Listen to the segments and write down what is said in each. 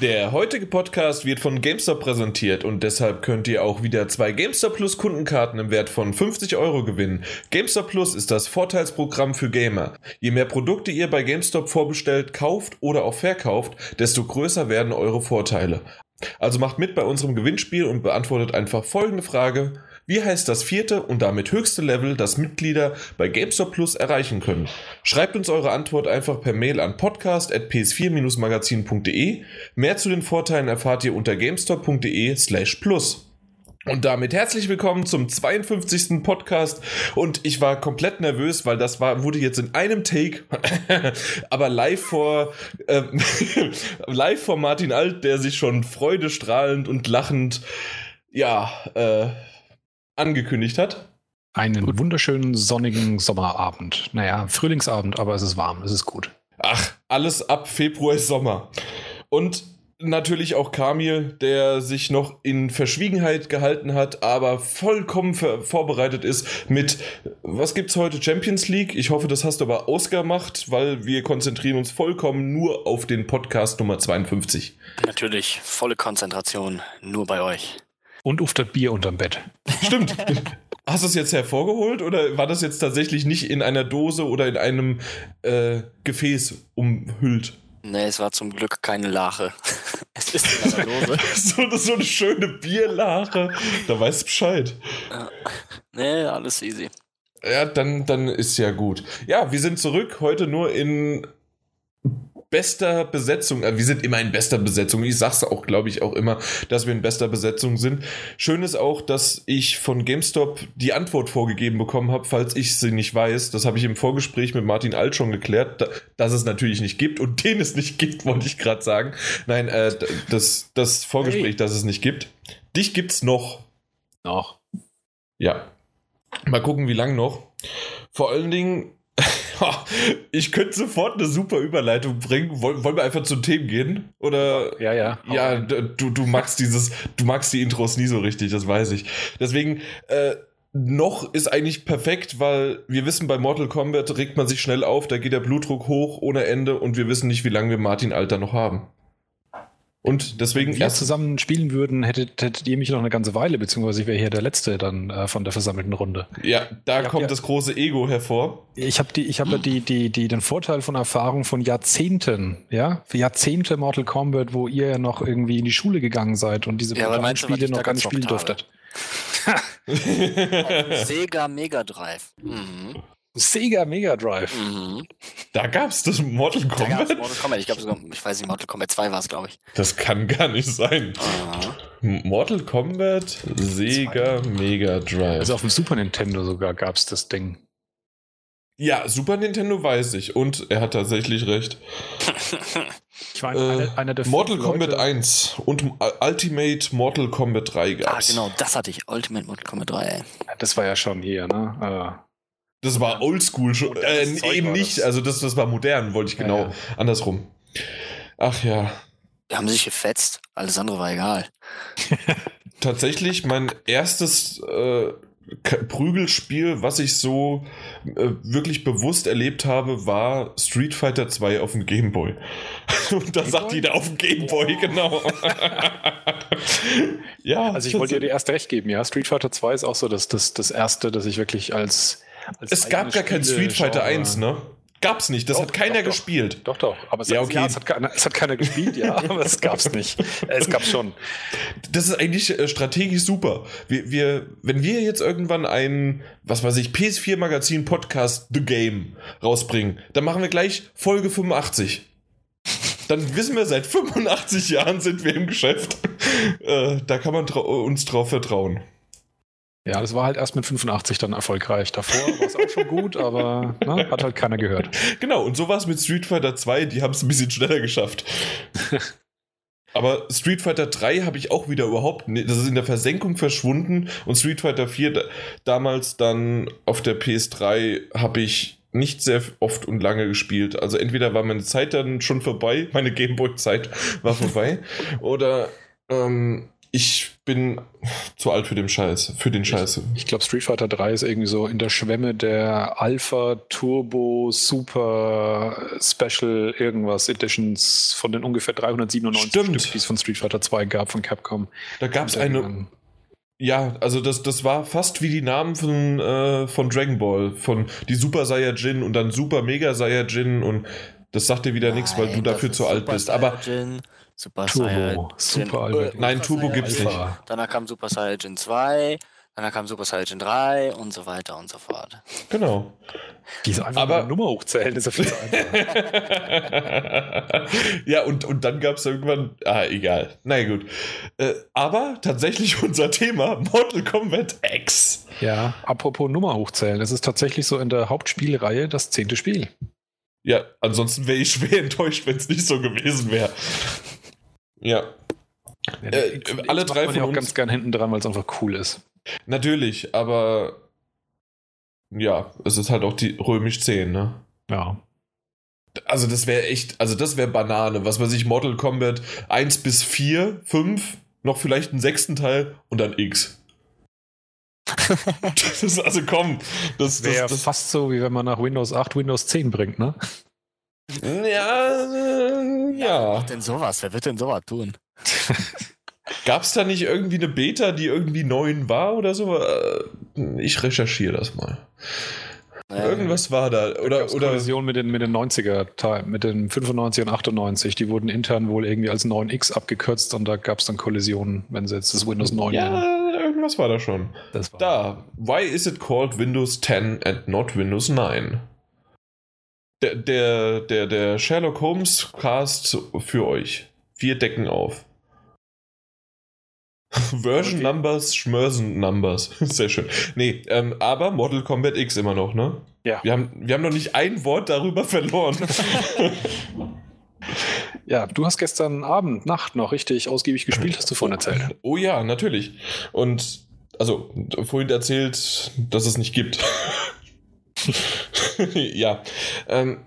Der heutige Podcast wird von GameStop präsentiert und deshalb könnt ihr auch wieder zwei GameStop Plus Kundenkarten im Wert von 50 Euro gewinnen. GameStop Plus ist das Vorteilsprogramm für Gamer. Je mehr Produkte ihr bei GameStop vorbestellt, kauft oder auch verkauft, desto größer werden eure Vorteile. Also macht mit bei unserem Gewinnspiel und beantwortet einfach folgende Frage. Wie heißt das vierte und damit höchste Level, das Mitglieder bei GameStop Plus erreichen können? Schreibt uns eure Antwort einfach per Mail an podcast.ps4-magazin.de. Mehr zu den Vorteilen erfahrt ihr unter gamestop.de slash plus. Und damit herzlich willkommen zum 52. Podcast. Und ich war komplett nervös, weil das war, wurde jetzt in einem Take, aber live vor, ähm, live vor Martin Alt, der sich schon freudestrahlend und lachend, ja, äh, angekündigt hat. Einen gut. wunderschönen sonnigen Sommerabend. Naja, Frühlingsabend, aber es ist warm, es ist gut. Ach, alles ab Februar ist Sommer. Und natürlich auch Kamil, der sich noch in Verschwiegenheit gehalten hat, aber vollkommen vorbereitet ist mit, was gibt's heute? Champions League? Ich hoffe, das hast du aber ausgemacht, weil wir konzentrieren uns vollkommen nur auf den Podcast Nummer 52. Natürlich, volle Konzentration, nur bei euch. Und auf das Bier unterm Bett. Stimmt. Hast du es jetzt hervorgeholt oder war das jetzt tatsächlich nicht in einer Dose oder in einem äh, Gefäß umhüllt? Nee, es war zum Glück keine Lache. es ist in einer Dose. so, so eine schöne Bierlache. Da weißt du Bescheid. Ja. Nee, alles easy. Ja, dann, dann ist ja gut. Ja, wir sind zurück. Heute nur in bester Besetzung. Äh, wir sind immer in bester Besetzung. Ich sag's auch, glaube ich, auch immer, dass wir in bester Besetzung sind. Schön ist auch, dass ich von GameStop die Antwort vorgegeben bekommen habe, falls ich sie nicht weiß. Das habe ich im Vorgespräch mit Martin Alt schon geklärt, dass es natürlich nicht gibt und den es nicht gibt, wollte ich gerade sagen. Nein, äh, das, das Vorgespräch, hey. dass es nicht gibt. Dich gibt's noch. Noch. Ja. Mal gucken, wie lang noch. Vor allen Dingen ich könnte sofort eine super Überleitung bringen. Wollen, wir einfach zu Themen gehen? Oder? Ja, ja. Ja, du, du magst dieses, du magst die Intros nie so richtig, das weiß ich. Deswegen, äh, noch ist eigentlich perfekt, weil wir wissen, bei Mortal Kombat regt man sich schnell auf, da geht der Blutdruck hoch ohne Ende und wir wissen nicht, wie lange wir Martin Alter noch haben. Und deswegen. Wenn wir zusammen spielen würden, hättet, hättet ihr mich noch eine ganze Weile, beziehungsweise ich wäre hier der Letzte dann äh, von der versammelten Runde. Ja, da ich kommt ja, das große Ego hervor. Ich habe die, ich habe die, die, die, den Vorteil von Erfahrung von Jahrzehnten, ja, für Jahrzehnte Mortal Kombat, wo ihr ja noch irgendwie in die Schule gegangen seid und diese ja, Spiele noch gar nicht spielen durftet. Sega Mega Drive. Mhm. Sega Mega Drive. Mhm. Da gab es das Mortal Kombat. Da Mortal Kombat. Ich glaube, ich weiß nicht, Mortal Kombat 2 war es, glaube ich. Das kann gar nicht sein. Aha. Mortal Kombat Sega Mega Drive. Also auf dem Super Nintendo sogar gab es das Ding. Ja, Super Nintendo weiß ich. Und er hat tatsächlich recht. ich war äh, einer, einer der Mortal Kombat Leute. 1 und Ultimate Mortal Kombat 3 gab es. Ah, genau, das hatte ich. Ultimate Mortal Kombat 3. Das war ja schon hier, ne? Das war oldschool schon. Äh, eben nicht, also das, das war modern, wollte ich genau ja, ja. andersrum. Ach ja. Wir haben sich gefetzt, alles andere war egal. Tatsächlich mein erstes äh, Prügelspiel, was ich so äh, wirklich bewusst erlebt habe, war Street Fighter 2 auf dem Gameboy. Und da sagt jeder auf dem Gameboy, oh. genau. ja. Also ich wollte dir erst recht geben, ja. Street Fighter 2 ist auch so das, das, das erste, das ich wirklich als es gab gar kein Street Fighter Genre. 1, ne? Gab's nicht, das doch, hat keiner doch, gespielt. Doch, doch, aber es, ja, okay. ja, es, hat, keiner, es hat keiner gespielt, ja, aber es gab's nicht. Es gab's schon. Das ist eigentlich äh, strategisch super. Wir, wir, wenn wir jetzt irgendwann einen, was weiß ich, PS4 Magazin Podcast The Game rausbringen, dann machen wir gleich Folge 85. Dann wissen wir, seit 85 Jahren sind wir im Geschäft. Äh, da kann man uns drauf vertrauen. Ja, das war halt erst mit 85 dann erfolgreich. Davor war es auch schon gut, aber ne, hat halt keiner gehört. Genau, und so war es mit Street Fighter 2, die haben es ein bisschen schneller geschafft. aber Street Fighter 3 habe ich auch wieder überhaupt nicht, das ist in der Versenkung verschwunden und Street Fighter 4 da, damals dann auf der PS3 habe ich nicht sehr oft und lange gespielt. Also entweder war meine Zeit dann schon vorbei, meine Gameboy-Zeit war vorbei, oder ähm, ich bin zu alt für den Scheiß, für den Scheiß. Ich, ich glaube, Street Fighter 3 ist irgendwie so in der Schwemme der Alpha, Turbo, Super, Special, irgendwas Editions von den ungefähr 397 Stimmt. Stück, die es von Street Fighter 2 gab von Capcom. Da gab es eine, ja, also das, das war fast wie die Namen von, äh, von Dragon Ball, von die Super Saiyajin und dann Super Mega Saiyajin und das sagt dir wieder nichts, weil du dafür zu alt Super bist. Aber Saiyajin, Super Turbo, Saiyajin, Super äh, Albert. Nein, Turbo gibt's Saiyajin, nicht. Danach kam Super Saiyajin 2, danach kam Super Saiyajin 3 und so weiter und so fort. genau. Diese einfach Aber- eine Nummer hochzählen, ist ja viel zu einfach. ja, und, und dann gab es irgendwann. Ah, egal. Na ja, gut. Äh, aber tatsächlich unser Thema: Mortal Kombat X. ja, apropos Nummer hochzählen, es ist tatsächlich so in der Hauptspielreihe das zehnte Spiel. Ja, ansonsten wäre ich schwer enttäuscht, wenn es nicht so gewesen wäre. Ja, Ja, Äh, alle macht drei man von ja auch uns- ganz gern hinten dran, weil es einfach cool ist. natürlich, aber. Ja, es ist halt auch die römisch 10, ne? Ja. Also das wäre echt, also das wäre Banane. Was weiß ich, Mortal Kombat 1 bis 4, 5, noch vielleicht einen sechsten Teil und dann X. das ist, also komm, das, das, Wäre fast so, wie wenn man nach Windows 8 Windows 10 bringt, ne? Ja, äh, Wer ja. macht denn sowas? Wer wird denn sowas tun? Gab es da nicht irgendwie eine Beta, die irgendwie neun war oder so? Äh, Ich recherchiere das mal. Ähm, Irgendwas war da. Oder, Gab's oder Kollision mit den, mit den 90er Teilen, mit den 95 und 98. Die wurden intern wohl irgendwie als 9X abgekürzt und da gab es dann Kollisionen, wenn sie jetzt das Windows 9 nennen. ja, irgendwas war da schon. Das war Da. Why is it called Windows 10 and not Windows 9? Der, der, der, der Sherlock Holmes Cast für euch. Wir decken auf. Version Okay. Numbers, Schmörsen Numbers. Sehr schön. Nee, ähm, aber Mortal Kombat X immer noch, ne? Ja. Wir haben, wir haben noch nicht ein Wort darüber verloren. Ja, du hast gestern Abend, Nacht noch richtig ausgiebig gespielt, hast du vorhin erzählt. oh ja, natürlich. Und, also, vorhin erzählt, dass es nicht gibt. ja. Ähm,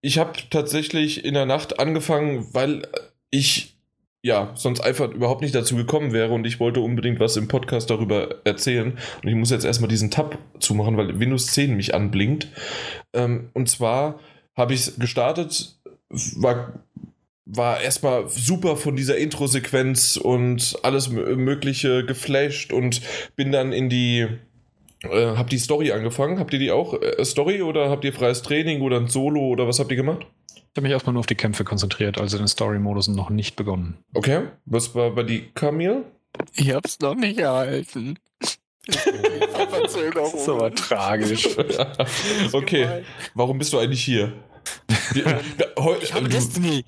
ich habe tatsächlich in der Nacht angefangen, weil ich ja sonst einfach überhaupt nicht dazu gekommen wäre und ich wollte unbedingt was im Podcast darüber erzählen. Und ich muss jetzt erstmal diesen Tab zumachen, weil Windows 10 mich anblinkt. Ähm, und zwar habe ich es gestartet, war, war erstmal super von dieser Intro-Sequenz und alles Mö- Mögliche geflasht und bin dann in die äh, hab die Story angefangen. Habt ihr die auch äh, Story oder habt ihr freies Training oder ein Solo oder was habt ihr gemacht? Ich habe mich erstmal nur auf die Kämpfe konzentriert, also den Story-Modus noch nicht begonnen. Okay. Was war bei die Camille? Ich hab's noch nicht erhalten. Das ist aber tragisch. okay. Warum bist du eigentlich hier? Wir, wir, heu, Ich habe Destiny.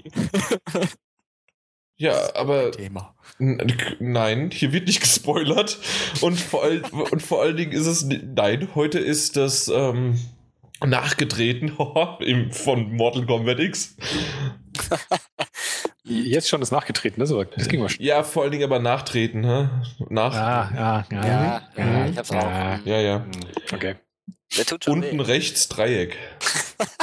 ja, aber Thema. Nein, hier wird nicht gespoilert. Und vor, all, und vor allen Dingen ist es. Nein, heute ist das ähm, nachgetreten von Mortal Kombat X. Jetzt schon ist nachgetreten, das, aber, das ging mal schnell. Ja, vor allen Dingen aber nachtreten. Hä? Nach. Ah, ja, ja. Ja, ja, ich hab's ja. auch. Ja, ja. Okay. Schon Unten weh. rechts Dreieck.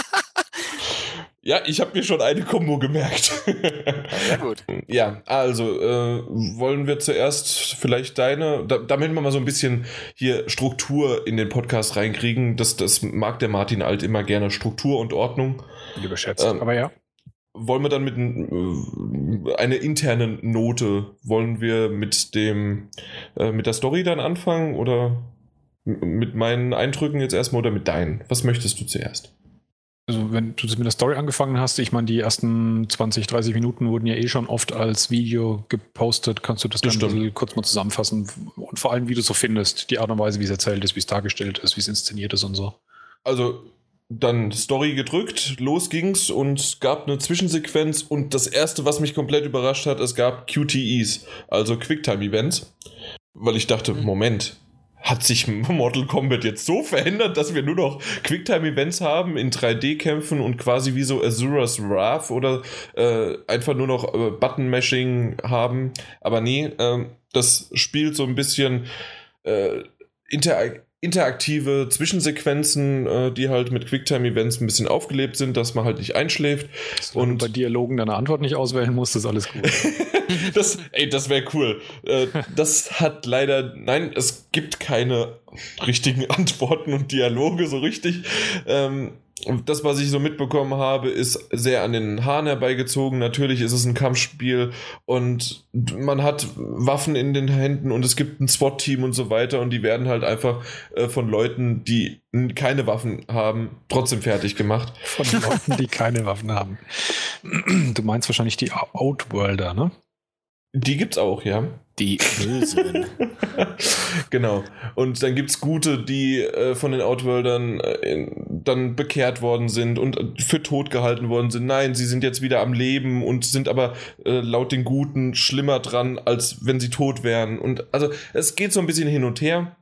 ja, ich habe mir schon eine Kombo gemerkt. Sehr gut. Ja, also äh, wollen wir zuerst vielleicht deine, da, damit wir mal so ein bisschen hier Struktur in den Podcast reinkriegen. Das, das mag der Martin Alt immer gerne, Struktur und Ordnung. Überschätzt. Ähm, aber ja. Wollen wir dann mit äh, einer internen Note, wollen wir mit dem, äh, mit der Story dann anfangen oder mit meinen Eindrücken jetzt erstmal oder mit deinen? Was möchtest du zuerst? Also, wenn du mit der Story angefangen hast, ich meine, die ersten 20, 30 Minuten wurden ja eh schon oft als Video gepostet. Kannst du das, Das dann kurz mal zusammenfassen? Und vor allem, wie du so findest, die Art und Weise, wie es erzählt ist, wie es dargestellt ist, wie es inszeniert ist und so. Also dann Story gedrückt, los ging's und es gab eine Zwischensequenz und das erste, was mich komplett überrascht hat, es gab QTEs, also Quicktime-Events, weil ich dachte, Mhm. Moment, hat sich Mortal Kombat jetzt so verändert, dass wir nur noch Quicktime-Events haben in 3D-Kämpfen und quasi wie so Azura's Wrath oder äh, einfach nur noch äh, Button-Mashing haben. Aber nee, ähm, das spielt so ein bisschen äh, inter interaktive Zwischensequenzen, äh, die halt mit Quicktime-Events ein bisschen aufgelebt sind, dass man halt nicht einschläft. Solange und bei Dialogen deine Antwort nicht auswählen musst, ist alles gut. das, ey, das wäre cool. Äh, das hat leider, nein, es gibt keine richtigen Antworten und Dialoge so richtig. Ähm, das, was ich so mitbekommen habe, ist sehr an den Haaren herbeigezogen. Natürlich ist es ein Kampfspiel und man hat Waffen in den Händen und es gibt ein SWAT-Team und so weiter und die werden halt einfach äh, von Leuten, die keine Waffen haben, trotzdem fertig gemacht. Von Leuten, die keine Waffen haben. Du meinst wahrscheinlich die Outworlder, ne? Die gibt's auch, ja. Die Bösen. genau. Und dann gibt's gute, die äh, von den Outworldern äh, dann bekehrt worden sind und äh, für tot gehalten worden sind. Nein, sie sind jetzt wieder am Leben und sind aber äh, laut den Guten schlimmer dran, als wenn sie tot wären. Und also es geht so ein bisschen hin und her.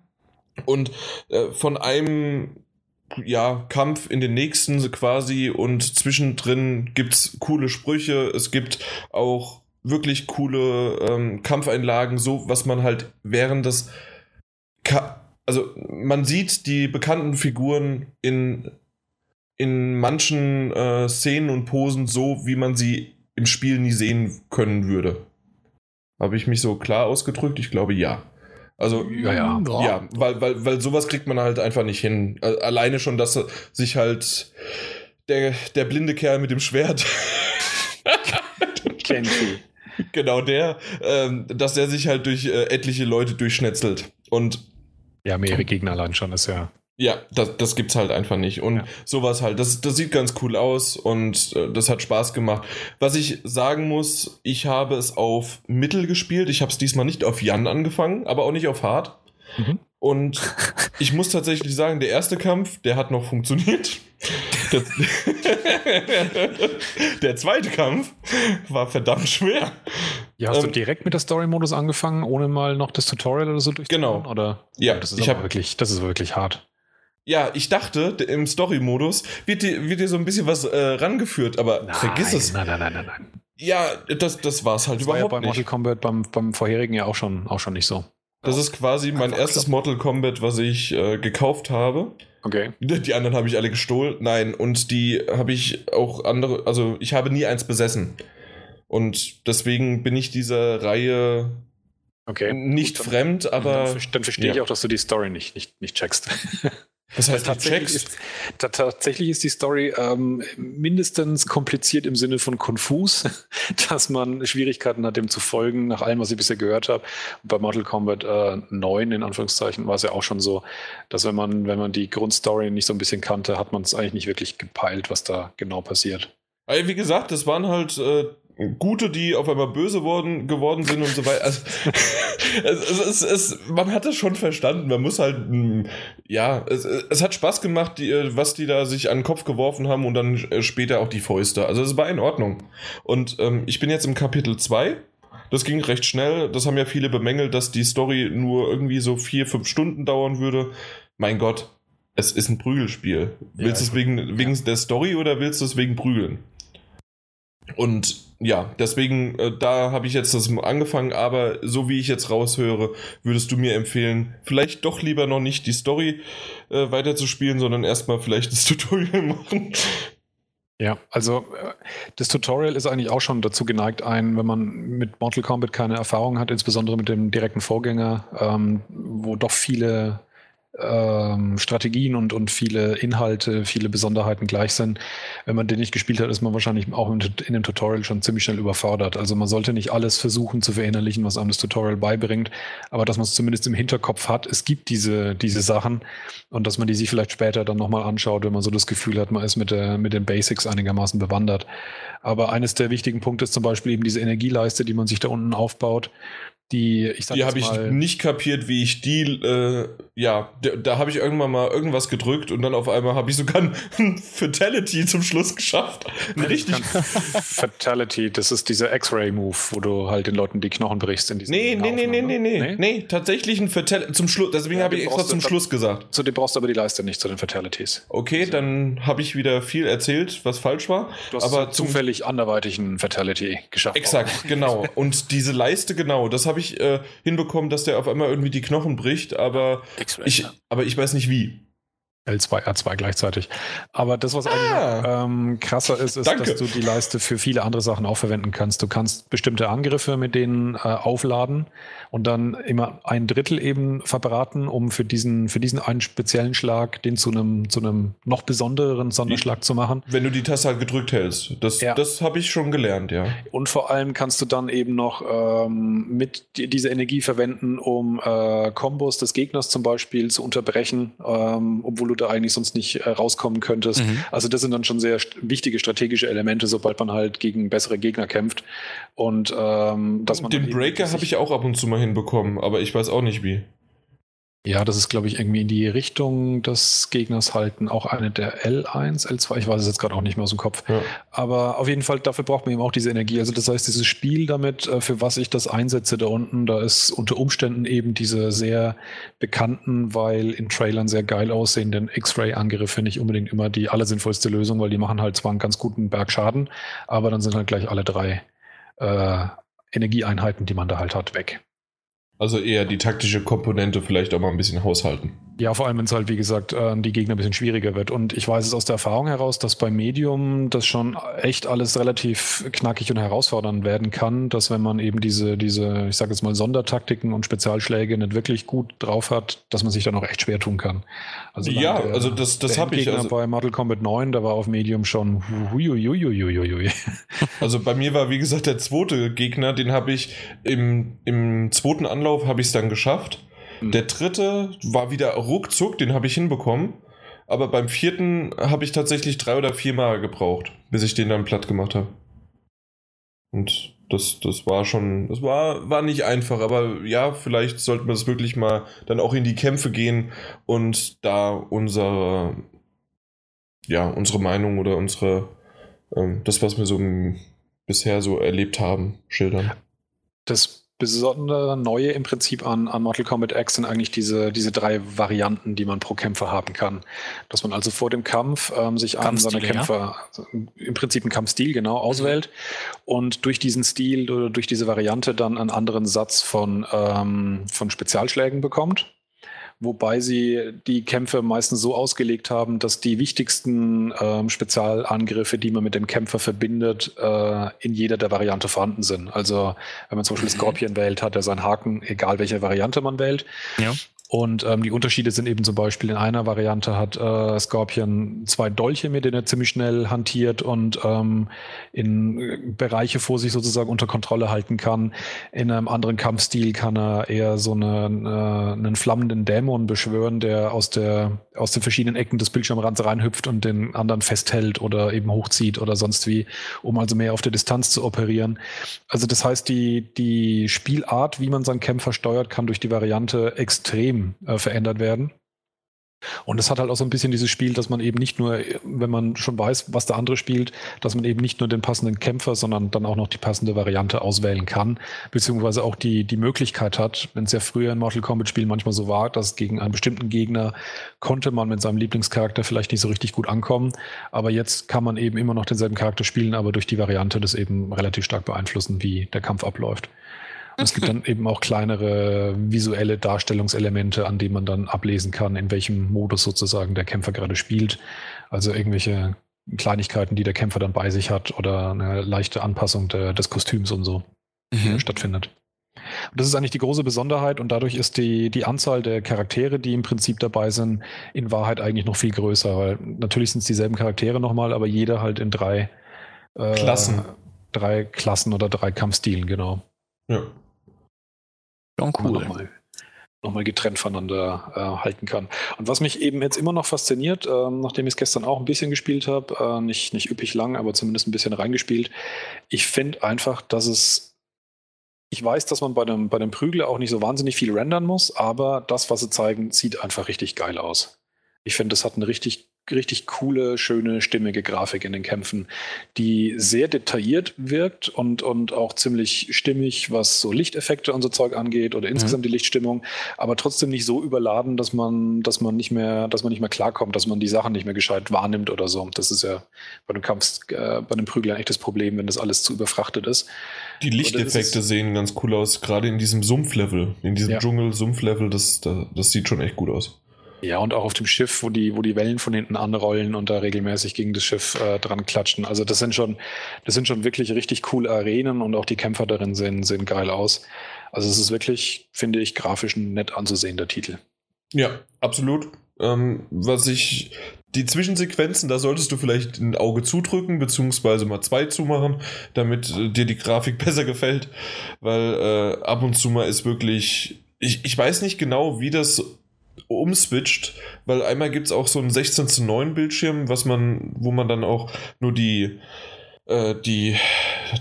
Und äh, von einem ja, Kampf in den nächsten quasi und zwischendrin gibt's coole Sprüche. Es gibt auch wirklich coole ähm, Kampfeinlagen, so was man halt während des. Ka also, man sieht die bekannten Figuren in, in manchen äh, Szenen und Posen so, wie man sie im Spiel nie sehen können würde. Habe ich mich so klar ausgedrückt? Ich glaube ja. Also, ja, ja. Ja, weil, weil, weil sowas kriegt man halt einfach nicht hin. Alleine schon, dass sich halt der, der blinde Kerl mit dem Schwert. Kenshi. Genau der, ähm, dass er sich halt durch äh, etliche Leute durchschnetzelt. Und ja, mehrere Gegner allein schon ist ja. Ja, das, das gibt's halt einfach nicht. Und ja. sowas halt, das, das sieht ganz cool aus und äh, das hat Spaß gemacht. Was ich sagen muss, ich habe es auf Mittel gespielt. Ich habe es diesmal nicht auf Jan angefangen, aber auch nicht auf Hard. Mhm. Und ich muss tatsächlich sagen, der erste Kampf, der hat noch funktioniert. Der, der zweite Kampf war verdammt schwer. Ja, hast ähm, du direkt mit der Story-Modus angefangen, ohne mal noch das Tutorial oder so durchzuführen? Genau. Oder? Ja, das ist ich hab, wirklich, das ist wirklich hart. Ja, ich dachte, im Story-Modus wird dir, wird dir so ein bisschen was äh, rangeführt, aber nein, vergiss es. Nein, nein, nein, nein, nein. Ja, das, das war es halt das überhaupt war ja bei Mortal Kombat beim, beim vorherigen ja auch schon, auch schon nicht so. Das ist quasi mein erstes Mortal Kombat, was ich äh, gekauft habe. Okay. Die anderen habe ich alle gestohlen. Nein, und die habe ich auch andere, also ich habe nie eins besessen. Und deswegen bin ich dieser Reihe okay. nicht Gut, dann, fremd, aber. Dann, verstehe ja. ich auch, dass du die Story nicht, nicht, nicht checkst. Das heißt, tatsächlich ist, da, tatsächlich ist die Story ähm, mindestens kompliziert im Sinne von konfus, dass man Schwierigkeiten hat, dem zu folgen, nach allem, was ich bisher gehört habe. Bei Mortal Kombat äh, 9, in Anführungszeichen, war es ja auch schon so, dass wenn man, wenn man die Grundstory nicht so ein bisschen kannte, hat man es eigentlich nicht wirklich gepeilt, was da genau passiert. Wie gesagt, das waren halt äh, Gute, die auf einmal böse worden, geworden sind und so weiter. Also, es, es, es, man hat es schon verstanden. Man muss halt, hm, ja, es, es hat Spaß gemacht, die, was die da sich an den Kopf geworfen haben und dann äh, später auch die Fäuste. Also es war in Ordnung. Und ähm, ich bin jetzt im Kapitel 2. Das ging recht schnell. Das haben ja viele bemängelt, dass die Story nur irgendwie so vier, fünf Stunden dauern würde. Mein Gott, es ist ein Prügelspiel. Willst du es wegen, wegen ja. der Story oder willst du es wegen Prügeln? Und ja, deswegen, äh, da habe ich jetzt das angefangen, aber so wie ich jetzt raushöre, würdest du mir empfehlen, vielleicht doch lieber noch nicht die Story äh, weiterzuspielen, sondern erstmal vielleicht das Tutorial machen. Ja, also äh, das Tutorial ist eigentlich auch schon dazu geneigt, ein, wenn man mit Mortal Kombat keine Erfahrung hat, insbesondere mit dem direkten Vorgänger, ähm, wo doch viele ähm, Strategien und, und viele Inhalte, viele Besonderheiten gleich sind. Wenn man den nicht gespielt hat, ist man wahrscheinlich auch in, in dem Tutorial schon ziemlich schnell überfordert. Also man sollte nicht alles versuchen zu verinnerlichen, was einem das Tutorial beibringt, aber dass man es zumindest im Hinterkopf hat, es gibt diese, diese Sachen und dass man die sich vielleicht später dann nochmal anschaut, wenn man so das Gefühl hat, man ist mit, der, mit den Basics einigermaßen bewandert. Aber eines der wichtigen Punkte ist zum Beispiel eben diese Energieleiste, die man sich da unten aufbaut die, ich sag Die habe ich nicht kapiert, wie ich die, äh, ja, da, da habe ich irgendwann mal irgendwas gedrückt und dann auf einmal habe ich sogar ein Fatality zum Schluss geschafft. Ein richtig. Fatality, das ist dieser X-Ray-Move, wo du halt den Leuten die Knochen brichst in diesem nee, nee, nee, nee, nee, nee, nee, nee, tatsächlich ein Fatality zum Schluss, deswegen ja, habe ich extra zum Schluss gesagt. Zu dem brauchst du aber die Leiste nicht, zu den Fatalities. Okay, also. dann habe ich wieder viel erzählt, was falsch war. Du hast aber zufällig anderweitig ein Fatality geschafft. Exakt, genau. Und diese Leiste, genau, das habe ich ich äh, hinbekommen, dass der auf einmal irgendwie die Knochen bricht, aber ich, aber ich weiß nicht wie. L2, R2 gleichzeitig. Aber das, was ah. eigentlich ähm, krasser ist, ist, Danke. dass du die Leiste für viele andere Sachen auch verwenden kannst. Du kannst bestimmte Angriffe mit denen äh, aufladen und dann immer ein Drittel eben verbraten, um für diesen, für diesen einen speziellen Schlag den zu einem, zu einem noch besonderen Sonderschlag zu machen. Wenn du die Taste halt gedrückt hältst. Das, ja. das habe ich schon gelernt, ja. Und vor allem kannst du dann eben noch ähm, mit diese Energie verwenden, um äh, Kombos des Gegners zum Beispiel zu unterbrechen, ähm, obwohl du da eigentlich sonst nicht äh, rauskommen könntest. Mhm. Also das sind dann schon sehr st wichtige strategische Elemente, sobald man halt gegen bessere Gegner kämpft. Und ähm, dass man den Breaker habe ich auch ab und zu mal hinbekommen, aber ich weiß auch nicht wie. Ja, das ist, glaube ich, irgendwie in die Richtung des Gegners halten. Auch eine der L1, L2, ich weiß es jetzt gerade auch nicht mehr aus dem Kopf. Ja. Aber auf jeden Fall, dafür braucht man eben auch diese Energie. Also das heißt, dieses Spiel damit, äh, für was ich das einsetze da unten, da ist unter Umständen eben diese sehr bekannten, weil in Trailern sehr geil aussehenden X-Ray-Angriffe nicht unbedingt immer die allersinnvollste Lösung, weil die machen halt zwar einen ganz guten Berg Schaden, aber dann sind halt gleich alle drei äh, Energieeinheiten, die man da halt hat, weg. Also eher die taktische Komponente vielleicht auch mal ein bisschen haushalten. Ja, vor allem, wenn es halt, wie gesagt, äh, die Gegner ein bisschen schwieriger wird. Und ich weiß es aus der Erfahrung heraus, dass bei Medium das schon echt alles relativ knackig und herausfordernd werden kann, dass wenn man eben diese, diese, ich sage jetzt mal, Sondertaktiken und Spezialschläge nicht wirklich gut drauf hat, dass man sich dann auch echt schwer tun kann. Also ja, der, also das, das habe ich. Also bei Mortal Kombat 9, da war auf Medium schon. Also bei mir war, wie gesagt, der zweite Gegner, den habe ich im, im zweiten Anlauf habe ich es dann geschafft. Mhm. Der dritte war wieder ruckzuck, den habe ich hinbekommen. Aber beim vierten habe ich tatsächlich drei oder vier Mal gebraucht, bis ich den dann platt gemacht habe. Und das, das war schon, das war, war nicht einfach, aber ja, vielleicht sollten wir das wirklich mal dann auch in die Kämpfe gehen und da unsere, ja, unsere Meinung oder unsere, ähm, das, was wir so bisher so erlebt haben, schildern. Das besondere Neue im Prinzip an, an Mortal Kombat X sind eigentlich diese, diese drei Varianten, die man pro Kämpfer haben kann. Dass man also vor dem Kampf ähm, sich einen seiner Kämpfer, ja? also im Prinzip einen Kampfstil genau auswählt mhm. und durch diesen Stil oder durch diese Variante dann einen anderen Satz von, ähm, von Spezialschlägen bekommt wobei sie die Kämpfe meistens so ausgelegt haben, dass die wichtigsten ähm, Spezialangriffe, die man mit dem Kämpfer verbindet, äh, in jeder der Variante vorhanden sind. Also wenn man zum Beispiel mhm. Scorpion wählt, hat er seinen Haken, egal welche Variante man wählt. Ja. Und ähm, die Unterschiede sind eben zum Beispiel in einer Variante hat äh, Scorpion zwei Dolche, mit denen er ziemlich schnell hantiert und ähm, in äh, Bereiche vor sich sozusagen unter Kontrolle halten kann. In einem anderen Kampfstil kann er eher so einen, äh, einen flammenden Dämon beschwören, der aus, der, aus den verschiedenen Ecken des Bildschirmrands reinhüpft und den anderen festhält oder eben hochzieht oder sonst wie, um also mehr auf der Distanz zu operieren. Also das heißt, die, die Spielart, wie man seinen Kämpfer steuert, kann durch die Variante extrem äh, verändert werden. Und es hat halt auch so ein bisschen dieses Spiel, dass man eben nicht nur, wenn man schon weiß, was der andere spielt, dass man eben nicht nur den passenden Kämpfer, sondern dann auch noch die passende Variante auswählen kann, beziehungsweise auch die, die Möglichkeit hat, wenn es ja früher in Mortal Kombat Spielen manchmal so war, dass gegen einen bestimmten Gegner konnte man mit seinem Lieblingscharakter vielleicht nicht so richtig gut ankommen, aber jetzt kann man eben immer noch denselben Charakter spielen, aber durch die Variante das eben relativ stark beeinflussen, wie der Kampf abläuft. Und es gibt dann eben auch kleinere visuelle Darstellungselemente, an denen man dann ablesen kann, in welchem Modus sozusagen der Kämpfer gerade spielt. Also irgendwelche Kleinigkeiten, die der Kämpfer dann bei sich hat oder eine leichte Anpassung de, des Kostüms und so mhm. stattfindet. Und das ist eigentlich die große Besonderheit und dadurch ist die, die Anzahl der Charaktere, die im Prinzip dabei sind, in Wahrheit eigentlich noch viel größer, weil natürlich sind es dieselben Charaktere nochmal, aber jeder halt in drei äh, Klassen. Drei Klassen oder drei Kampfstilen, genau. Ja. Schon cool. Nochmal, nochmal getrennt voneinander äh, halten kann. Und was mich eben jetzt immer noch fasziniert, äh, nachdem ich es gestern auch ein bisschen gespielt habe, äh, nicht, nicht üppig lang, aber zumindest ein bisschen reingespielt, ich finde einfach, dass es ich weiß, dass man bei dem, bei dem Prügler auch nicht so wahnsinnig viel rendern muss, aber das, was sie zeigen, sieht einfach richtig geil aus. Ich finde, das hat eine richtig richtig coole, schöne, stimmige Grafik in den Kämpfen, die sehr detailliert wirkt und, und auch ziemlich stimmig, was so Lichteffekte und so Zeug angeht oder insgesamt mhm. die Lichtstimmung, aber trotzdem nicht so überladen, dass man, dass man nicht mehr, dass man nicht mehr klarkommt, dass man die Sachen nicht mehr gescheit wahrnimmt oder so. Das ist ja bei dem Kampf, äh, bei dem Prügeln echt das Problem, wenn das alles zu überfrachtet ist. Die Lichteffekte sehen ganz cool aus, gerade in diesem Sumpflevel, in diesem ja. Dschungel-Sumpflevel, das, das sieht schon echt gut aus. Ja, und auch auf dem Schiff, wo die, wo die Wellen von hinten anrollen und da regelmäßig gegen das Schiff äh, dran klatschen. Also das sind schon, das sind schon wirklich richtig coole Arenen und auch die Kämpfer darin sehen, sehen geil aus. Also es ist wirklich, finde ich, grafisch ein nett anzusehender Titel. Ja, absolut. Ähm, was ich, die Zwischensequenzen, da solltest du vielleicht ein Auge zudrücken, beziehungsweise mal zwei zumachen, damit äh, dir die Grafik besser gefällt. Weil äh, ab und zu mal ist wirklich, ich, ich weiß nicht genau, wie das umswitcht, weil einmal gibt es auch so einen 16 zu 9 Bildschirm, was man, wo man dann auch nur die, äh, die,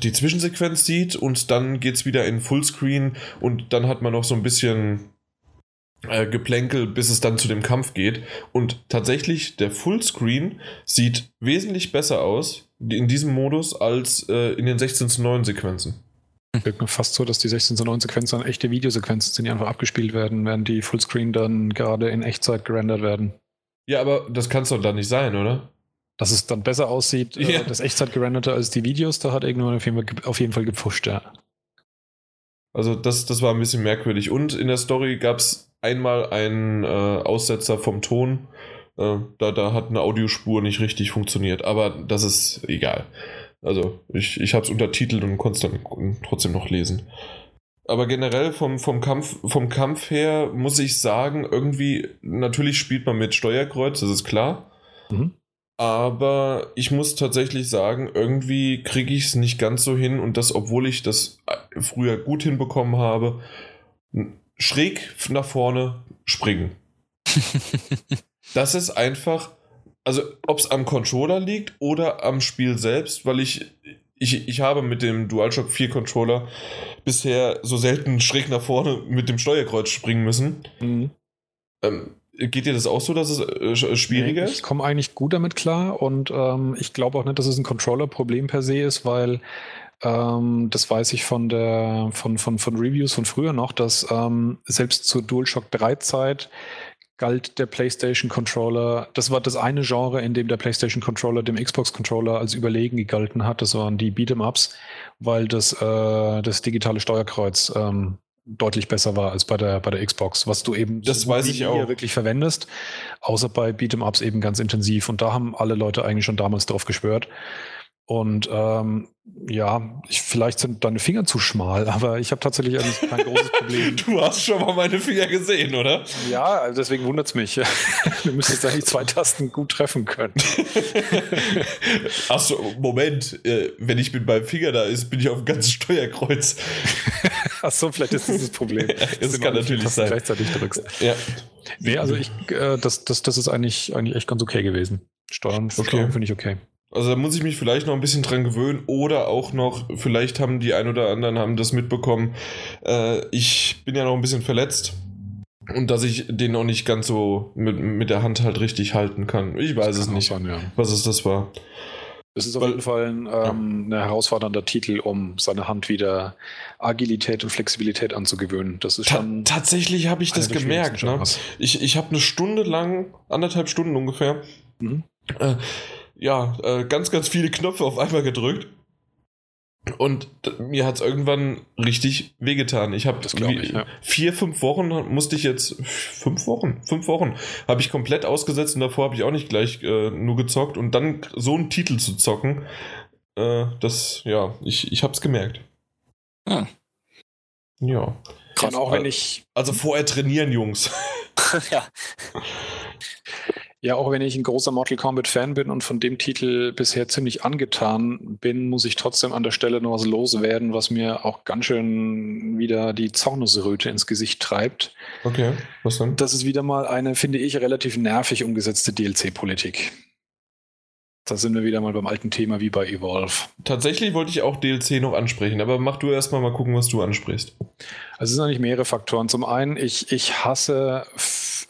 die Zwischensequenz sieht und dann geht es wieder in Fullscreen und dann hat man noch so ein bisschen äh, Geplänkel, bis es dann zu dem Kampf geht. Und tatsächlich, der Fullscreen sieht wesentlich besser aus in diesem Modus als äh, in den 16 zu 9 Sequenzen. Wirkt mir fast so, dass die 16 zu 9 Sequenzen dann echte Videosequenzen sind, die einfach abgespielt werden, während die Fullscreen dann gerade in Echtzeit gerendert werden. Ja, aber das kann es doch dann nicht sein, oder? Dass es dann besser aussieht, äh, ja. das Echtzeit gerenderte als die Videos, da hat irgendwann auf jeden Fall, auf jeden Fall gepfuscht, ja. Also das, das war ein bisschen merkwürdig. Und in der Story gab es einmal einen äh, Aussetzer vom Ton. Äh, da, da hat eine Audiospur nicht richtig funktioniert, aber das ist egal. Also ich, ich habe es untertitelt und konnte es dann trotzdem noch lesen. Aber generell vom, vom, Kampf, vom Kampf her muss ich sagen, irgendwie, natürlich spielt man mit Steuerkreuz, das ist klar. Mhm. Aber ich muss tatsächlich sagen, irgendwie kriege ich es nicht ganz so hin und das, obwohl ich das äh, früher gut hinbekommen habe, schräg nach vorne springen. das ist einfach, also ob es am Controller liegt oder am Spiel selbst, weil ich, ich, ich habe mit dem DualShock 4 Controller bisher so selten schräg nach vorne mit dem Steuerkreuz springen müssen. Mhm. Ähm, geht dir das auch so, dass es äh, schwieriger ist? ich komme eigentlich gut damit klar und ähm, ich glaube auch nicht, dass es ein Controller-Problem per se ist, weil ähm, das weiß ich von der von, von, von Reviews von früher noch, dass ähm, selbst zur DualShock 3 Zeit galt der PlayStation Controller, das war das eine Genre, in dem der PlayStation Controller dem Xbox Controller als überlegen gegalten hat. Das waren die Beat'em Ups, weil das, äh, das digitale Steuerkreuz ähm, deutlich besser war als bei der, bei der Xbox, was du eben das weiß ich auch. wirklich verwendest, außer bei Beat'em Ups eben ganz intensiv. Und da haben alle Leute eigentlich schon damals drauf geschwört. Und ähm, ja, ich, vielleicht sind deine Finger zu schmal, aber ich habe tatsächlich eigentlich kein großes Problem. Du hast schon mal meine Finger gesehen, oder? Ja, deswegen wundert es mich. Du müsstest eigentlich zwei Tasten gut treffen können. Achso, Moment. Äh, wenn ich mit meinem Finger da ist, bin ich auf dem ganzen Steuerkreuz. Achso, vielleicht ist das das Problem. Das kann natürlich sein. gleichzeitig drückst. Ja. Nee, also ich, äh, das, das, das ist eigentlich, eigentlich echt ganz okay gewesen. Steuern, okay. Steuern finde ich okay. Also da muss ich mich vielleicht noch ein bisschen dran gewöhnen oder auch noch, vielleicht haben die ein oder anderen haben das mitbekommen. Äh, ich bin ja noch ein bisschen verletzt und dass ich den noch nicht ganz so mit, mit der Hand halt richtig halten kann. Ich weiß es nicht, sein, ja. was es das war. Es ist auf Weil, jeden Fall ein, ähm, ja. ein herausfordernder Titel, um seine Hand wieder Agilität und Flexibilität anzugewöhnen. Das ist schon. Ta tatsächlich habe ich das gemerkt. Ne? Ich, ich habe eine Stunde lang, anderthalb Stunden ungefähr, mhm. äh, ja, äh, ganz, ganz viele Knöpfe auf einmal gedrückt. Und mir hat es irgendwann richtig wehgetan. Ich habe ja. vier, fünf Wochen musste ich jetzt, fünf Wochen, fünf Wochen habe ich komplett ausgesetzt und davor habe ich auch nicht gleich äh, nur gezockt und dann so einen Titel zu zocken, äh, das, ja, ich, ich habe es gemerkt. Hm. Ja. Kann auch wenn ich. Also vorher trainieren, Jungs. ja. Ja, auch wenn ich ein großer Mortal Kombat-Fan bin und von dem Titel bisher ziemlich angetan bin, muss ich trotzdem an der Stelle noch was loswerden, was mir auch ganz schön wieder die Zornesröte ins Gesicht treibt. Okay, was denn? Das ist wieder mal eine, finde ich, relativ nervig umgesetzte DLC-Politik. Da sind wir wieder mal beim alten Thema wie bei Evolve. Tatsächlich wollte ich auch DLC noch ansprechen, aber mach du erstmal mal gucken, was du ansprichst. Also es sind eigentlich mehrere Faktoren. Zum einen, ich, ich hasse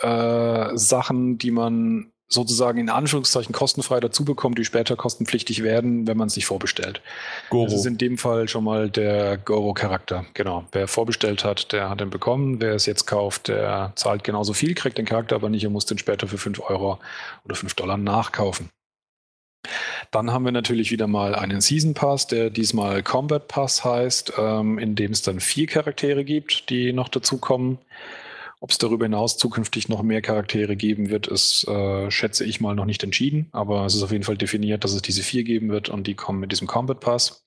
äh, Sachen, die man sozusagen in Anführungszeichen kostenfrei dazu bekommt, die später kostenpflichtig werden, wenn man es sich vorbestellt. Goro. Das ist in dem Fall schon mal der Goro-Charakter. Genau. Wer vorbestellt hat, der hat den bekommen. Wer es jetzt kauft, der zahlt genauso viel, kriegt den Charakter aber nicht und muss den später für 5 Euro oder 5 Dollar nachkaufen. Dann haben wir natürlich wieder mal einen Season Pass, der diesmal Combat Pass heißt, ähm, in dem es dann vier Charaktere gibt, die noch dazukommen. Ob es darüber hinaus zukünftig noch mehr Charaktere geben wird, ist, äh, schätze ich mal, noch nicht entschieden. Aber es ist auf jeden Fall definiert, dass es diese vier geben wird und die kommen mit diesem Combat Pass.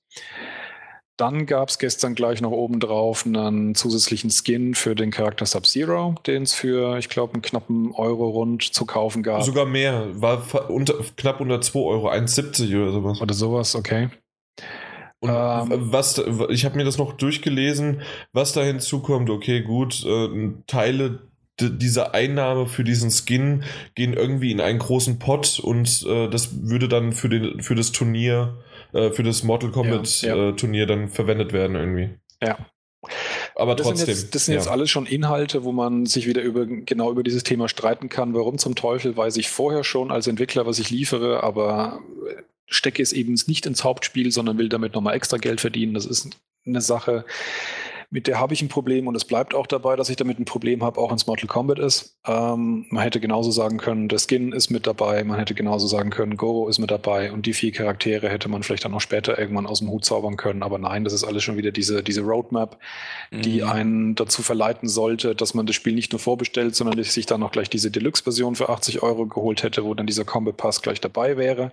Dann gab es gestern gleich noch obendrauf einen zusätzlichen Skin für den Charakter Sub-Zero, den es für, ich glaube, einen knappen Euro rund zu kaufen gab. Sogar mehr, war unter, knapp unter 2 Euro, 1,70 oder sowas. Oder sowas, okay. Und ähm, was, ich habe mir das noch durchgelesen, was da hinzukommt, okay, gut, äh, Teile dieser Einnahme für diesen Skin gehen irgendwie in einen großen Pot und äh, das würde dann für, den, für das Turnier, äh, für das Mortal Kombat ja, ja. Äh, Turnier dann verwendet werden irgendwie. Ja. Aber das trotzdem. Sind jetzt, das sind ja. jetzt alles schon Inhalte, wo man sich wieder über, genau über dieses Thema streiten kann. Warum zum Teufel weiß ich vorher schon als Entwickler, was ich liefere, aber stecke es eben nicht ins Hauptspiel, sondern will damit nochmal extra Geld verdienen. Das ist eine Sache, mit der habe ich ein Problem und es bleibt auch dabei, dass ich damit ein Problem habe, auch es Mortal Kombat ist. Ähm, man hätte genauso sagen können, der Skin ist mit dabei, man hätte genauso sagen können, Goro ist mit dabei und die vier Charaktere hätte man vielleicht dann auch später irgendwann aus dem Hut zaubern können. Aber nein, das ist alles schon wieder diese, diese Roadmap, die mhm. einen dazu verleiten sollte, dass man das Spiel nicht nur vorbestellt, sondern sich dann noch gleich diese Deluxe-Version für 80 Euro geholt hätte, wo dann dieser Combat Pass gleich dabei wäre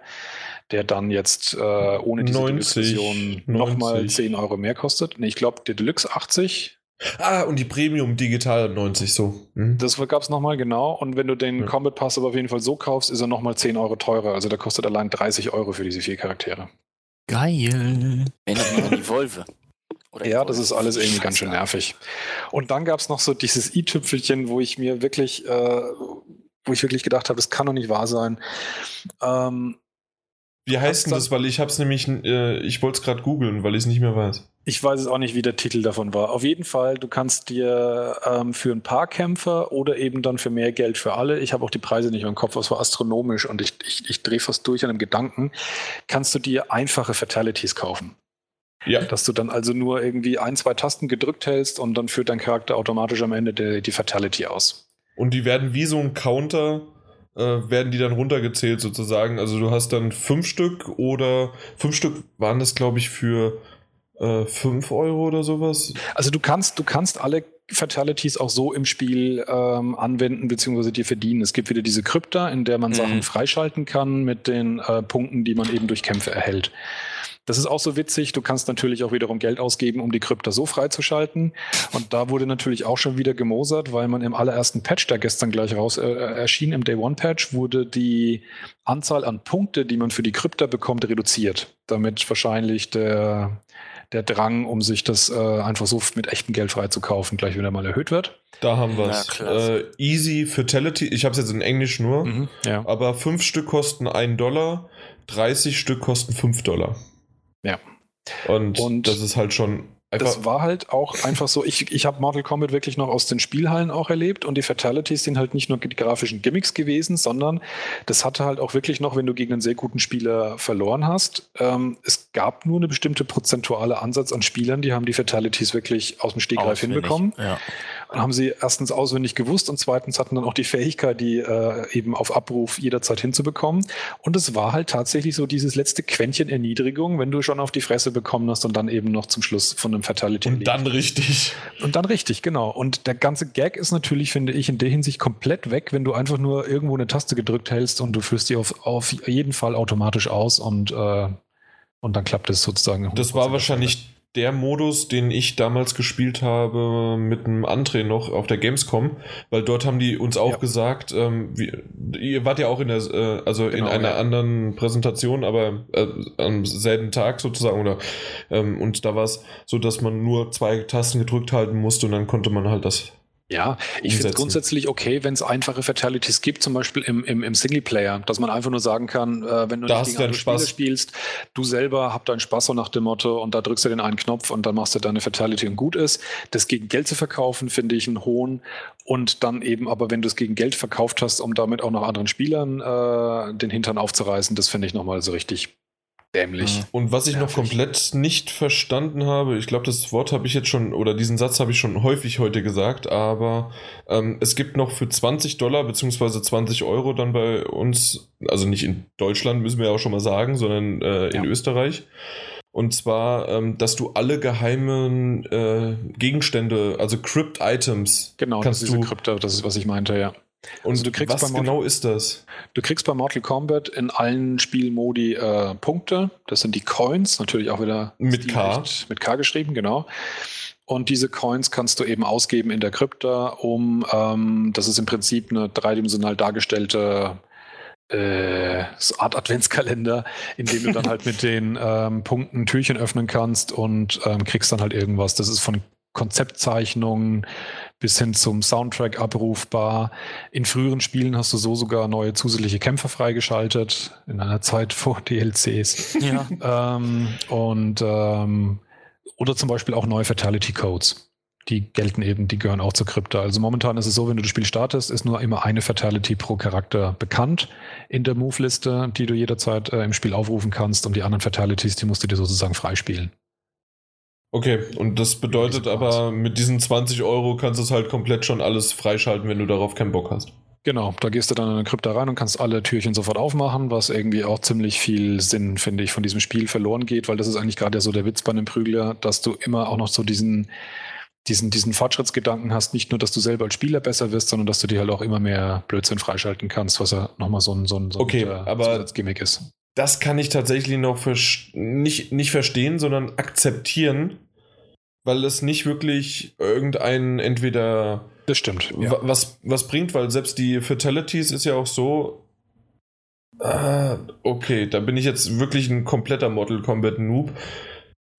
der dann jetzt äh, ohne diese Deluxe-Version nochmal 10 Euro mehr kostet. Nee, ich glaube, der Deluxe 80. Ah, und die Premium Digital 90 so. Mhm. Das gab es nochmal, genau. Und wenn du den ja. Combat Pass aber auf jeden Fall so kaufst, ist er nochmal 10 Euro teurer. Also der kostet allein 30 Euro für diese vier Charaktere. Geil. Erinnert mich an die Wolfe. Oder ja, das ist alles irgendwie ganz schön nervig. Und dann gab es noch so dieses i-Tüpfelchen, wo ich mir wirklich, äh, wo ich wirklich gedacht habe, das kann doch nicht wahr sein. Ähm, wie heißt denn das? Weil ich habe es nämlich, äh, ich wollte es gerade googeln, weil ich es nicht mehr weiß. Ich weiß es auch nicht, wie der Titel davon war. Auf jeden Fall, du kannst dir ähm, für ein paar Kämpfer oder eben dann für mehr Geld für alle, ich habe auch die Preise nicht mehr im Kopf, das war astronomisch und ich, ich, ich drehe fast durch an dem Gedanken, kannst du dir einfache Fatalities kaufen. Ja. Dass du dann also nur irgendwie ein, zwei Tasten gedrückt hältst und dann führt dein Charakter automatisch am Ende die, die Fatality aus. Und die werden wie so ein Counter werden die dann runtergezählt sozusagen. Also du hast dann fünf Stück oder fünf Stück waren das, glaube ich, für äh, fünf Euro oder sowas. Also du kannst, du kannst alle Fatalities auch so im Spiel ähm, anwenden bzw. dir verdienen. Es gibt wieder diese Krypta, in der man mhm. Sachen freischalten kann mit den äh, Punkten, die man eben durch Kämpfe erhält. Das ist auch so witzig. Du kannst natürlich auch wiederum Geld ausgeben, um die Krypta so freizuschalten. Und da wurde natürlich auch schon wieder gemosert, weil man im allerersten Patch, der gestern gleich raus äh, erschien, im Day One Patch, wurde die Anzahl an Punkte, die man für die Krypta bekommt, reduziert. Damit wahrscheinlich der, der Drang, um sich das äh, einfach so mit echtem Geld freizukaufen, gleich wieder mal erhöht wird. Da haben wir es. Äh, easy Fatality, ich habe es jetzt in Englisch nur, mhm, ja. aber fünf Stück kosten ein Dollar, 30 Stück kosten fünf Dollar. Ja. Und, und das ist halt schon Einfach das war halt auch einfach so, ich, ich habe Mortal Kombat wirklich noch aus den Spielhallen auch erlebt und die Fatalities sind halt nicht nur die grafischen Gimmicks gewesen, sondern das hatte halt auch wirklich noch, wenn du gegen einen sehr guten Spieler verloren hast, ähm, es gab nur eine bestimmte prozentuale Ansatz an Spielern, die haben die Fatalities wirklich aus dem Stegreif auswendig, hinbekommen. Ja. Haben sie erstens auswendig gewusst und zweitens hatten dann auch die Fähigkeit, die äh, eben auf Abruf jederzeit hinzubekommen. Und es war halt tatsächlich so dieses letzte Quäntchen Erniedrigung, wenn du schon auf die Fresse bekommen hast und dann eben noch zum Schluss von einem Fatality Und dann richtig. Und dann richtig, genau. Und der ganze Gag ist natürlich, finde ich, in der Hinsicht komplett weg, wenn du einfach nur irgendwo eine Taste gedrückt hältst und du führst die auf, auf jeden Fall automatisch aus und, äh, und dann klappt es sozusagen. Das war wahrscheinlich der Modus, den ich damals gespielt habe mit einem André noch auf der Gamescom, weil dort haben die uns auch ja. gesagt, ähm, wie, ihr wart ja auch in der, äh, also genau, in einer ja. anderen Präsentation, aber äh, am selben Tag sozusagen oder ähm, und da war es so, dass man nur zwei Tasten gedrückt halten musste und dann konnte man halt das Ja, ich finde es grundsätzlich okay, wenn es einfache Fatalities gibt, zum Beispiel im, im, im Singleplayer, dass man einfach nur sagen kann, äh, wenn du da nicht gegen Spiele spielst, du selber hab deinen Spaß so nach dem Motto und da drückst du den einen Knopf und dann machst du deine Fatality und gut ist. Das gegen Geld zu verkaufen, finde ich einen hohen und dann eben aber, wenn du es gegen Geld verkauft hast, um damit auch noch anderen Spielern äh, den Hintern aufzureißen, das finde ich nochmal so richtig dämlich. Und was ich Nervig. noch komplett nicht verstanden habe, ich glaube, das Wort habe ich jetzt schon, oder diesen Satz habe ich schon häufig heute gesagt, aber ähm, es gibt noch für 20 Dollar beziehungsweise 20 Euro dann bei uns, also nicht in Deutschland, müssen wir ja auch schon mal sagen, sondern äh, in ja. Österreich. Und zwar, ähm, dass du alle geheimen äh, Gegenstände, also Crypt-Items, genau, kannst das ist du, Krypto, das ist, was ich meinte, ja. Und also du kriegst was genau ist das? Du kriegst bei Mortal Kombat in allen Spielmodi äh, Punkte. Das sind die Coins, natürlich auch wieder mit K. Mit K geschrieben, genau. Und diese Coins kannst du eben ausgeben in der Krypta, um, ähm, das ist im Prinzip eine dreidimensional dargestellte äh, so Art Adventskalender, in dem du dann halt mit den ähm, Punkten Türchen öffnen kannst und ähm, kriegst dann halt irgendwas. Das ist von Konzeptzeichnungen bis hin zum Soundtrack abrufbar. In früheren Spielen hast du so sogar neue zusätzliche Kämpfer freigeschaltet, in einer Zeit vor DLCs. Ja. ähm, und ähm, oder zum Beispiel auch neue Fatality Codes. Die gelten eben, die gehören auch zur Krypta. Also momentan ist es so, wenn du das Spiel startest, ist nur immer eine Fatality pro Charakter bekannt in der Move-Liste, die du jederzeit äh, im Spiel aufrufen kannst und die anderen Fatalities, die musst du dir sozusagen freispielen. Okay, und das bedeutet aber, mit diesen 20 Euro kannst du es halt komplett schon alles freischalten, wenn du darauf keinen Bock hast. Genau, da gehst du dann in eine Krypta rein und kannst alle Türchen sofort aufmachen, was irgendwie auch ziemlich viel Sinn, finde ich, von diesem Spiel verloren geht, weil das ist eigentlich gerade so der Witz bei einem Prügler, dass du immer auch noch so diesen, diesen, diesen Fortschrittsgedanken hast, nicht nur, dass du selber als Spieler besser wirst, sondern dass du dir halt auch immer mehr Blödsinn freischalten kannst, was ja nochmal so ein, so ein, so ein okay, aber ist das kann ich tatsächlich noch nicht, nicht verstehen, sondern akzeptieren, weil es nicht wirklich irgendein entweder das stimmt ja. was, was bringt, weil selbst die Fatalities ist ja auch so. Ah, okay, da bin ich jetzt wirklich ein kompletter Mortal Kombat Noob.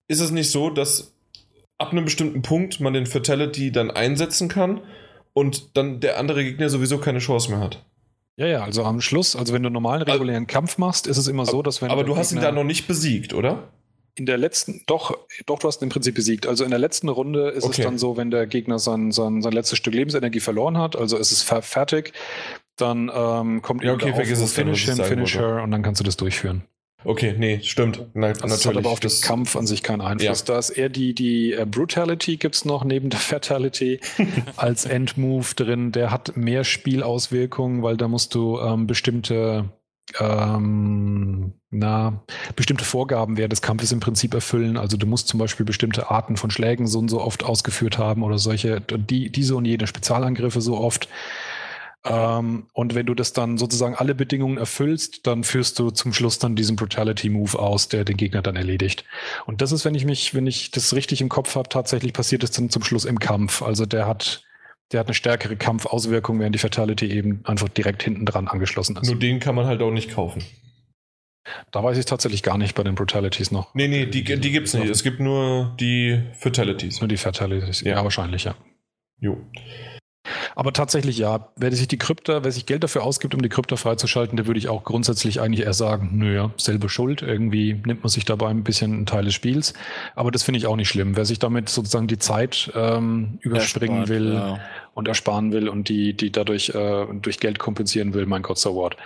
Ist es nicht so, dass ab einem bestimmten Punkt man den Fatality dann einsetzen kann und dann der andere Gegner sowieso keine Chance mehr hat? Ja, ja, also am Schluss, also wenn du normalen regulären Kampf machst, ist es immer so, dass wenn. Aber du hast ihn da noch nicht besiegt, oder? In der letzten, doch, doch, du hast ihn im Prinzip besiegt. Also in der letzten Runde ist okay. es dann so, wenn der Gegner sein, sein, sein letztes Stück Lebensenergie verloren hat, also ist es fertig, dann ähm, kommt ja, okay, vergiss es Finish him, Finish her und dann kannst du das durchführen. Okay, nee, stimmt. Na, das hat aber auf den Kampf an sich keinen Einfluss. Ja. Da ist eher die, die uh, Brutality gibt's noch neben der Fatality als Endmove drin. Der hat mehr Spielauswirkungen, weil da musst du ähm, bestimmte ähm, na, bestimmte Vorgaben während des Kampfes im Prinzip erfüllen. Also du musst zum Beispiel bestimmte Arten von Schlägen so und so oft ausgeführt haben oder solche, die, diese und jene Spezialangriffe so oft. Ähm, und wenn du das dann sozusagen alle Bedingungen erfüllst, dann führst du zum Schluss dann diesen Brutality Move aus, der den Gegner dann erledigt. Und das ist, wenn ich mich, wenn ich das richtig im Kopf habe, tatsächlich passiert es dann zum Schluss im Kampf. Also der hat, der hat eine stärkere Kampfauswirkung, während die Fatality eben einfach direkt hinten dran angeschlossen ist. Nur den kann man halt auch nicht kaufen. Da weiß ich tatsächlich gar nicht bei den Brutalities noch. Nee, nee, die, die, es nicht. Es gibt nur die Fatalities. Nur die Fatalities, ja, ja wahrscheinlich, ja. Jo. Aber tatsächlich ja, wer sich die Krypta, wer sich Geld dafür ausgibt, um die Krypta freizuschalten, der würde ich auch grundsätzlich eigentlich eher sagen, naja, selbe Schuld, irgendwie nimmt man sich dabei ein bisschen einen Teil des Spiels. Aber das finde ich auch nicht schlimm. Wer sich damit sozusagen die Zeit ähm, überspringen Erspart, will ja. und ersparen will und die, die dadurch äh, durch Geld kompensieren will, mein Gott, so what.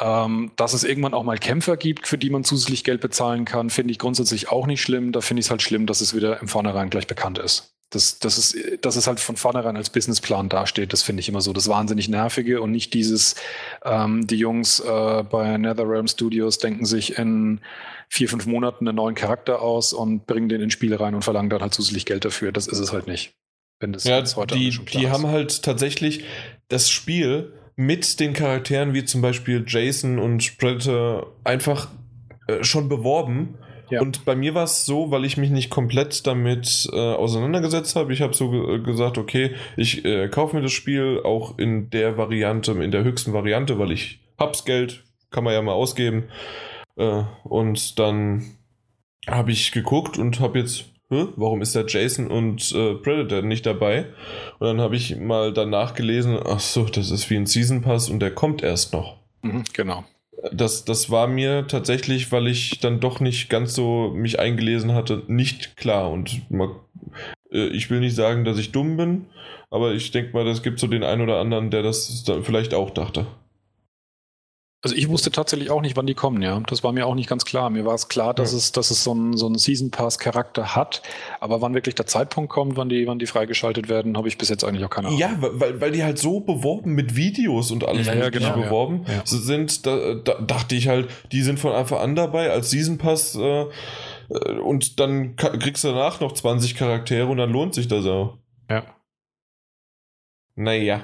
Ähm, dass es irgendwann auch mal Kämpfer gibt, für die man zusätzlich Geld bezahlen kann, finde ich grundsätzlich auch nicht schlimm. Da finde ich es halt schlimm, dass es wieder im Vornherein gleich bekannt ist. Das, das ist, dass es halt von vornherein als Businessplan dasteht, das finde ich immer so das wahnsinnig nervige und nicht dieses, ähm, die Jungs äh, bei NetherRealm Studios denken sich in vier, fünf Monaten einen neuen Charakter aus und bringen den ins Spiel rein und verlangen dann halt zusätzlich Geld dafür. Das ist es halt nicht. Wenn das ja, heute die, die haben halt tatsächlich das Spiel mit den Charakteren wie zum Beispiel Jason und Predator einfach äh, schon beworben ja. Und bei mir war es so, weil ich mich nicht komplett damit äh, auseinandergesetzt habe. Ich habe so ge gesagt, okay, ich äh, kaufe mir das Spiel auch in der Variante, in der höchsten Variante, weil ich hab's Geld, kann man ja mal ausgeben. Äh, und dann habe ich geguckt und habe jetzt warum ist da Jason und äh, Predator nicht dabei? Und dann habe ich mal danach gelesen, ach so, das ist wie ein Season Pass und der kommt erst noch. Mhm, genau. Das, das war mir tatsächlich, weil ich dann doch nicht ganz so mich eingelesen hatte, nicht klar. Und mal, äh, ich will nicht sagen, dass ich dumm bin, aber ich denke mal, es gibt so den einen oder anderen, der das vielleicht auch dachte. Also ich wusste tatsächlich auch nicht, wann die kommen, ja. Das war mir auch nicht ganz klar. Mir war es klar, dass ja. es, dass es so einen so Season Pass Charakter hat, aber wann wirklich der Zeitpunkt kommt, wann die, wann die freigeschaltet werden, habe ich bis jetzt eigentlich auch keine Ahnung. Ja, weil, weil die halt so beworben mit Videos und alles ja, ja, genau, beworben ja. sind, da, da, dachte ich halt, die sind von Anfang an dabei als Season Pass äh, und dann kriegst du danach noch 20 Charaktere und dann lohnt sich das auch. Ja. Naja.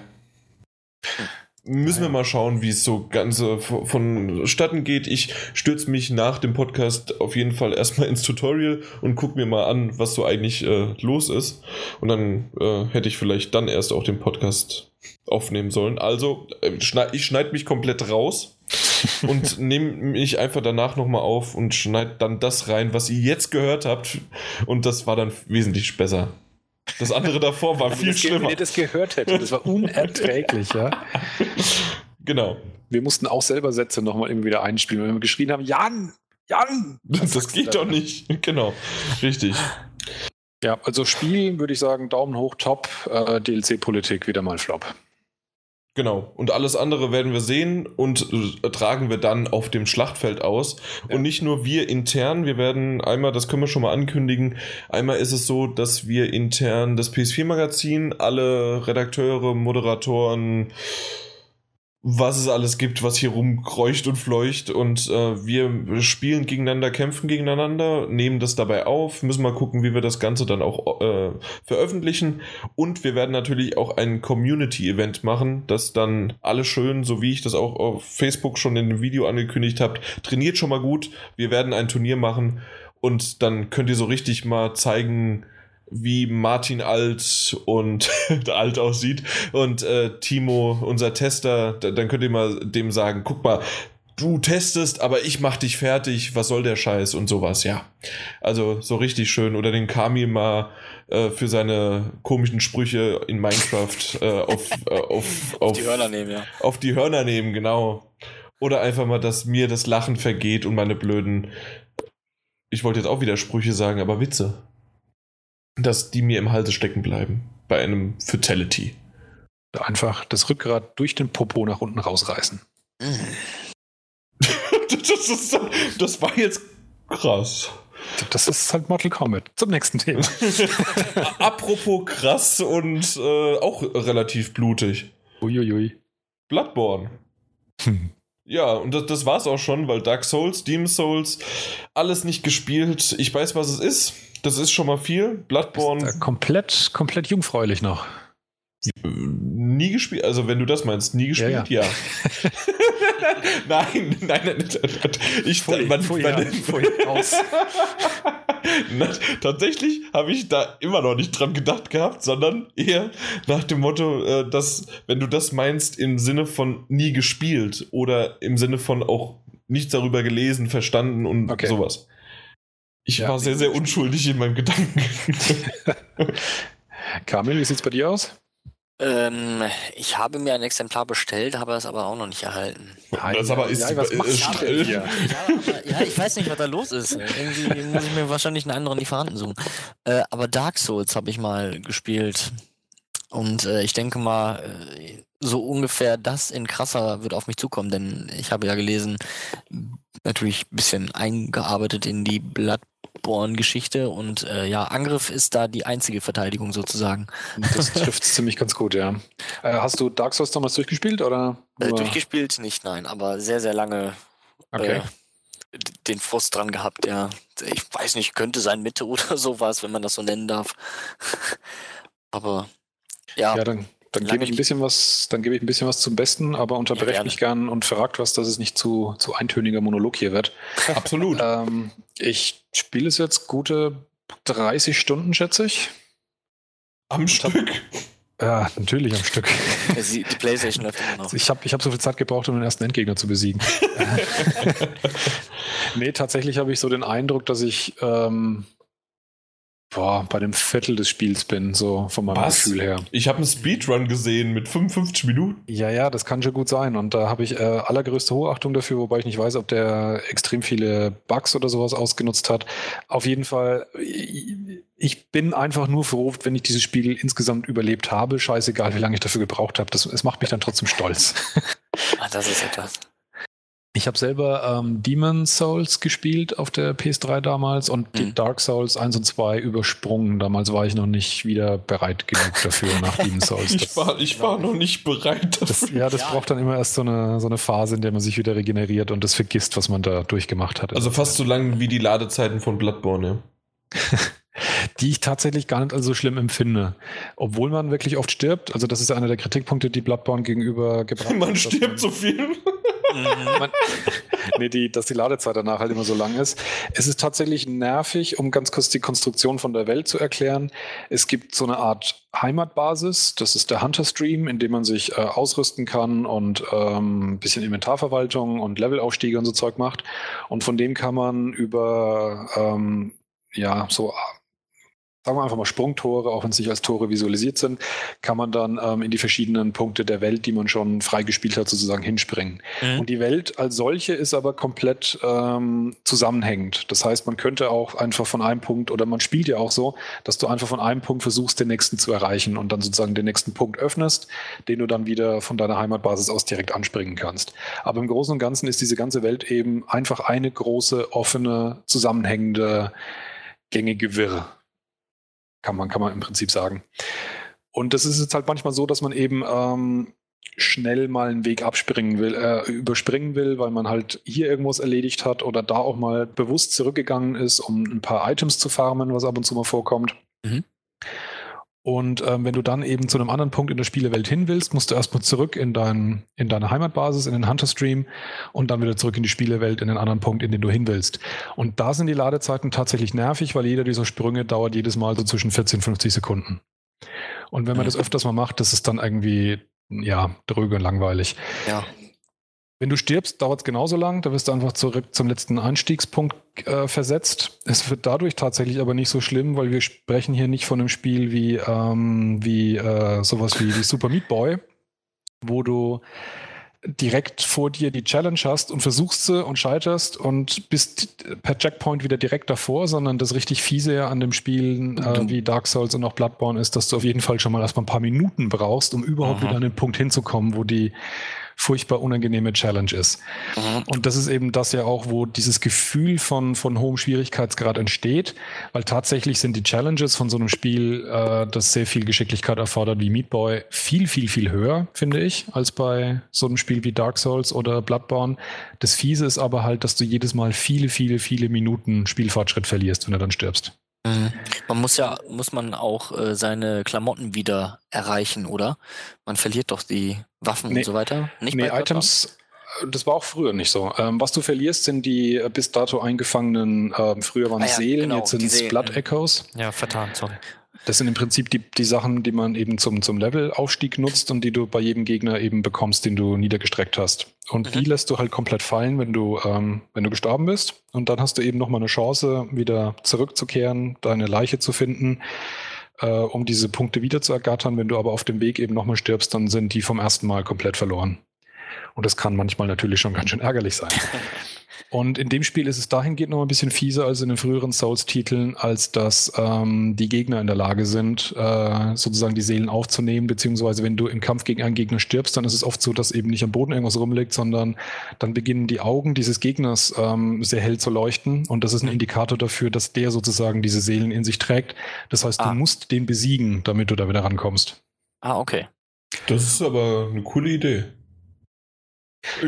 Müssen wir mal schauen, wie es so ganz vonstatten geht. Ich stürze mich nach dem Podcast auf jeden Fall erstmal ins Tutorial und gucke mir mal an, was so eigentlich äh, los ist. Und dann äh, hätte ich vielleicht dann erst auch den Podcast aufnehmen sollen. Also, äh, schneid, ich schneide mich komplett raus und nehme mich einfach danach nochmal auf und schneide dann das rein, was ihr jetzt gehört habt. Und das war dann wesentlich besser. Das andere davor war viel das, schlimmer. Wenn ihr das gehört hättet, das war unerträglich, ja. Genau. Wir mussten auch selber Sätze nochmal irgendwie wieder einspielen, wenn wir geschrien haben, Jan, Jan! Das, das geht doch nicht. Genau. Richtig. Ja, also Spiel würde ich sagen, Daumen hoch, top. Äh, DLC-Politik wieder mal Flop. Genau. Und alles andere werden wir sehen und äh, tragen wir dann auf dem Schlachtfeld aus. Ja. Und nicht nur wir intern, wir werden einmal, das können wir schon mal ankündigen, einmal ist es so, dass wir intern das PS4-Magazin, alle Redakteure, Moderatoren, was es alles gibt, was hier rumkreucht und fleucht. Und äh, wir spielen gegeneinander, kämpfen gegeneinander, nehmen das dabei auf, müssen mal gucken, wie wir das Ganze dann auch äh, veröffentlichen. Und wir werden natürlich auch ein Community-Event machen, das dann alle schön, so wie ich das auch auf Facebook schon in dem Video angekündigt habe, trainiert schon mal gut, wir werden ein Turnier machen und dann könnt ihr so richtig mal zeigen, wie Martin alt und alt aussieht und äh, Timo, unser Tester, dann könnt ihr mal dem sagen, guck mal, du testest, aber ich mach dich fertig, was soll der Scheiß und sowas, ja. Also so richtig schön. Oder den Kami mal äh, für seine komischen Sprüche in Minecraft äh, auf, äh, auf, auf, auf die Hörner nehmen, ja. Auf die Hörner nehmen, genau. Oder einfach mal, dass mir das Lachen vergeht und meine blöden, ich wollte jetzt auch wieder Sprüche sagen, aber Witze dass die mir im Halse stecken bleiben. Bei einem Fatality. Einfach das Rückgrat durch den Popo nach unten rausreißen. das, ist, das war jetzt krass. Das ist halt Mortal Kombat. Zum nächsten Thema. Apropos krass und äh, auch relativ blutig. Uiuiui. Bloodborne. Hm. Ja, und das, das war's auch schon, weil Dark Souls, Demon Souls, alles nicht gespielt. Ich weiß, was es ist. Das ist schon mal viel. Bloodborne. komplett, komplett jungfräulich noch. Nie gespielt, also wenn du das meinst, nie gespielt, ja. ja. nein, nein, nein, ich Pfui, man, Pfui, ja, Pfui, aus. Na, tatsächlich habe ich da immer noch nicht dran gedacht gehabt, sondern eher nach dem Motto, äh, dass wenn du das meinst im Sinne von nie gespielt oder im Sinne von auch nichts darüber gelesen, verstanden und okay. sowas. Ich ja, war sehr, sehr unschuldig in meinem Gedanken. Kamil, wie sieht's bei dir aus? Ähm, ich habe mir ein Exemplar bestellt, habe es aber auch noch nicht erhalten. Das aber ist, ja, was machst du ja, aber, ja, ich weiß nicht, was da los ist. Irgendwie muss ich mir wahrscheinlich einen anderen Lieferanten suchen. Äh, aber Dark Souls habe ich mal gespielt. Und äh, ich denke mal, äh, so ungefähr das in krasser wird auf mich zukommen, denn ich habe ja gelesen, natürlich ein bisschen eingearbeitet in die Blood Bloodborne-Geschichte und äh, ja, Angriff ist da die einzige Verteidigung sozusagen. Das trifft es ziemlich ganz gut, ja. Äh, hast du Dark Souls damals durchgespielt oder? Äh, durchgespielt nicht, nein, aber sehr, sehr lange okay. Äh, den Frust dran gehabt, ja. Ich weiß nicht, könnte sein Mitte oder sowas, wenn man das so nennen darf. aber ja. Ja, dann dann gebe ich ein bisschen was, dann gebe ich ein bisschen was zum Besten, aber unterbreche ja, mich gern und fragt was, dass es nicht zu, zu eintöniger Monolog hier wird. Absolut. ähm, ich spiele es jetzt gute 30 Stunden, schätze ich. Am und Stück? Hab, ja, natürlich am Stück. Die Playstation läuft immer noch. Ich habe ich hab so viel Zeit gebraucht, um den ersten Endgegner zu besiegen. nee, tatsächlich habe ich so den Eindruck, dass ich ähm, boah, bei dem Viertel des Spiels bin, so von meinem Was? Gefühl her. Ich habe einen Speedrun gesehen mit 55 Minuten. Ja, ja, das kann schon gut sein. Und da habe ich äh, allergrößte Hochachtung dafür, wobei ich nicht weiß, ob der extrem viele Bugs oder sowas ausgenutzt hat. Auf jeden Fall, ich bin einfach nur froh, wenn ich dieses Spiel insgesamt überlebt habe. Scheißegal, wie lange ich dafür gebraucht habe. Das, es macht mich dann trotzdem stolz. ah, das ist etwas. Ich habe selber ähm, Demon Souls gespielt auf der PS3 damals und mhm. die Dark Souls 1 und 2 übersprungen. Damals war ich noch nicht wieder bereit genug dafür nach Demon Souls. ich, war, ich war noch nicht bereit dafür. Das, ja, das ja. braucht dann immer erst so eine, so eine Phase, in der man sich wieder regeneriert und das vergisst, was man da durchgemacht hat. Also fast so lang wie die Ladezeiten von Bloodborne, ja. die ich tatsächlich gar nicht als so schlimm empfinde. Obwohl man wirklich oft stirbt. Also, das ist einer der Kritikpunkte, die Bloodborne gegenüber gebracht hat. Man stirbt man, so viel. Man, nee, die, dass die Ladezeit danach halt immer so lang ist. Es ist tatsächlich nervig, um ganz kurz die Konstruktion von der Welt zu erklären. Es gibt so eine Art Heimatbasis. Das ist der Hunter Stream, in dem man sich äh, ausrüsten kann und ähm, bisschen Inventarverwaltung und Levelaufstiege und so Zeug macht. Und von dem kann man über ähm, ja, so sagen wir einfach mal Sprungtore, auch wenn sie nicht als Tore visualisiert sind, kann man dann ähm, in die verschiedenen Punkte der Welt, die man schon freigespielt hat, sozusagen hinspringen. Mhm. Und die Welt als solche ist aber komplett ähm, zusammenhängend. Das heißt, man könnte auch einfach von einem Punkt, oder man spielt ja auch so, dass du einfach von einem Punkt versuchst, den nächsten zu erreichen und dann sozusagen den nächsten Punkt öffnest, den du dann wieder von deiner Heimatbasis aus direkt anspringen kannst. Aber im Großen und Ganzen ist diese ganze Welt eben einfach eine große, offene, zusammenhängende, gängige Wirr kann man, kann man im Prinzip sagen. Und das ist jetzt halt manchmal so, dass man eben ähm, schnell mal einen Weg abspringen will, äh, überspringen will, weil man halt hier irgendwas erledigt hat oder da auch mal bewusst zurückgegangen ist, um ein paar Items zu farmen, was ab und zu mal vorkommt. Mhm. Und ähm, wenn du dann eben zu einem anderen Punkt in der Spielewelt hin willst, musst du erstmal zurück in, dein, in deine Heimatbasis, in den Hunter Stream und dann wieder zurück in die Spielewelt, in den anderen Punkt, in den du hin willst. Und da sind die Ladezeiten tatsächlich nervig, weil jeder dieser Sprünge dauert jedes Mal so zwischen 14 und 50 Sekunden. Und wenn man das öfters mal macht, das ist dann irgendwie, ja, dröge und langweilig. Ja. Wenn du stirbst, dauert es genauso lang. Da wirst du einfach zurück zum letzten Einstiegspunkt äh, versetzt. Es wird dadurch tatsächlich aber nicht so schlimm, weil wir sprechen hier nicht von einem Spiel wie, ähm, wie äh, sowas wie, wie Super Meat Boy, wo du direkt vor dir die Challenge hast und versuchst sie und scheiterst und bist per Checkpoint wieder direkt davor, sondern das richtig fiese an dem Spiel äh, wie Dark Souls und auch Bloodborne ist, dass du auf jeden Fall schon mal erstmal ein paar Minuten brauchst, um überhaupt Aha. wieder an den Punkt hinzukommen, wo die furchtbar unangenehme Challenge ist. Mhm. Und das ist eben das ja auch, wo dieses Gefühl von, von hohem Schwierigkeitsgrad entsteht, weil tatsächlich sind die Challenges von so einem Spiel, äh, das sehr viel Geschicklichkeit erfordert wie Meat Boy, viel, viel, viel höher, finde ich, als bei so einem Spiel wie Dark Souls oder Bloodborne. Das Fiese ist aber halt, dass du jedes Mal viele, viele, viele Minuten Spielfortschritt verlierst, wenn du dann stirbst. Mhm. Man muss ja, muss man auch äh, seine Klamotten wieder erreichen, oder? Man verliert doch die Waffen nee, und so weiter. Nicht nee, Items, äh, das war auch früher nicht so. Ähm, was du verlierst, sind die äh, bis dato eingefangenen, äh, früher waren ah, ja, Seelen, genau, jetzt sind es Blood Echoes. Ja, vertan, sorry. Das sind im Prinzip die, die Sachen, die man eben zum, zum Levelaufstieg nutzt und die du bei jedem Gegner eben bekommst, den du niedergestreckt hast. Und mhm. die lässt du halt komplett fallen, wenn du, ähm, wenn du gestorben bist. Und dann hast du eben nochmal eine Chance, wieder zurückzukehren, deine Leiche zu finden, äh, um diese Punkte wieder zu ergattern. Wenn du aber auf dem Weg eben nochmal stirbst, dann sind die vom ersten Mal komplett verloren. Und das kann manchmal natürlich schon ganz schön ärgerlich sein. Und in dem Spiel ist es dahingehend noch ein bisschen fieser als in den früheren Souls-Titeln, als dass ähm, die Gegner in der Lage sind, äh, sozusagen die Seelen aufzunehmen, beziehungsweise wenn du im Kampf gegen einen Gegner stirbst, dann ist es oft so, dass eben nicht am Boden irgendwas rumliegt, sondern dann beginnen die Augen dieses Gegners ähm, sehr hell zu leuchten und das ist ein Indikator dafür, dass der sozusagen diese Seelen in sich trägt. Das heißt, ah. du musst den besiegen, damit du da wieder rankommst. Ah, okay. Das ist aber eine coole Idee.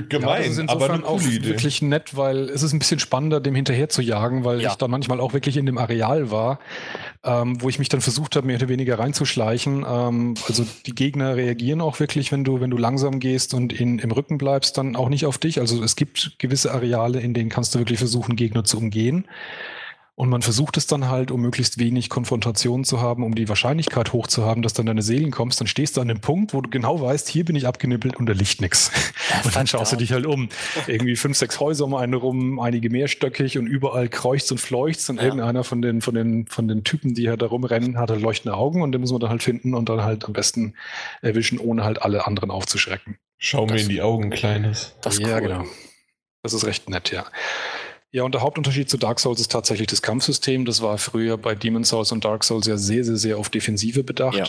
Gemein, ja, das ist aber eine auch Idee. wirklich nett, weil es ist ein bisschen spannender, dem hinterher zu jagen, weil ja. ich da manchmal auch wirklich in dem Areal war, ähm, wo ich mich dann versucht habe, mehr oder weniger reinzuschleichen. Ähm, also die Gegner reagieren auch wirklich, wenn du, wenn du langsam gehst und in, im Rücken bleibst, dann auch nicht auf dich. Also es gibt gewisse Areale, in denen kannst du wirklich versuchen, Gegner zu umgehen. Und man versucht es dann halt, um möglichst wenig Konfrontation zu haben, um die Wahrscheinlichkeit hoch zu haben, dass dann deine Seelen kommst. Dann stehst du an dem Punkt, wo du genau weißt, hier bin ich abgenippelt und da liegt nichts. Und dann schaust du dich halt um. Irgendwie fünf, sechs Häuser um eine rum, einige mehrstöckig und überall kreucht und fleucht. Und ja. irgendeiner von den, von, den, von den Typen, die halt da rumrennen, hat halt leuchtende Augen und den muss man dann halt finden und dann halt am besten erwischen, ohne halt alle anderen aufzuschrecken. Schau das, mir in die Augen, Kleines. Das ja, cool. genau. Das ist recht nett, ja. Ja, und der Hauptunterschied zu Dark Souls ist tatsächlich das Kampfsystem. Das war früher bei Demon Souls und Dark Souls ja sehr, sehr, sehr auf Defensive bedacht. Ja.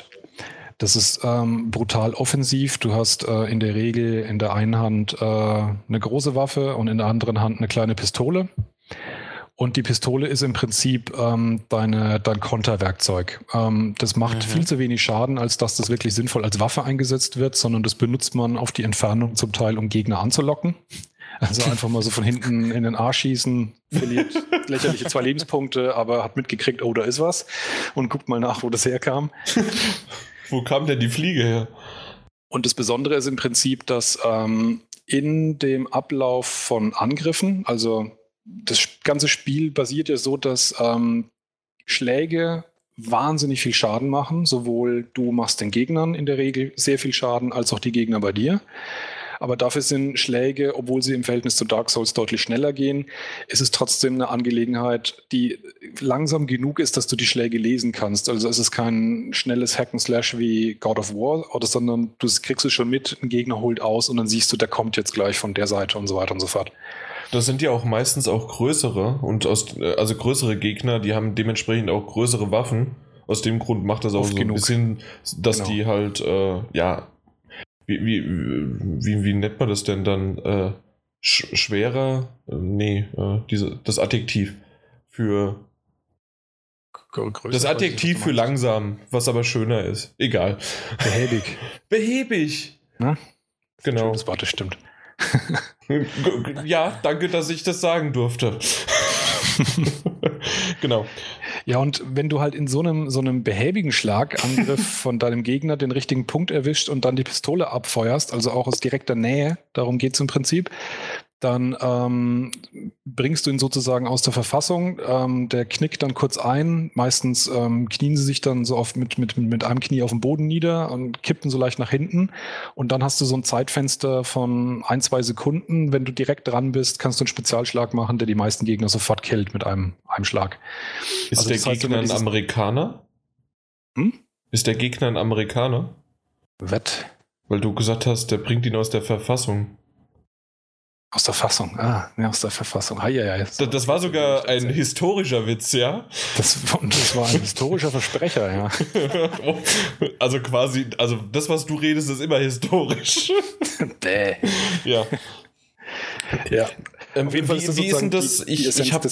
Das ist ähm, brutal offensiv. Du hast äh, in der Regel in der einen Hand äh, eine große Waffe und in der anderen Hand eine kleine Pistole. Und die Pistole ist im Prinzip ähm, deine, dein Konterwerkzeug. Ähm, das macht mhm. viel zu wenig Schaden, als dass das wirklich sinnvoll als Waffe eingesetzt wird, sondern das benutzt man auf die Entfernung zum Teil, um Gegner anzulocken. Also einfach mal so von hinten in den Arsch schießen, verliert lächerliche zwei Lebenspunkte, aber hat mitgekriegt, oh, da ist was und guckt mal nach, wo das herkam. wo kam denn die Fliege her? Und das Besondere ist im Prinzip, dass ähm, in dem Ablauf von Angriffen, also das ganze Spiel basiert ja so, dass ähm, Schläge wahnsinnig viel Schaden machen. Sowohl du machst den Gegnern in der Regel sehr viel Schaden, als auch die Gegner bei dir. Aber dafür sind Schläge, obwohl sie im Verhältnis zu Dark Souls deutlich schneller gehen, ist es trotzdem eine Angelegenheit, die langsam genug ist, dass du die Schläge lesen kannst. Also es ist kein schnelles Hack and Slash wie God of War, oder, sondern du kriegst es schon mit, ein Gegner holt aus und dann siehst du, der kommt jetzt gleich von der Seite und so weiter und so fort. Das sind ja auch meistens auch größere und aus, also größere Gegner, die haben dementsprechend auch größere Waffen. Aus dem Grund macht das auch Oft so genug. ein bisschen, dass genau. die halt, äh, ja, wie, wie, wie, wie nennt man das denn dann? Äh, sch schwerer? Äh, nee, äh, diese, das Adjektiv für. Größer, das Adjektiv für langsam, was aber schöner ist. Egal. Behäbig. Behäbig. Na? Genau. Das Wort, das stimmt. ja, danke, dass ich das sagen durfte. genau. Ja, und wenn du halt in so einem, so einem behäbigen Schlagangriff von deinem Gegner den richtigen Punkt erwischt und dann die Pistole abfeuerst, also auch aus direkter Nähe, darum geht es im Prinzip, dann ähm, bringst du ihn sozusagen aus der Verfassung. Ähm, der knickt dann kurz ein. Meistens ähm, knien sie sich dann so oft mit, mit, mit einem Knie auf dem Boden nieder und kippen so leicht nach hinten. Und dann hast du so ein Zeitfenster von ein, zwei Sekunden. Wenn du direkt dran bist, kannst du einen Spezialschlag machen, der die meisten Gegner sofort killt mit einem, einem Schlag. Ist also der Gegner ein Amerikaner? Hm? Ist der Gegner ein Amerikaner? Wett. Weil du gesagt hast, der bringt ihn aus der Verfassung. Aus der Fassung, ah, ne, aus der Verfassung. Ah, ja, ja, das, das war sogar ein historischer Witz, ja? Das, das war ein historischer Versprecher, ja. also quasi, also das, was du redest, ist immer historisch. Bäh. ja. Ja. Ähm, wie, wie, wie ist denn das? Ich, ich habe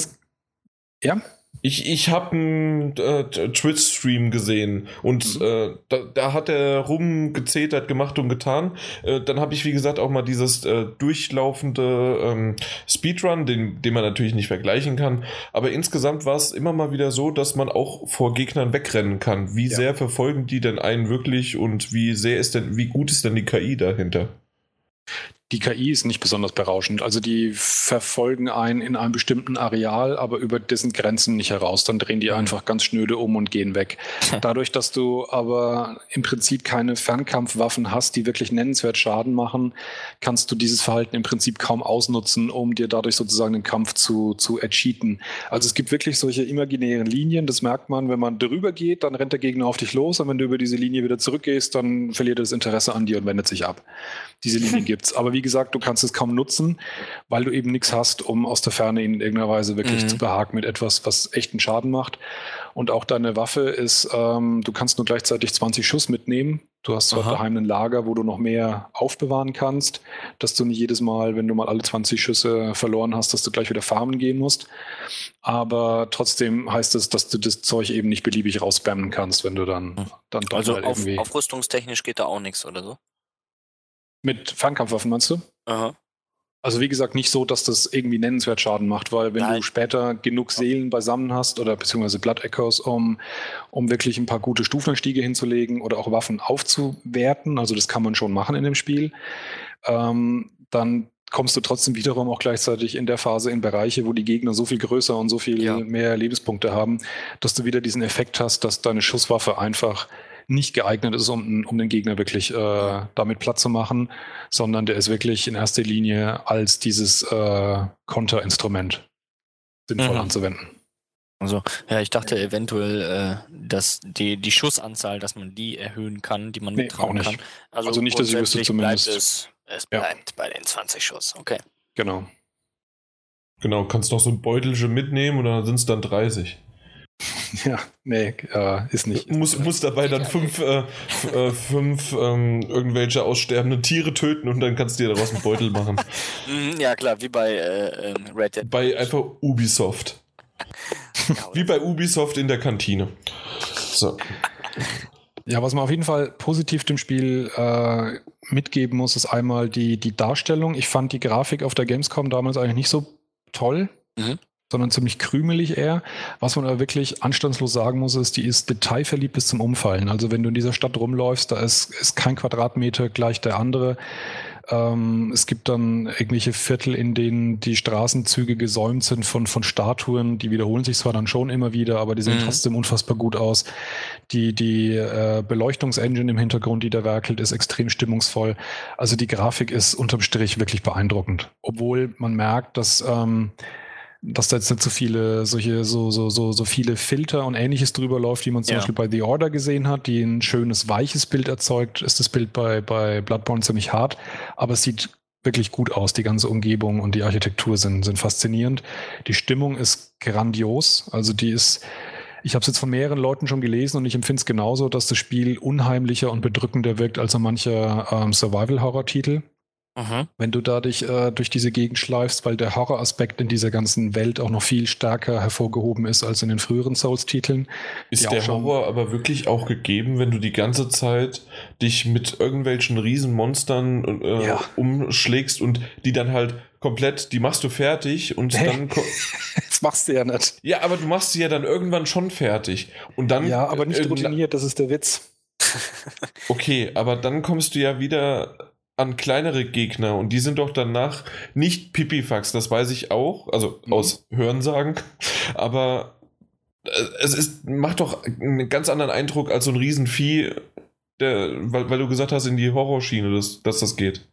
ja? Ich, ich habe einen äh, Twitch-Stream gesehen und mhm. äh, da, da, hat er rumgezetert, gemacht und getan. Äh, dann habe ich, wie gesagt, auch mal dieses äh, durchlaufende ähm, Speedrun, den, den man natürlich nicht vergleichen kann. Aber insgesamt war es immer mal wieder so, dass man auch vor Gegnern wegrennen kann. Wie ja. sehr verfolgen die denn einen wirklich und wie sehr ist denn, wie gut ist denn die KI dahinter? Die KI ist nicht besonders berauschend. Also die verfolgen einen in einem bestimmten Areal, aber über dessen Grenzen nicht heraus. Dann drehen die mhm. einfach ganz schnöde um und gehen weg. Dadurch, dass du aber im Prinzip keine Fernkampfwaffen hast, die wirklich nennenswert Schaden machen, kannst du dieses Verhalten im Prinzip kaum ausnutzen, um dir dadurch sozusagen den Kampf zu, zu ercheaten. Also es gibt wirklich solche imaginären Linien. Das merkt man, wenn man drüber geht, dann rennt der Gegner auf dich los. Und wenn du über diese Linie wieder zurückgehst, dann verliert er das Interesse an dir und wendet sich ab. Diese Linie gibt's. Aber wie gesagt, du kannst es kaum nutzen, weil du eben nichts hast, um aus der Ferne ihn in irgendeiner Weise wirklich mhm. zu behaken mit etwas, was echten Schaden macht. Und auch deine Waffe ist, ähm, du kannst nur gleichzeitig 20 Schuss mitnehmen. Du hast zwar Aha. daheim ein Lager, wo du noch mehr aufbewahren kannst, dass du nicht jedes Mal, wenn du mal alle 20 Schüsse verloren hast, dass du gleich wieder farmen gehen musst. Aber trotzdem heißt es, dass du das Zeug eben nicht beliebig rausspammen kannst, wenn du dann, hm. dann doch Also auf, aufrüstungstechnisch geht da auch nichts oder so? Mit Fernkampfwaffen meinst du? Aha. Also wie gesagt, nicht so, dass das irgendwie nennenswert Schaden macht, weil wenn Nein. du später genug Seelen beisammen hast oder beziehungsweise Blood Echoes, um, um wirklich ein paar gute Stufenanstiege hinzulegen oder auch Waffen aufzuwerten, also das kann man schon machen in dem Spiel, ähm, dann kommst du trotzdem wiederum auch gleichzeitig in der Phase in Bereiche, wo die Gegner so viel größer und so viel ja. mehr Lebenspunkte haben, dass du wieder diesen Effekt hast, dass deine Schusswaffe einfach nicht geeignet ist, um, um den Gegner wirklich äh, damit platt zu machen, sondern der ist wirklich in erster Linie als dieses äh, Konterinstrument sinnvoll mhm. anzuwenden. Also, ja, ich dachte eventuell, äh, dass die, die Schussanzahl, dass man die erhöhen kann, die man nee, mittragen kann. Also, also nicht, dass ich wüsste zumindest. Es, es bleibt ja. bei den 20 Schuss, okay. Genau. Genau, kannst noch so ein Beutelchen mitnehmen und dann sind es dann 30. Ja, nee, äh, ist nicht. Muss, muss dabei dann fünf, äh, äh, fünf ähm, irgendwelche aussterbende Tiere töten und dann kannst du dir daraus einen Beutel machen. Mhm, ja, klar, wie bei äh, ähm, Red Dead. Bei einfach Ubisoft. wie bei Ubisoft in der Kantine. So. Ja, was man auf jeden Fall positiv dem Spiel äh, mitgeben muss, ist einmal die, die Darstellung. Ich fand die Grafik auf der Gamescom damals eigentlich nicht so toll. Mhm sondern ziemlich krümelig eher. Was man aber wirklich anstandslos sagen muss, ist, die ist detailverliebt bis zum Umfallen. Also wenn du in dieser Stadt rumläufst, da ist, ist kein Quadratmeter gleich der andere. Ähm, es gibt dann irgendwelche Viertel, in denen die Straßenzüge gesäumt sind von, von Statuen. Die wiederholen sich zwar dann schon immer wieder, aber die sehen mhm. trotzdem unfassbar gut aus. Die, die äh, Beleuchtungsengine im Hintergrund, die da werkelt, ist extrem stimmungsvoll. Also die Grafik ist unterm Strich wirklich beeindruckend. Obwohl man merkt, dass ähm, dass da jetzt nicht so viele solche, so, so, so, so viele Filter und ähnliches drüber läuft, wie man zum ja. Beispiel bei The Order gesehen hat, die ein schönes, weiches Bild erzeugt, ist das Bild bei, bei Bloodborne ziemlich hart, aber es sieht wirklich gut aus. Die ganze Umgebung und die Architektur sind, sind faszinierend. Die Stimmung ist grandios. Also die ist, ich habe es jetzt von mehreren Leuten schon gelesen und ich empfinde es genauso, dass das Spiel unheimlicher und bedrückender wirkt als so mancher ähm, Survival-Horror-Titel. Mhm. Wenn du dadurch äh, durch diese Gegend schleifst, weil der Horroraspekt in dieser ganzen Welt auch noch viel stärker hervorgehoben ist als in den früheren Souls-Titeln. Ist der Horror aber wirklich auch gegeben, wenn du die ganze Zeit dich mit irgendwelchen Riesenmonstern äh, ja. umschlägst und die dann halt komplett, die machst du fertig und hey. dann. das machst du ja nicht. Ja, aber du machst sie ja dann irgendwann schon fertig. Und dann. Ja, aber nicht äh, routiniert, das ist der Witz. okay, aber dann kommst du ja wieder an kleinere Gegner und die sind doch danach nicht Pipifax, das weiß ich auch, also mhm. aus Hörensagen, aber äh, es ist, macht doch einen ganz anderen Eindruck als so ein Riesenvieh, der, weil, weil du gesagt hast, in die Horrorschiene, dass, dass das geht.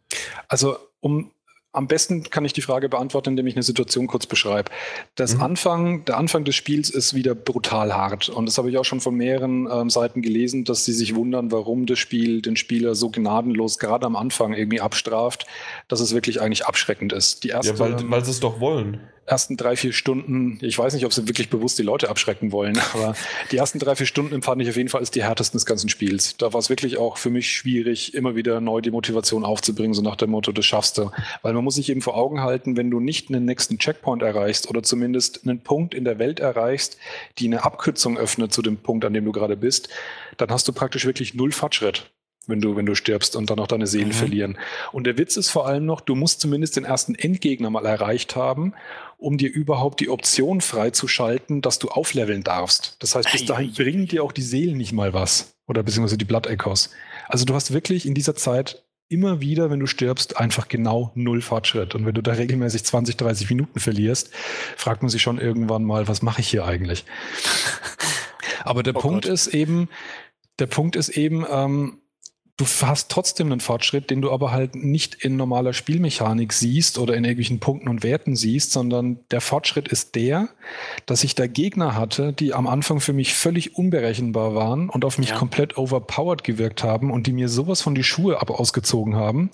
Also, um am besten kann ich die Frage beantworten, indem ich eine Situation kurz beschreibe. Das mhm. Anfang, der Anfang des Spiels ist wieder brutal hart. Und das habe ich auch schon von mehreren ähm, Seiten gelesen, dass sie sich wundern, warum das Spiel den Spieler so gnadenlos gerade am Anfang irgendwie abstraft, dass es wirklich eigentlich abschreckend ist. Die erste, ja, weil, weil sie es doch wollen ersten drei, vier Stunden, ich weiß nicht, ob sie wirklich bewusst die Leute abschrecken wollen, aber die ersten drei, vier Stunden empfand ich auf jeden Fall als die härtesten des ganzen Spiels. Da war es wirklich auch für mich schwierig, immer wieder neu die Motivation aufzubringen, so nach dem Motto, das schaffst du. Weil man muss sich eben vor Augen halten, wenn du nicht einen nächsten Checkpoint erreichst oder zumindest einen Punkt in der Welt erreichst, die eine Abkürzung öffnet zu dem Punkt, an dem du gerade bist, dann hast du praktisch wirklich null Fortschritt wenn du, wenn du stirbst und dann auch deine Seelen mhm. verlieren. Und der Witz ist vor allem noch, du musst zumindest den ersten Endgegner mal erreicht haben um dir überhaupt die Option freizuschalten, dass du aufleveln darfst. Das heißt, bis dahin bringen dir auch die Seelen nicht mal was. Oder beziehungsweise die Blood Echoes. Also du hast wirklich in dieser Zeit immer wieder, wenn du stirbst, einfach genau null Fortschritt. Und wenn du da regelmäßig 20, 30 Minuten verlierst, fragt man sich schon irgendwann mal, was mache ich hier eigentlich? Aber der oh Punkt Gott. ist eben, der Punkt ist eben, ähm, du hast trotzdem einen Fortschritt, den du aber halt nicht in normaler Spielmechanik siehst oder in irgendwelchen Punkten und Werten siehst, sondern der Fortschritt ist der, dass ich da Gegner hatte, die am Anfang für mich völlig unberechenbar waren und auf mich ja. komplett overpowered gewirkt haben und die mir sowas von die Schuhe ab ausgezogen haben,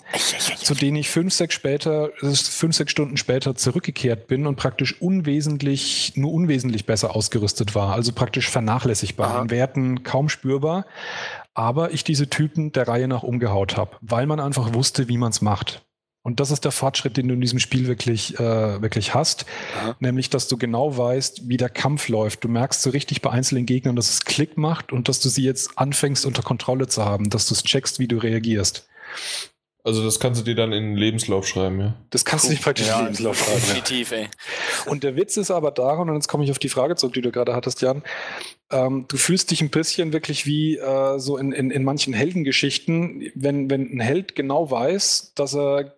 zu denen ich fünf, sechs später, fünf, sechs Stunden später zurückgekehrt bin und praktisch unwesentlich, nur unwesentlich besser ausgerüstet war, also praktisch vernachlässigbar, Aha. in Werten kaum spürbar, aber ich diese Typen der Reihe nach umgehaut habe, weil man einfach wusste, wie man es macht. Und das ist der Fortschritt, den du in diesem Spiel wirklich, äh, wirklich hast. Ja. Nämlich, dass du genau weißt, wie der Kampf läuft. Du merkst so richtig bei einzelnen Gegnern, dass es Klick macht und dass du sie jetzt anfängst unter Kontrolle zu haben, dass du es checkst, wie du reagierst. Also das kannst du dir dann in den Lebenslauf schreiben, ja? Das kannst cool. du nicht praktisch ja, in den Lebenslauf schreiben. Definitiv, ey. Und der Witz ist aber daran, und jetzt komme ich auf die Frage zurück, die du gerade hattest, Jan, ähm, du fühlst dich ein bisschen wirklich wie äh, so in, in, in manchen Heldengeschichten, wenn, wenn ein Held genau weiß, dass er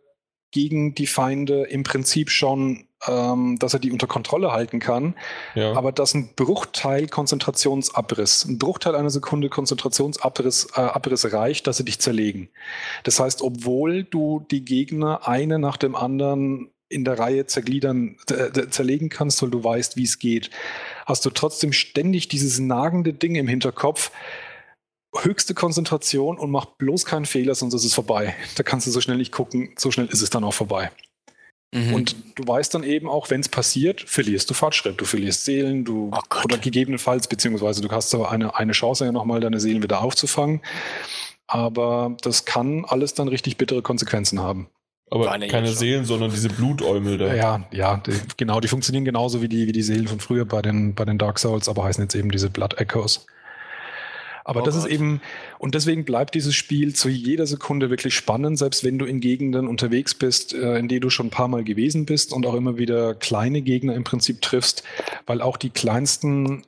gegen die Feinde im Prinzip schon, ähm, dass er die unter Kontrolle halten kann, ja. aber dass ein Bruchteil Konzentrationsabriss, ein Bruchteil einer Sekunde Konzentrationsabriss äh, Abriss reicht, dass sie dich zerlegen. Das heißt, obwohl du die Gegner eine nach dem anderen in der Reihe zergliedern, äh, zerlegen kannst, weil du weißt, wie es geht, hast du trotzdem ständig dieses nagende Ding im Hinterkopf, höchste Konzentration und mach bloß keinen Fehler, sonst ist es vorbei. Da kannst du so schnell nicht gucken, so schnell ist es dann auch vorbei. Mhm. Und du weißt dann eben auch, wenn es passiert, verlierst du Fortschritt, du verlierst Seelen, du oh oder gegebenenfalls, beziehungsweise du hast aber eine, eine Chance ja nochmal, deine Seelen wieder aufzufangen. Aber das kann alles dann richtig bittere Konsequenzen haben. Aber keine Seelen, sondern diese Blutäumel da. Ja, ja, die, genau, die funktionieren genauso wie die, wie die Seelen von früher bei den, bei den Dark Souls, aber heißen jetzt eben diese Blood Echoes. Aber oh das Gott. ist eben, und deswegen bleibt dieses Spiel zu jeder Sekunde wirklich spannend, selbst wenn du in Gegenden unterwegs bist, äh, in denen du schon ein paar Mal gewesen bist und auch immer wieder kleine Gegner im Prinzip triffst, weil auch die kleinsten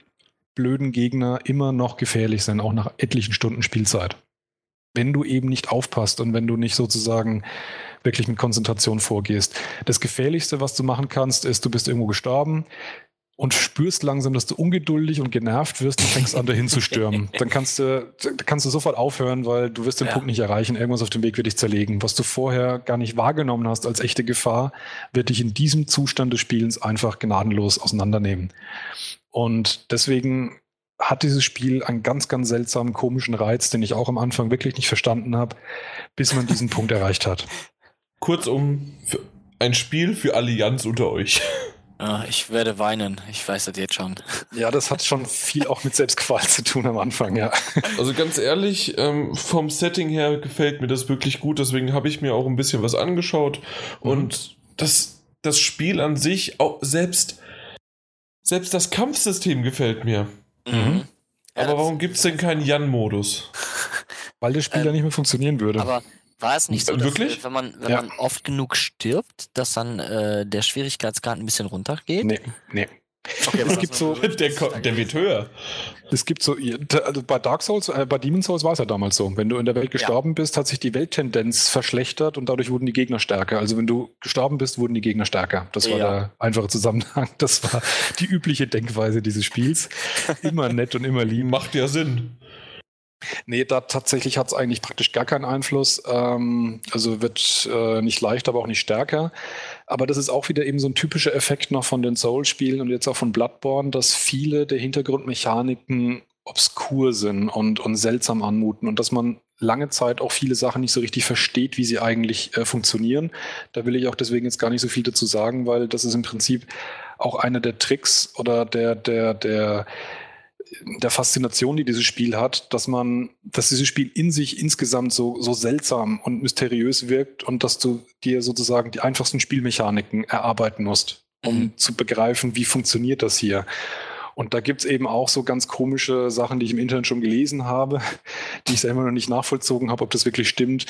blöden Gegner immer noch gefährlich sind, auch nach etlichen Stunden Spielzeit. Wenn du eben nicht aufpasst und wenn du nicht sozusagen wirklich mit Konzentration vorgehst. Das Gefährlichste, was du machen kannst, ist, du bist irgendwo gestorben, und spürst langsam, dass du ungeduldig und genervt wirst und fängst an, dahin zu stürmen. Dann kannst du, kannst du sofort aufhören, weil du wirst den ja. Punkt nicht erreichen. Irgendwas auf dem Weg wird dich zerlegen. Was du vorher gar nicht wahrgenommen hast als echte Gefahr, wird dich in diesem Zustand des Spielens einfach gnadenlos auseinandernehmen. Und deswegen hat dieses Spiel einen ganz, ganz seltsamen, komischen Reiz, den ich auch am Anfang wirklich nicht verstanden habe, bis man diesen Punkt erreicht hat. Kurzum, ein Spiel für Allianz unter euch. Ja, ich werde weinen. Ich weiß das jetzt schon. Ja, das hat schon viel auch mit Selbstqual zu tun am Anfang, ja. Also ganz ehrlich, ähm, vom Setting her gefällt mir das wirklich gut. Deswegen habe ich mir auch ein bisschen was angeschaut. Mhm. Und das, das Spiel an sich, auch selbst, selbst das Kampfsystem gefällt mir. Mhm. Aber warum gibt es denn keinen Jan-Modus? Weil das Spiel ähm, ja nicht mehr funktionieren würde. Aber war es nicht so, dass Wirklich? wenn man, wenn ja. man oft genug stirbt, dass dann äh, der Schwierigkeitsgrad ein bisschen runtergeht? Nee, nee. Okay, es gibt so, der, der wird höher. Es gibt so, also bei Dark Souls, äh, bei Demon Souls war es ja damals so. Wenn du in der Welt gestorben ja. bist, hat sich die Welttendenz verschlechtert und dadurch wurden die Gegner stärker. Also wenn du gestorben bist, wurden die Gegner stärker. Das war ja. der einfache Zusammenhang. Das war die übliche Denkweise dieses Spiels. Immer nett und immer lieb. Macht ja Sinn. Nee, da tatsächlich hat es eigentlich praktisch gar keinen Einfluss. Ähm, also wird äh, nicht leichter, aber auch nicht stärker. Aber das ist auch wieder eben so ein typischer Effekt noch von den Soul-Spielen und jetzt auch von Bloodborne, dass viele der Hintergrundmechaniken obskur sind und, und seltsam anmuten und dass man lange Zeit auch viele Sachen nicht so richtig versteht, wie sie eigentlich äh, funktionieren. Da will ich auch deswegen jetzt gar nicht so viel dazu sagen, weil das ist im Prinzip auch einer der Tricks oder der, der, der, der Faszination, die dieses Spiel hat, dass man, dass dieses Spiel in sich insgesamt so, so seltsam und mysteriös wirkt und dass du dir sozusagen die einfachsten Spielmechaniken erarbeiten musst, um mhm. zu begreifen, wie funktioniert das hier. Und da gibt's eben auch so ganz komische Sachen, die ich im Internet schon gelesen habe, die ich selber noch nicht nachvollzogen habe, ob das wirklich stimmt,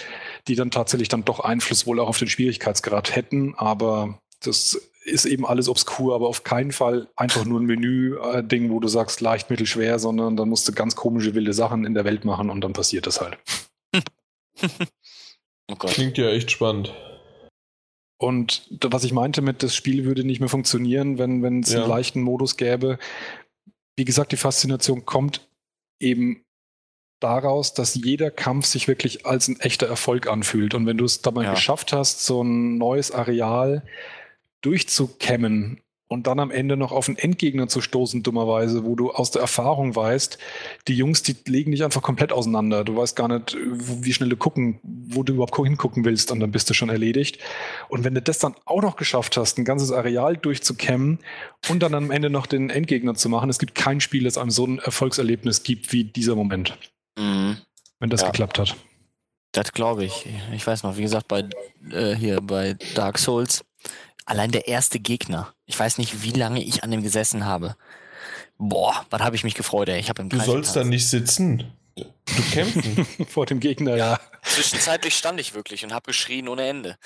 die dann tatsächlich dann doch Einfluss wohl auch auf den Schwierigkeitsgrad hätten. Aber das ist eben alles obskur, aber auf keinen Fall einfach nur ein Menü-Ding, wo du sagst leicht, mittel, schwer, sondern dann musst du ganz komische, wilde Sachen in der Welt machen und dann passiert das halt. oh Klingt ja echt spannend. Und was ich meinte mit, das Spiel würde nicht mehr funktionieren, wenn es ja. einen leichten Modus gäbe. Wie gesagt, die Faszination kommt eben daraus, dass jeder Kampf sich wirklich als ein echter Erfolg anfühlt. Und wenn du es dabei ja. geschafft hast, so ein neues Areal durchzukämmen und dann am Ende noch auf einen Endgegner zu stoßen, dummerweise, wo du aus der Erfahrung weißt, die Jungs, die legen dich einfach komplett auseinander. Du weißt gar nicht, wie schnell du gucken, wo du überhaupt hingucken willst und dann bist du schon erledigt. Und wenn du das dann auch noch geschafft hast, ein ganzes Areal durchzukämmen und dann am Ende noch den Endgegner zu machen, es gibt kein Spiel, das einem so ein Erfolgserlebnis gibt wie dieser Moment. Mhm. Wenn das ja. geklappt hat. Das glaube ich. Ich weiß noch, wie gesagt, bei äh, hier bei Dark Souls Allein der erste Gegner. Ich weiß nicht, wie lange ich an dem gesessen habe. Boah, was habe ich mich gefreut, ey. Ich habe im Du sollst da nicht sitzen. Du kämpfen. Vor dem Gegner, ja. Zwischenzeitlich stand ich wirklich und habe geschrien ohne Ende.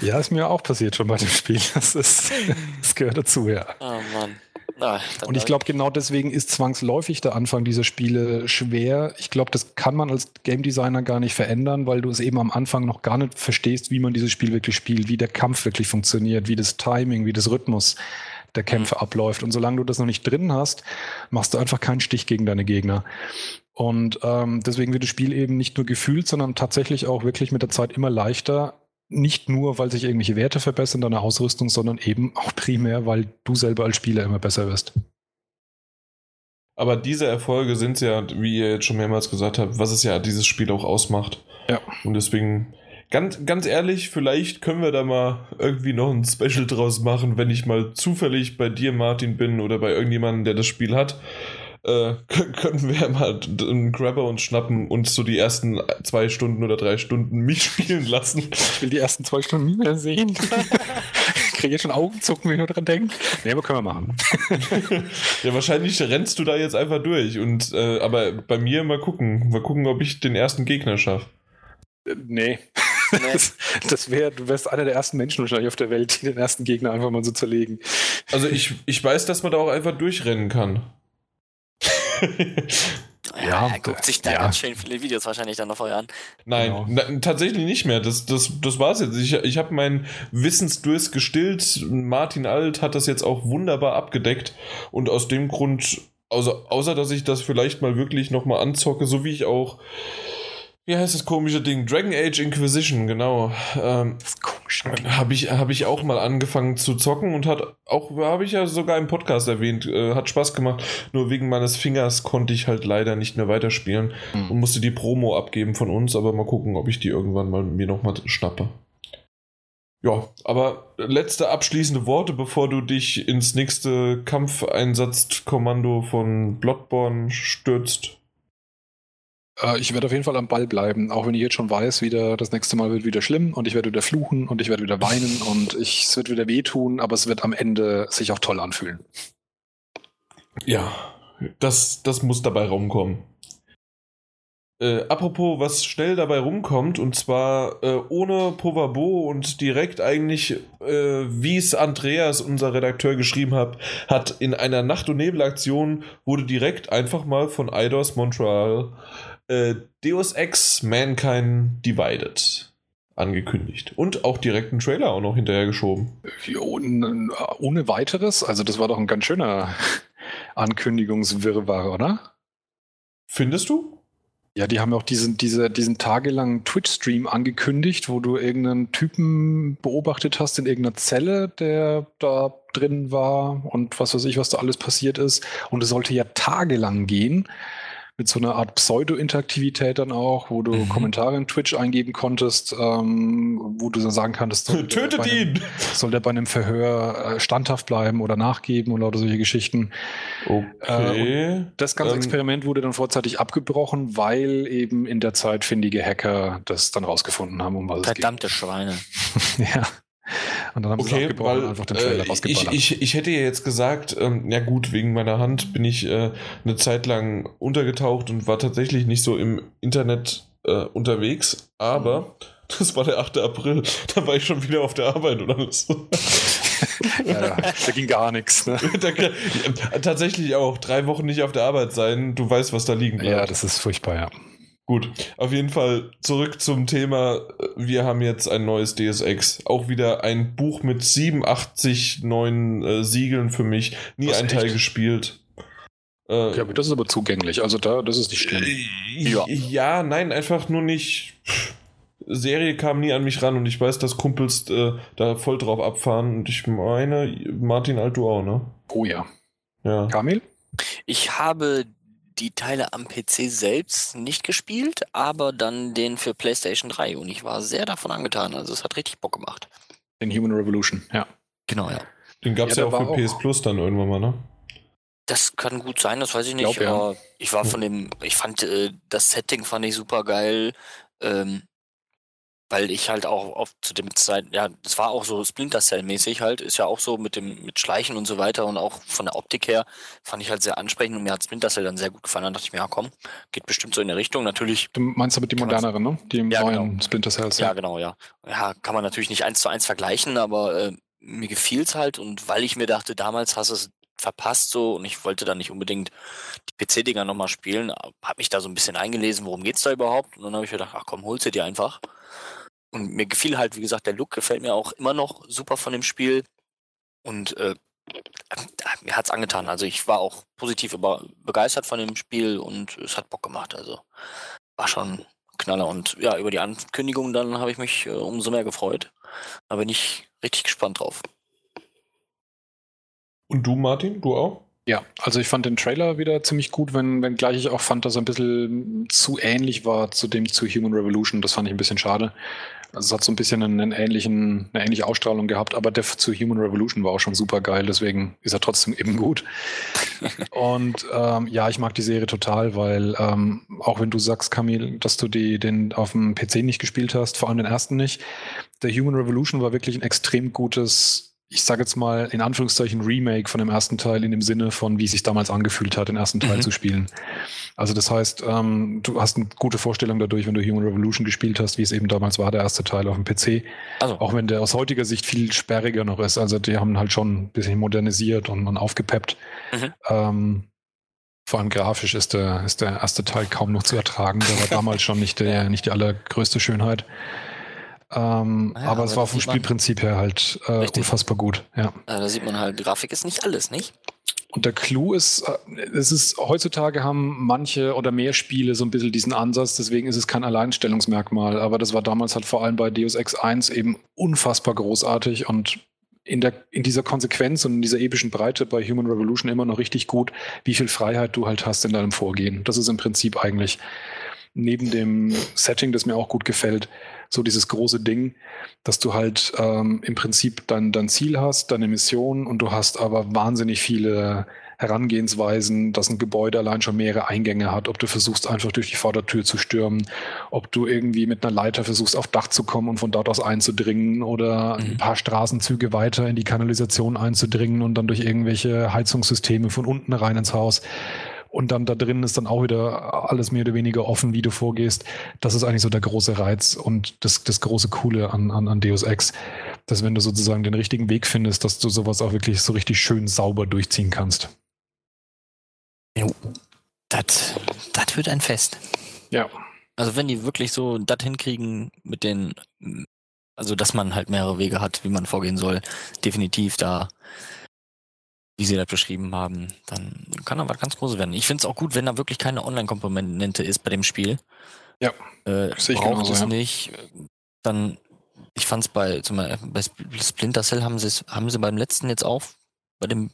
Ja, ist mir auch passiert schon bei dem Spiel. Das, ist, das gehört dazu, ja. Oh Mann. Na, und ich glaube, genau deswegen ist zwangsläufig der Anfang dieser Spiele schwer. Ich glaube, das kann man als Game Designer gar nicht verändern, weil du es eben am Anfang noch gar nicht verstehst, wie man dieses Spiel wirklich spielt, wie der Kampf wirklich funktioniert, wie das Timing, wie das Rhythmus der Kämpfe mhm. abläuft. Und solange du das noch nicht drin hast, machst du einfach keinen Stich gegen deine Gegner. Und ähm, deswegen wird das Spiel eben nicht nur gefühlt, sondern tatsächlich auch wirklich mit der Zeit immer leichter. Nicht nur, weil sich irgendwelche Werte verbessern, deine Ausrüstung, sondern eben auch primär, weil du selber als Spieler immer besser wirst. Aber diese Erfolge sind ja, wie ihr jetzt schon mehrmals gesagt habt, was es ja dieses Spiel auch ausmacht. Ja. Und deswegen, ganz, ganz ehrlich, vielleicht können wir da mal irgendwie noch ein Special draus machen, wenn ich mal zufällig bei dir, Martin, bin oder bei irgendjemandem, der das Spiel hat äh, können wir mal einen Grabber uns schnappen und so die ersten zwei Stunden oder drei Stunden mich spielen lassen. Ich will die ersten zwei Stunden nie mehr sehen. ich kriege jetzt schon Augenzucken, wenn ich nur dran denke. Nee, aber können wir machen. ja, wahrscheinlich rennst du da jetzt einfach durch. Und, äh, aber bei mir mal gucken. Mal gucken, ob ich den ersten Gegner schaffe. Äh, nee. Das, das wäre, du wärst einer der ersten Menschen wahrscheinlich auf der Welt, die den ersten Gegner einfach mal so zerlegen. Also ich, ich weiß, dass man da auch einfach durchrennen kann. ja, er guckt sich da ja. ganz schön viele Videos wahrscheinlich dann noch vorher an. Nein, genau. na, tatsächlich nicht mehr. Das, das, das war's jetzt. Ich, ich habe meinen Wissensdurst gestillt. Martin Alt hat das jetzt auch wunderbar abgedeckt. Und aus dem Grund, außer, außer dass ich das vielleicht mal wirklich nochmal anzocke, so wie ich auch wie heißt das komische Ding? Dragon Age Inquisition, genau. Ähm, das komische Ding. Habe ich, hab ich auch mal angefangen zu zocken und hat auch, habe ich ja sogar im Podcast erwähnt, äh, hat Spaß gemacht. Nur wegen meines Fingers konnte ich halt leider nicht mehr weiterspielen mhm. und musste die Promo abgeben von uns, aber mal gucken, ob ich die irgendwann mal mir nochmal schnappe. Ja, aber letzte abschließende Worte, bevor du dich ins nächste Kampfeinsatzkommando von Bloodborne stürzt. Äh, ich werde auf jeden Fall am Ball bleiben, auch wenn ich jetzt schon weiß, wieder das nächste Mal wird wieder schlimm und ich werde wieder fluchen und ich werde wieder weinen und ich, es wird wieder wehtun, aber es wird am Ende sich auch toll anfühlen. Ja, das, das muss dabei rumkommen. Äh, apropos, was schnell dabei rumkommt, und zwar äh, ohne Povabo und direkt eigentlich, äh, wie es Andreas, unser Redakteur, geschrieben hat, hat in einer Nacht- und Nebelaktion wurde direkt einfach mal von Eidos Montreal äh, Deus Ex Mankind Divided angekündigt. Und auch direkt einen Trailer auch noch hinterher geschoben. Ohne, ohne weiteres? Also das war doch ein ganz schöner Ankündigungswirrwarr, oder? Findest du? Ja, die haben auch diesen, diese, diesen tagelangen Twitch-Stream angekündigt, wo du irgendeinen Typen beobachtet hast in irgendeiner Zelle, der da drin war und was weiß ich, was da alles passiert ist. Und es sollte ja tagelang gehen mit so einer Art Pseudo-Interaktivität dann auch, wo du mhm. Kommentare in Twitch eingeben konntest, ähm, wo du dann sagen kannst, soll tötet einem, ihn! Soll der bei einem Verhör äh, standhaft bleiben oder nachgeben oder solche Geschichten. Okay. Äh, das ganze ähm, Experiment wurde dann vorzeitig abgebrochen, weil eben in der Zeit findige Hacker das dann rausgefunden haben, um was Verdammte es geht. Verdammte Schweine. ja. Und dann haben okay, sie weil, einfach den Trailer äh, ich, ich, ich hätte ja jetzt gesagt, ähm, ja gut, wegen meiner Hand bin ich äh, eine Zeit lang untergetaucht und war tatsächlich nicht so im Internet äh, unterwegs, aber mhm. das war der 8. April, da war ich schon wieder auf der Arbeit oder alles. ja, da ging gar nichts. Ne? Da, tatsächlich auch drei Wochen nicht auf der Arbeit sein, du weißt, was da liegen bleibt. Ja, das ist furchtbar, ja. Gut, auf jeden Fall zurück zum Thema. Wir haben jetzt ein neues DSX. Auch wieder ein Buch mit 87 neuen äh, Siegeln für mich. Nie Was, ein Teil gespielt. Äh, ja, das ist aber zugänglich. Also da, das ist nicht schlimm. Äh, ja. ja, nein, einfach nur nicht. Serie kam nie an mich ran und ich weiß, dass Kumpels äh, da voll drauf abfahren und ich meine, Martin Alto auch, ne? Oh ja. Ja. Kamil? Ich habe die Teile am PC selbst nicht gespielt, aber dann den für PlayStation 3 und ich war sehr davon angetan. Also es hat richtig Bock gemacht. Den Human Revolution, ja. Genau, ja. Den gab es ja, ja, auch für PS Plus dann irgendwann mal, ne? Das kann gut sein, das weiß ich nicht. Glaub, ja. Aber ich war von dem, ich fand äh, das Setting fand ich super geil. Ähm, weil ich halt auch auf zu dem Zeit, ja, das war auch so Splinter Cell-mäßig halt, ist ja auch so mit dem, mit Schleichen und so weiter und auch von der Optik her fand ich halt sehr ansprechend und mir hat Splinter Cell dann sehr gut gefallen. Dann dachte ich mir, ja komm, geht bestimmt so in der Richtung. Natürlich. Du meinst aber die moderneren, ne? Die ja, neuen genau. Splinter Cells. Ja. ja, genau, ja. Ja, kann man natürlich nicht eins zu eins vergleichen, aber äh, mir gefiel es halt und weil ich mir dachte, damals hast es verpasst so und ich wollte dann nicht unbedingt die PC-Dinger nochmal spielen. Habe mich da so ein bisschen eingelesen, worum geht's da überhaupt? Und dann habe ich gedacht, ach komm, holst du dir einfach. Und mir gefiel halt, wie gesagt, der Look gefällt mir auch immer noch super von dem Spiel. Und äh, mir hat's angetan. Also ich war auch positiv über, begeistert von dem Spiel und es hat Bock gemacht. Also war schon Knaller. Und ja, über die Ankündigung dann habe ich mich äh, umso mehr gefreut. Da bin ich richtig gespannt drauf. Und du, Martin, du auch? Ja, also ich fand den Trailer wieder ziemlich gut, wenn, wenngleich ich auch fand, dass er ein bisschen zu ähnlich war zu dem zu Human Revolution. Das fand ich ein bisschen schade. Also es hat so ein bisschen einen ähnlichen, eine ähnliche Ausstrahlung gehabt, aber der zu Human Revolution war auch schon super geil, deswegen ist er trotzdem eben gut. und ähm, ja, ich mag die Serie total, weil ähm, auch wenn du sagst, Camille, dass du die, den auf dem PC nicht gespielt hast, vor allem den ersten nicht, der Human Revolution war wirklich ein extrem gutes ich sage jetzt mal in Anführungszeichen Remake von dem ersten Teil in dem Sinne von, wie es sich damals angefühlt hat, den ersten Teil mhm. zu spielen. Also das heißt, ähm, du hast eine gute Vorstellung dadurch, wenn du Human Revolution gespielt hast, wie es eben damals war, der erste Teil auf dem PC. Also. Auch wenn der aus heutiger Sicht viel sperriger noch ist. Also die haben halt schon ein bisschen modernisiert und, und aufgepeppt. Mhm. Ähm, vor allem grafisch ist der, ist der erste Teil kaum noch zu ertragen. Der war damals schon nicht, der, nicht die allergrößte Schönheit. Ähm, ja, aber es war vom Spielprinzip her halt äh, unfassbar gut. Ja. ja. Da sieht man halt, Grafik ist nicht alles, nicht? Und der Clou ist, äh, es ist, heutzutage haben manche oder mehr Spiele so ein bisschen diesen Ansatz, deswegen ist es kein Alleinstellungsmerkmal. Aber das war damals halt vor allem bei Deus Ex 1 eben unfassbar großartig und in, der, in dieser Konsequenz und in dieser epischen Breite bei Human Revolution immer noch richtig gut, wie viel Freiheit du halt hast in deinem Vorgehen. Das ist im Prinzip eigentlich neben dem Setting, das mir auch gut gefällt, so dieses große Ding, dass du halt ähm, im Prinzip dein, dein Ziel hast, deine Mission und du hast aber wahnsinnig viele Herangehensweisen, dass ein Gebäude allein schon mehrere Eingänge hat, ob du versuchst einfach durch die Vordertür zu stürmen, ob du irgendwie mit einer Leiter versuchst auf Dach zu kommen und von dort aus einzudringen oder mhm. ein paar Straßenzüge weiter in die Kanalisation einzudringen und dann durch irgendwelche Heizungssysteme von unten rein ins Haus. Und dann da drin ist dann auch wieder alles mehr oder weniger offen, wie du vorgehst. Das ist eigentlich so der große Reiz und das, das große Coole an, an, an Deus Ex, dass wenn du sozusagen den richtigen Weg findest, dass du sowas auch wirklich so richtig schön sauber durchziehen kannst. Jo, das wird ein Fest. Ja. Also wenn die wirklich so das hinkriegen mit den, also dass man halt mehrere Wege hat, wie man vorgehen soll, definitiv da wie sie das beschrieben haben, dann kann da was ganz Großes werden. Ich finde es auch gut, wenn da wirklich keine Online-Komponente ist bei dem Spiel. Ja, äh, sehe ich braucht genauso, es ja. nicht. Dann, ich fand es bei, zum Beispiel, bei Splinter Cell haben sie haben sie beim letzten jetzt auch, bei dem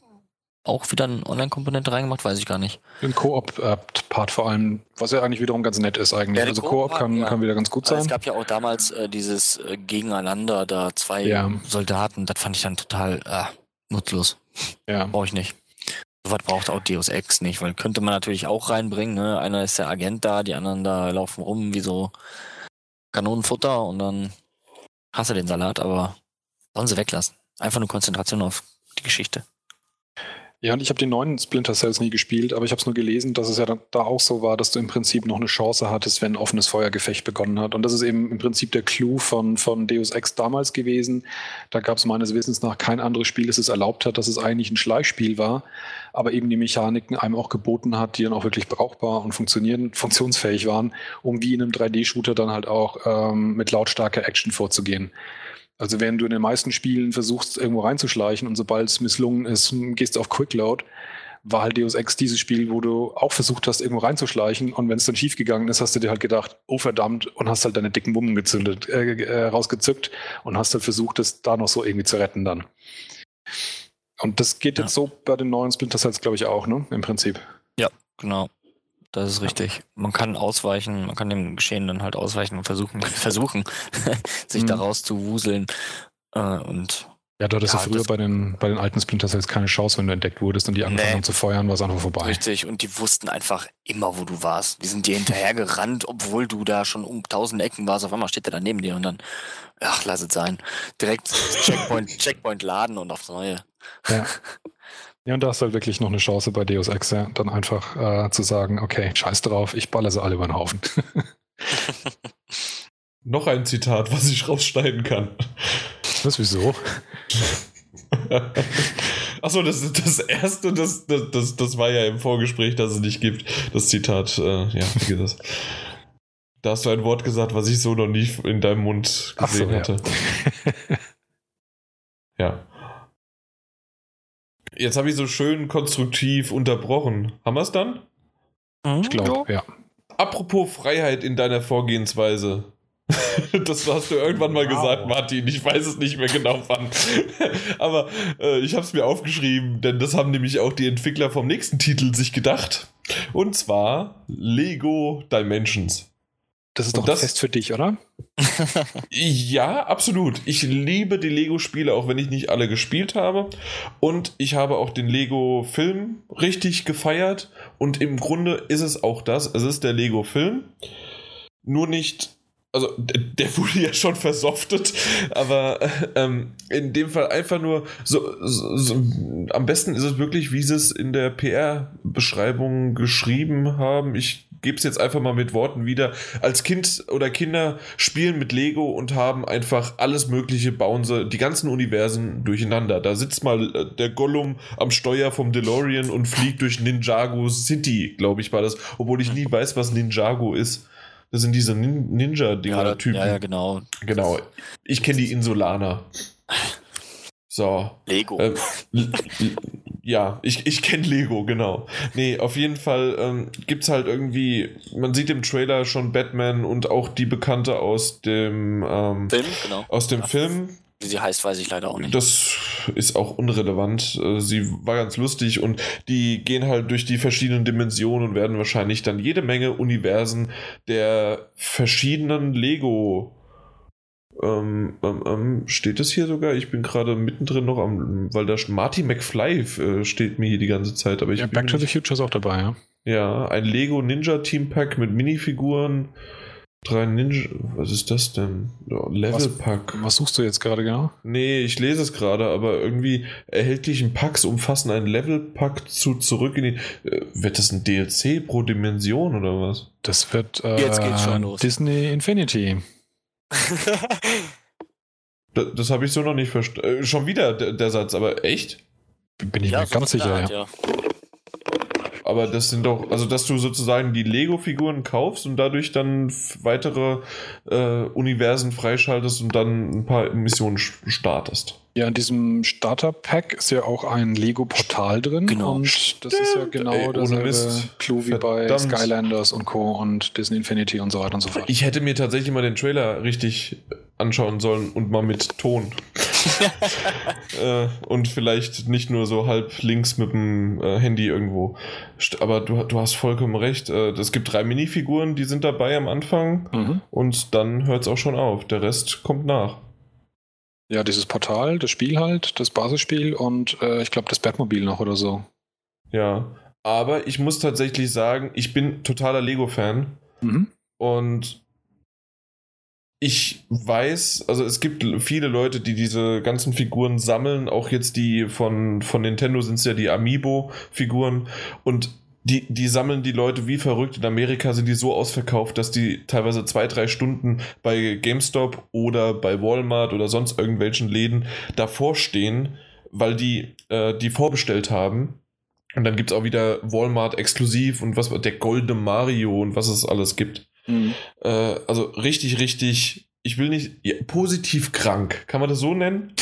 auch wieder eine Online-Komponente reingemacht, weiß ich gar nicht. Ein Koop-Part vor allem, was ja eigentlich wiederum ganz nett ist eigentlich. Ja, also Koop kann, ja. kann wieder ganz gut sein. Es gab ja auch damals äh, dieses äh, Gegeneinander, da zwei ja. Soldaten, das fand ich dann total äh, nutzlos. Ja. Brauche ich nicht. So was braucht auch Deus Ex nicht, weil könnte man natürlich auch reinbringen. Ne? Einer ist der Agent da, die anderen da laufen rum wie so Kanonenfutter und dann hast du den Salat, aber sollen sie weglassen. Einfach nur Konzentration auf die Geschichte. Ja, und ich habe die neuen Splinter Cells nie gespielt, aber ich habe es nur gelesen, dass es ja da auch so war, dass du im Prinzip noch eine Chance hattest, wenn ein offenes Feuergefecht begonnen hat. Und das ist eben im Prinzip der Clou von, von Deus Ex damals gewesen. Da gab es meines Wissens nach kein anderes Spiel, das es erlaubt hat, dass es eigentlich ein Schleichspiel war, aber eben die Mechaniken einem auch geboten hat, die dann auch wirklich brauchbar und funktionieren, funktionsfähig waren, um wie in einem 3D-Shooter dann halt auch ähm, mit lautstarker Action vorzugehen. Also während du in den meisten Spielen versuchst, irgendwo reinzuschleichen und sobald es misslungen ist, gehst du auf Quickload, war halt Deus Ex dieses Spiel, wo du auch versucht hast, irgendwo reinzuschleichen und wenn es dann schiefgegangen ist, hast du dir halt gedacht, oh verdammt, und hast halt deine dicken Bummen gezündet, äh, äh, rausgezückt und hast halt versucht, das da noch so irgendwie zu retten dann. Und das geht ja. jetzt so bei den neuen Splinter Cells, glaube ich, auch, ne? Im Prinzip. Ja, genau. Das ist richtig. Man kann ausweichen, man kann dem Geschehen dann halt ausweichen und versuchen, versuchen, sich mhm. daraus zu wuseln. Äh, und ja, du hattest ja, ja früher bei den, bei den alten Splinter Cells keine Chance, wenn du entdeckt wurdest und die angefangen nee. haben zu feuern, war es einfach vorbei. Richtig, und die wussten einfach immer, wo du warst. Die sind dir hinterhergerannt, obwohl du da schon um tausend Ecken warst. Auf einmal steht er da neben dir und dann, ach, lass es sein. Direkt Checkpoint, Checkpoint laden und aufs Neue. Ja. Ja, und da hast du halt wirklich noch eine Chance bei Deus Ex, ja, dann einfach äh, zu sagen, okay, scheiß drauf, ich baller sie alle über den Haufen. noch ein Zitat, was ich rausschneiden kann. Was, wieso? Achso, das, das erste, das, das, das, das war ja im Vorgespräch, dass es nicht gibt. Das Zitat, äh, ja, wie gesagt. Da hast du ein Wort gesagt, was ich so noch nie in deinem Mund gesehen so, hatte. Ja. Jetzt habe ich so schön konstruktiv unterbrochen. Haben wir es dann? Mhm. Ich glaube, ja. Apropos Freiheit in deiner Vorgehensweise. Das hast du irgendwann mal wow. gesagt, Martin. Ich weiß es nicht mehr genau wann. Aber äh, ich habe es mir aufgeschrieben, denn das haben nämlich auch die Entwickler vom nächsten Titel sich gedacht. Und zwar Lego Dimensions. Das ist doch das, Fest für dich, oder? ja, absolut. Ich liebe die Lego-Spiele, auch wenn ich nicht alle gespielt habe. Und ich habe auch den Lego-Film richtig gefeiert. Und im Grunde ist es auch das. Es ist der Lego-Film. Nur nicht also der wurde ja schon versoftet, aber ähm, in dem Fall einfach nur so, so, so, am besten ist es wirklich, wie sie es in der PR-Beschreibung geschrieben haben. Ich gebe es jetzt einfach mal mit Worten wieder. Als Kind oder Kinder spielen mit Lego und haben einfach alles Mögliche, bauen sie die ganzen Universen durcheinander. Da sitzt mal äh, der Gollum am Steuer vom DeLorean und fliegt durch Ninjago City, glaube ich, war das, obwohl ich nie weiß, was Ninjago ist. Das sind diese Nin Ninja-Dinger-Typen. Ja, ja, genau. Genau. Ich kenne die Insulaner. So. Lego. Ähm, ja, ich, ich kenne Lego, genau. Nee, auf jeden Fall ähm, gibt es halt irgendwie, man sieht im Trailer schon Batman und auch die Bekannte aus dem ähm, Film, genau. Aus dem ja. Film. Wie sie heißt, weiß ich leider auch nicht. Das ist auch unrelevant. Äh, sie war ganz lustig und die gehen halt durch die verschiedenen Dimensionen und werden wahrscheinlich dann jede Menge Universen der verschiedenen Lego ähm, ähm, ähm, steht es hier sogar? Ich bin gerade mittendrin noch am, weil da Marty McFly äh, steht mir hier die ganze Zeit. Aber ich ja, Back to the Future ist auch dabei, ja. Ja, ein Lego Ninja Team Pack mit Minifiguren. Drei Ninja. Was ist das denn? Oh, Level Pack. Was, was, suchst du jetzt gerade genau? Nee, ich lese es gerade, aber irgendwie erhältlichen Packs umfassen einen Level Pack zu zurück in die. Äh, wird das ein DLC pro Dimension oder was? Das wird äh, jetzt geht's schon los. Disney Infinity. das, das habe ich so noch nicht verstanden. Äh, schon wieder der, der, Satz, aber echt? Bin ich ja, mir so ganz sicher, ja. ja. Aber das sind doch, also dass du sozusagen die Lego-Figuren kaufst und dadurch dann weitere äh, Universen freischaltest und dann ein paar Missionen startest. Ja, in diesem Starter-Pack ist ja auch ein Lego-Portal drin. Genau. Und das ist ja genau Ey, dasselbe Clou wie bei Skylanders und Co. und Disney Infinity und so weiter und so fort. Ich hätte mir tatsächlich mal den Trailer richtig anschauen sollen und mal mit Ton. äh, und vielleicht nicht nur so halb links mit dem äh, Handy irgendwo. Aber du, du hast vollkommen recht. Äh, es gibt drei Minifiguren, die sind dabei am Anfang mhm. und dann hört es auch schon auf. Der Rest kommt nach. Ja, dieses Portal, das Spiel halt, das Basisspiel und äh, ich glaube das Batmobil noch oder so. Ja, aber ich muss tatsächlich sagen, ich bin totaler Lego-Fan. Mhm. Und ich weiß, also es gibt viele Leute, die diese ganzen Figuren sammeln, auch jetzt die von, von Nintendo sind es ja die Amiibo-Figuren und die, die sammeln die Leute wie verrückt. In Amerika sind die so ausverkauft, dass die teilweise zwei, drei Stunden bei GameStop oder bei Walmart oder sonst irgendwelchen Läden davor stehen, weil die äh, die vorbestellt haben. Und dann gibt es auch wieder Walmart exklusiv und was der goldene Mario und was es alles gibt. Mhm. Äh, also richtig, richtig, ich will nicht, ja, positiv krank, kann man das so nennen?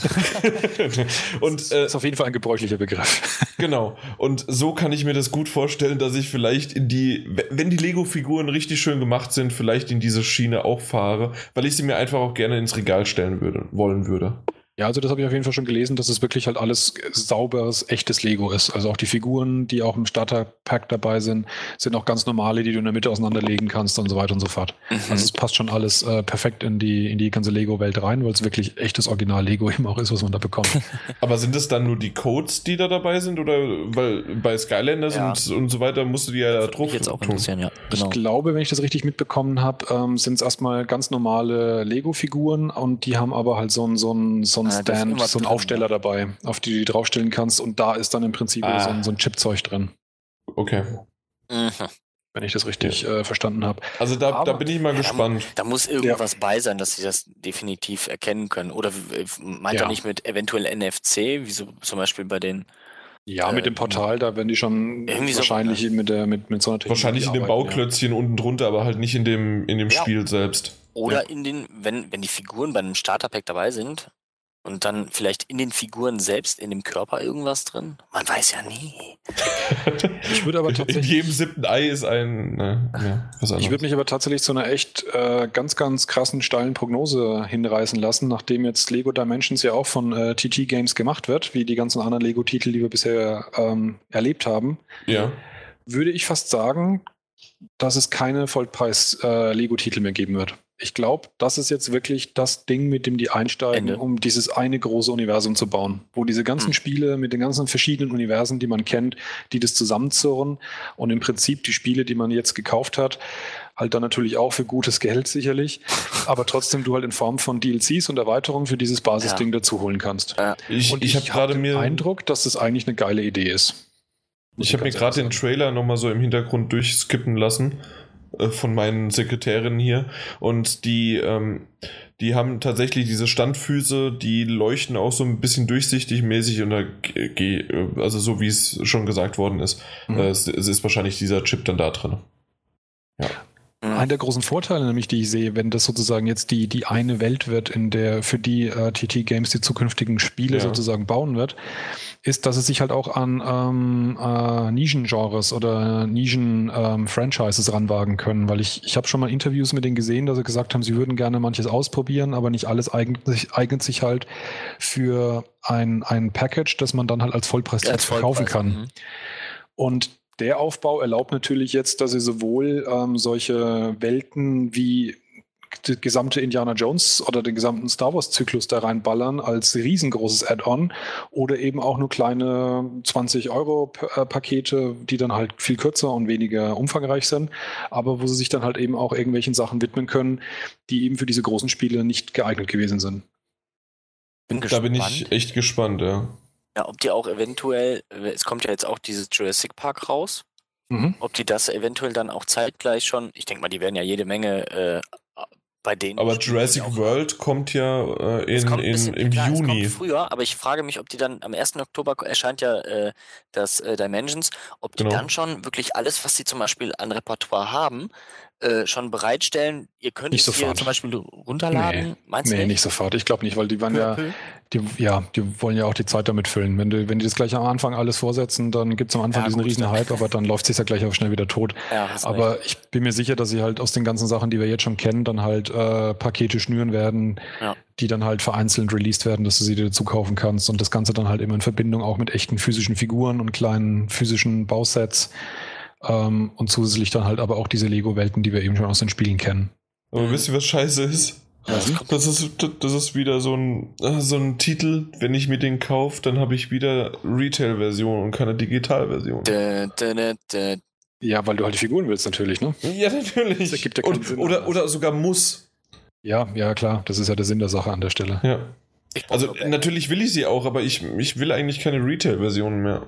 und, das ist äh, auf jeden Fall ein gebräuchlicher Begriff. genau. Und so kann ich mir das gut vorstellen, dass ich vielleicht in die, wenn die Lego-Figuren richtig schön gemacht sind, vielleicht in diese Schiene auch fahre, weil ich sie mir einfach auch gerne ins Regal stellen würde, wollen würde. Ja, also das habe ich auf jeden Fall schon gelesen, dass es wirklich halt alles sauberes, echtes Lego ist. Also auch die Figuren, die auch im Starter-Pack dabei sind, sind auch ganz normale, die du in der Mitte auseinanderlegen kannst und so weiter und so fort. Mhm. Also es passt schon alles äh, perfekt in die, in die ganze Lego-Welt rein, weil es wirklich echtes Original-Lego eben auch ist, was man da bekommt. Aber sind es dann nur die Codes, die da dabei sind? Oder weil bei Skylanders ja. und, und so weiter musst du die ja da drauf jetzt auch interessieren, ja. Genau. Ich glaube, wenn ich das richtig mitbekommen habe, ähm, sind es erstmal ganz normale Lego-Figuren und die haben aber halt so ein, so ein, so ein ein Stand, so ein Aufsteller dabei, auf die du draufstellen kannst und da ist dann im Prinzip ah. so, ein, so ein Chipzeug drin. Okay. Mhm. wenn ich das richtig ja. äh, verstanden habe. Also da, da, bin ich mal ja, gespannt. Da, da, muss irgendwas ja. bei sein, dass sie das definitiv erkennen können. Oder meint er nicht mit eventuell NFC, wie so zum Beispiel bei den ja, mit dem äh, Portal, da werden die schon wahrscheinlich so, mit, der, mit, mit so einer Technologie Wahrscheinlich in dem Bauklötzchen ja. unten drunter, aber halt nicht in dem, in dem ja. Spiel selbst. Oder ja. in den, wenn, wenn die Figuren bei einem Starterpack dabei sind, und dann vielleicht in den Figuren selbst, in dem Körper irgendwas drin? Man weiß ja nie. ich würde aber tatsächlich. In jedem siebten Ei ist ein. Ne, was ich würde mich aber tatsächlich zu einer echt äh, ganz, ganz krassen, steilen Prognose hinreißen lassen, nachdem jetzt Lego Dimensions ja auch von äh, TT Games gemacht wird, wie die ganzen anderen Lego-Titel, die wir bisher ähm, erlebt haben. Ja. Würde ich fast sagen, dass es keine Vollpreis-Lego-Titel äh, mehr geben wird ich glaube, das ist jetzt wirklich das Ding, mit dem die einsteigen, Ende. um dieses eine große Universum zu bauen. Wo diese ganzen hm. Spiele mit den ganzen verschiedenen Universen, die man kennt, die das zusammenzurren und im Prinzip die Spiele, die man jetzt gekauft hat, halt dann natürlich auch für gutes Geld sicherlich, aber trotzdem du halt in Form von DLCs und Erweiterungen für dieses Basisding ja. dazu holen kannst. Ja. Ich, und ich, ich habe gerade hab mir Eindruck, dass das eigentlich eine geile Idee ist. Ich habe mir gerade den Trailer nochmal so im Hintergrund durchskippen lassen äh, von meinen Sekretärinnen hier und die, ähm, die haben tatsächlich diese Standfüße, die leuchten auch so ein bisschen durchsichtig mäßig und da, also so wie es schon gesagt worden ist, mhm. Äh, es, es, ist wahrscheinlich dieser Chip dann da drin. Ja. Einer der großen Vorteile, nämlich die ich sehe, wenn das sozusagen jetzt die, die eine Welt wird, in der für die äh, TT Games die zukünftigen Spiele ja. sozusagen bauen wird, ist, dass es sich halt auch an ähm, äh, Nischengenres oder Nischen-Franchises ähm, ranwagen können, weil ich, ich habe schon mal Interviews mit denen gesehen, dass sie gesagt haben, sie würden gerne manches ausprobieren, aber nicht alles eignet sich, eignet sich halt für ein, ein Package, das man dann halt als Vollpreis ja, verkaufen kann. Mhm. Und der Aufbau erlaubt natürlich jetzt, dass sie sowohl ähm, solche Welten wie die gesamte Indiana Jones oder den gesamten Star Wars Zyklus da reinballern als riesengroßes Add-on oder eben auch nur kleine 20 Euro äh, Pakete, die dann halt viel kürzer und weniger umfangreich sind, aber wo sie sich dann halt eben auch irgendwelchen Sachen widmen können, die eben für diese großen Spiele nicht geeignet gewesen sind. Bin da bin ich echt gespannt, ja. Ja, ob die auch eventuell, es kommt ja jetzt auch dieses Jurassic Park raus, mhm. ob die das eventuell dann auch zeitgleich schon, ich denke mal, die werden ja jede Menge äh, bei denen. Aber Jurassic World kommt ja äh, in, kommt in, im klar, Juni. Es kommt früher, aber ich frage mich, ob die dann am 1. Oktober erscheint ja äh, das äh, Dimensions, ob die genau. dann schon wirklich alles, was sie zum Beispiel an Repertoire haben, äh, schon bereitstellen. Ihr könnt nicht es hier zum Beispiel runterladen. Nee, Meinst nee, nicht? nicht sofort. Ich glaube nicht, weil die waren ja, die, ja, die wollen ja auch die Zeit damit füllen. Wenn, du, wenn die das gleich am Anfang alles vorsetzen, dann gibt es am Anfang ja, diesen gut, riesen Hype, aber dann läuft es sich ja gleich auch schnell wieder tot. Ja, aber recht. ich bin mir sicher, dass sie halt aus den ganzen Sachen, die wir jetzt schon kennen, dann halt äh, Pakete schnüren werden, ja. die dann halt vereinzelt released werden, dass du sie dir dazu kaufen kannst und das Ganze dann halt immer in Verbindung auch mit echten physischen Figuren und kleinen physischen Bausets. Ähm, und zusätzlich dann halt aber auch diese Lego-Welten, die wir eben schon aus den Spielen kennen. Aber wisst ihr, was scheiße ist? Das ist, das ist wieder so ein, so ein Titel, wenn ich mir den kaufe, dann habe ich wieder Retail-Version und keine Digital-Version. Ja, weil du halt die Figuren willst natürlich, ne? Ja, natürlich. Das ergibt ja keinen und, Sinn. Oder, oder sogar muss. Ja, ja, klar. Das ist ja der Sinn der Sache an der Stelle. Ja. Also natürlich will ich sie auch, aber ich, ich will eigentlich keine Retail-Versionen mehr.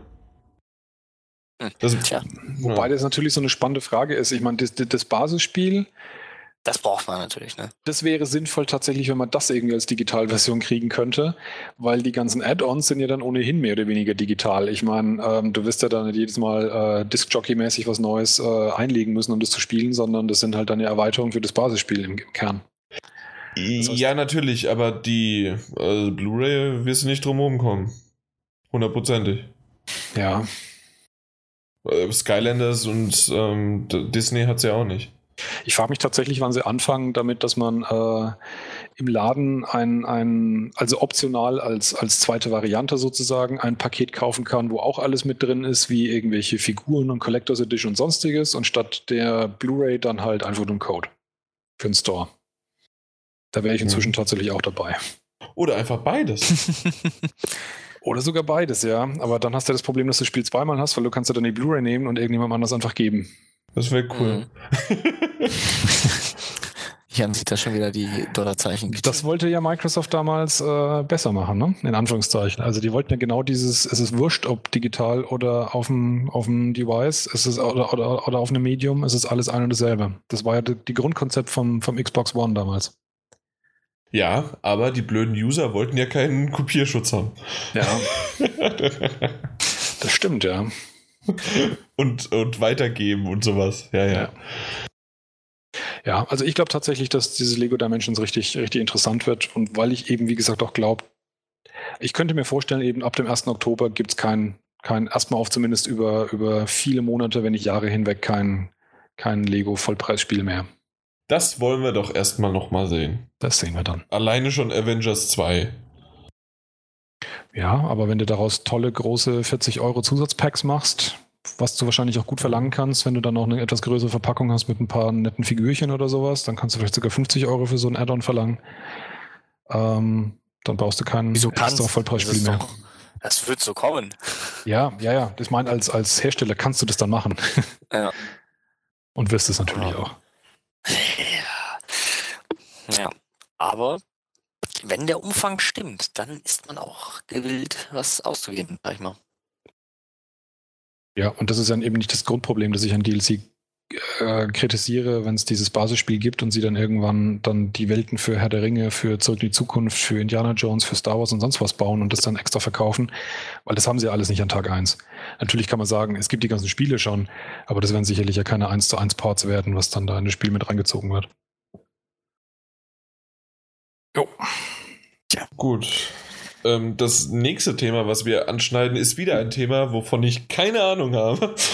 Das, Tja. Wobei das natürlich so eine spannende Frage ist. Ich meine, das, das Basisspiel. Das braucht man natürlich, ne? Das wäre sinnvoll tatsächlich, wenn man das irgendwie als Digitalversion kriegen könnte, weil die ganzen Add-ons sind ja dann ohnehin mehr oder weniger digital. Ich meine, ähm, du wirst ja dann nicht jedes Mal äh, Disc-Jockey-mäßig was Neues äh, einlegen müssen, um das zu spielen, sondern das sind halt dann eine Erweiterung für das Basisspiel im, im Kern. Das heißt, ja, natürlich, aber die äh, Blu-ray wirst du nicht drum herum kommen. Hundertprozentig. Ja, Skylanders und ähm, Disney hat es ja auch nicht. Ich frage mich tatsächlich, wann sie anfangen damit, dass man äh, im Laden ein, ein, also optional als, als zweite Variante sozusagen ein Paket kaufen kann, wo auch alles mit drin ist, wie irgendwelche Figuren und Collectors Edition und sonstiges und statt der Blu-ray dann halt einfach nur ein Code für den Store. Da wäre ich inzwischen mhm. tatsächlich auch dabei. Oder einfach beides. Oder sogar beides, ja. Aber dann hast du das Problem, dass du das Spiel zweimal hast, weil du kannst ja dann die Blu-ray nehmen und irgendjemandem anders einfach geben. Das wäre cool. Mhm. Jan sieht da schon wieder die Dollarzeichen. Das wollte ja Microsoft damals äh, besser machen, ne? In Anführungszeichen. Also die wollten ja genau dieses, es ist wurscht, ob digital oder auf dem, auf dem Device, es ist oder, oder, oder auf einem Medium, es ist alles ein und dasselbe. Das war ja die, die Grundkonzept vom, vom Xbox One damals. Ja, aber die blöden User wollten ja keinen Kopierschutz haben. Ja. das stimmt, ja. Und, und weitergeben und sowas. Ja, ja. ja. Ja, also ich glaube tatsächlich, dass diese Lego Dimensions richtig, richtig interessant wird und weil ich eben, wie gesagt, auch glaube, ich könnte mir vorstellen, eben ab dem 1. Oktober gibt es kein, kein, erstmal auf zumindest über, über viele Monate, wenn nicht Jahre hinweg, kein, kein Lego-Vollpreisspiel mehr. Das wollen wir doch erstmal nochmal sehen. Das sehen wir dann. Alleine schon Avengers 2. Ja, aber wenn du daraus tolle, große 40 Euro Zusatzpacks machst, was du wahrscheinlich auch gut verlangen kannst, wenn du dann noch eine etwas größere Verpackung hast mit ein paar netten Figürchen oder sowas, dann kannst du vielleicht sogar 50 Euro für so ein Add-on verlangen. Ähm, dann brauchst du keinen Wieso extra Vollpreisspiel mehr. Doch, das wird so kommen. Ja, ja, ja. Ich meine, als, als Hersteller kannst du das dann machen. Ja. Und wirst es natürlich ja. auch. Ja. Aber wenn der Umfang stimmt, dann ist man auch gewillt, was auszugeben, sag ich mal. Ja, und das ist dann eben nicht das Grundproblem, dass ich ein DLC äh, kritisiere, wenn es dieses Basisspiel gibt und sie dann irgendwann dann die Welten für Herr der Ringe, für Zurück in die Zukunft, für Indiana Jones, für Star Wars und sonst was bauen und das dann extra verkaufen, weil das haben sie alles nicht an Tag 1. Natürlich kann man sagen, es gibt die ganzen Spiele schon, aber das werden sicherlich ja keine 1 zu 1 Parts werden, was dann da in das Spiel mit reingezogen wird. Jo. Tja. Gut. Ähm, das nächste Thema, was wir anschneiden, ist wieder ein Thema, wovon ich keine Ahnung habe.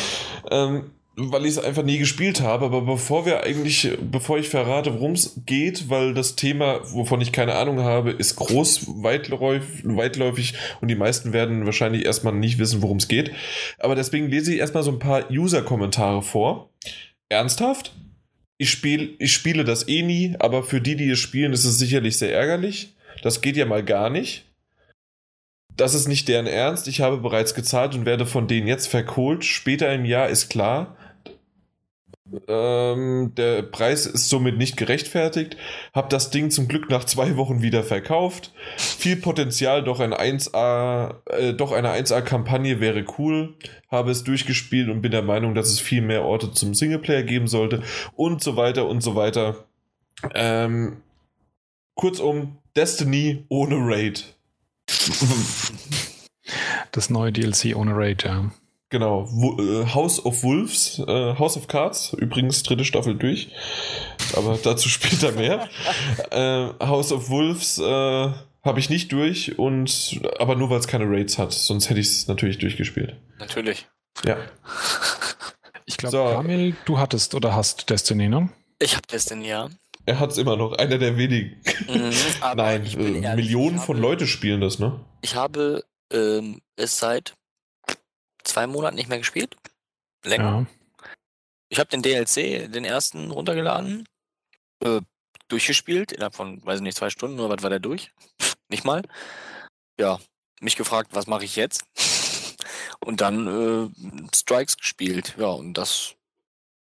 Ähm, weil ich es einfach nie gespielt habe, aber bevor wir eigentlich, bevor ich verrate, worum es geht, weil das Thema, wovon ich keine Ahnung habe, ist groß, weitläufig, und die meisten werden wahrscheinlich erstmal nicht wissen, worum es geht. Aber deswegen lese ich erstmal so ein paar User-Kommentare vor. Ernsthaft? Ich, spiel, ich spiele das eh nie, aber für die, die es spielen, ist es sicherlich sehr ärgerlich. Das geht ja mal gar nicht das ist nicht deren Ernst. Ich habe bereits gezahlt und werde von denen jetzt verkohlt. Später im Jahr ist klar. Ähm, der Preis ist somit nicht gerechtfertigt. Hab das Ding zum Glück nach zwei Wochen wieder verkauft. Viel Potenzial, doch ein 1A, äh, doch eine 1A-Kampagne wäre cool. Habe es durchgespielt und bin der Meinung, dass es viel mehr Orte zum Singleplayer geben sollte. Und so weiter und so weiter. Ähm, kurzum, Destiny ohne Raid. Das neue DLC ohne Raid, ja. Genau, äh, House of Wolves, äh, House of Cards, übrigens dritte Staffel durch, aber dazu später mehr. äh, House of Wolves äh, habe ich nicht durch und aber nur weil es keine Raids hat, sonst hätte ich es natürlich durchgespielt. Natürlich. Ja. Ich glaube, so. Kamil, du hattest oder hast Destiny, ne? Ich habe Destiny, ja. Er hat es immer noch, einer der wenigen. Mhm, Nein, äh, ehrlich, Millionen habe, von Leute spielen das, ne? Ich habe ähm, es seit zwei Monaten nicht mehr gespielt. Länger. Ja. Ich habe den DLC, den ersten, runtergeladen, äh, durchgespielt, innerhalb von, weiß nicht, zwei Stunden oder was war der durch? nicht mal. Ja, mich gefragt, was mache ich jetzt? und dann äh, Strikes gespielt. Ja, und das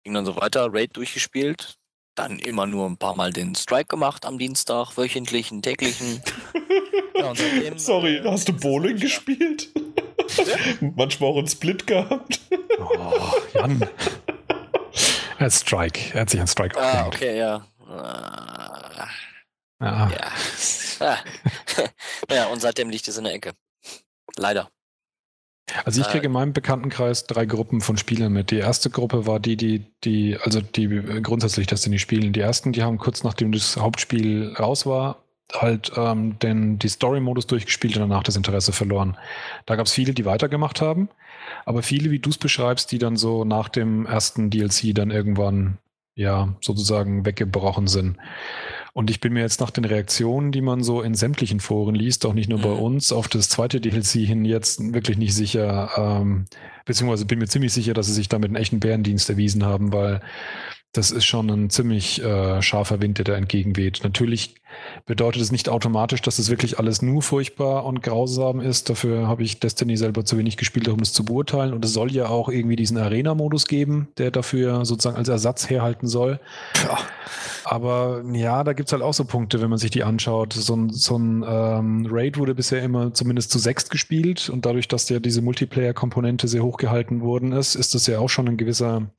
ging dann so weiter, Raid durchgespielt, dann immer nur ein paar Mal den Strike gemacht am Dienstag, wöchentlichen, täglichen. ja, seitdem, Sorry, äh, hast du Bowling gespielt? Manchmal auch einen Split gehabt. oh, Jan. Er Strike. Er hat sich an Strike Ah, okay, ja. Uh, ja. ja. Ah. naja, und seitdem liegt es in der Ecke. Leider. Also ich kriege in meinem Bekanntenkreis drei Gruppen von Spielern mit. Die erste Gruppe war die, die, die, also die grundsätzlich das nicht spielen. Die ersten, die haben kurz nachdem das Hauptspiel raus war, halt ähm, den, die Story-Modus durchgespielt und danach das Interesse verloren. Da gab es viele, die weitergemacht haben, aber viele, wie du es beschreibst, die dann so nach dem ersten DLC dann irgendwann ja sozusagen weggebrochen sind. Und ich bin mir jetzt nach den Reaktionen, die man so in sämtlichen Foren liest, auch nicht nur bei mhm. uns, auf das zweite DLC hin jetzt wirklich nicht sicher, ähm, beziehungsweise bin mir ziemlich sicher, dass sie sich damit einen echten Bärendienst erwiesen haben, weil das ist schon ein ziemlich äh, scharfer Wind, der da entgegenweht. Natürlich bedeutet es nicht automatisch, dass es wirklich alles nur furchtbar und grausam ist. Dafür habe ich Destiny selber zu wenig gespielt, um es zu beurteilen. Und es soll ja auch irgendwie diesen Arena-Modus geben, der dafür sozusagen als Ersatz herhalten soll. Ja. Aber ja, da gibt es halt auch so Punkte, wenn man sich die anschaut. So ein, so ein ähm, Raid wurde bisher immer zumindest zu sechst gespielt und dadurch, dass ja diese Multiplayer-Komponente sehr hoch gehalten worden ist, ist das ja auch schon ein gewisser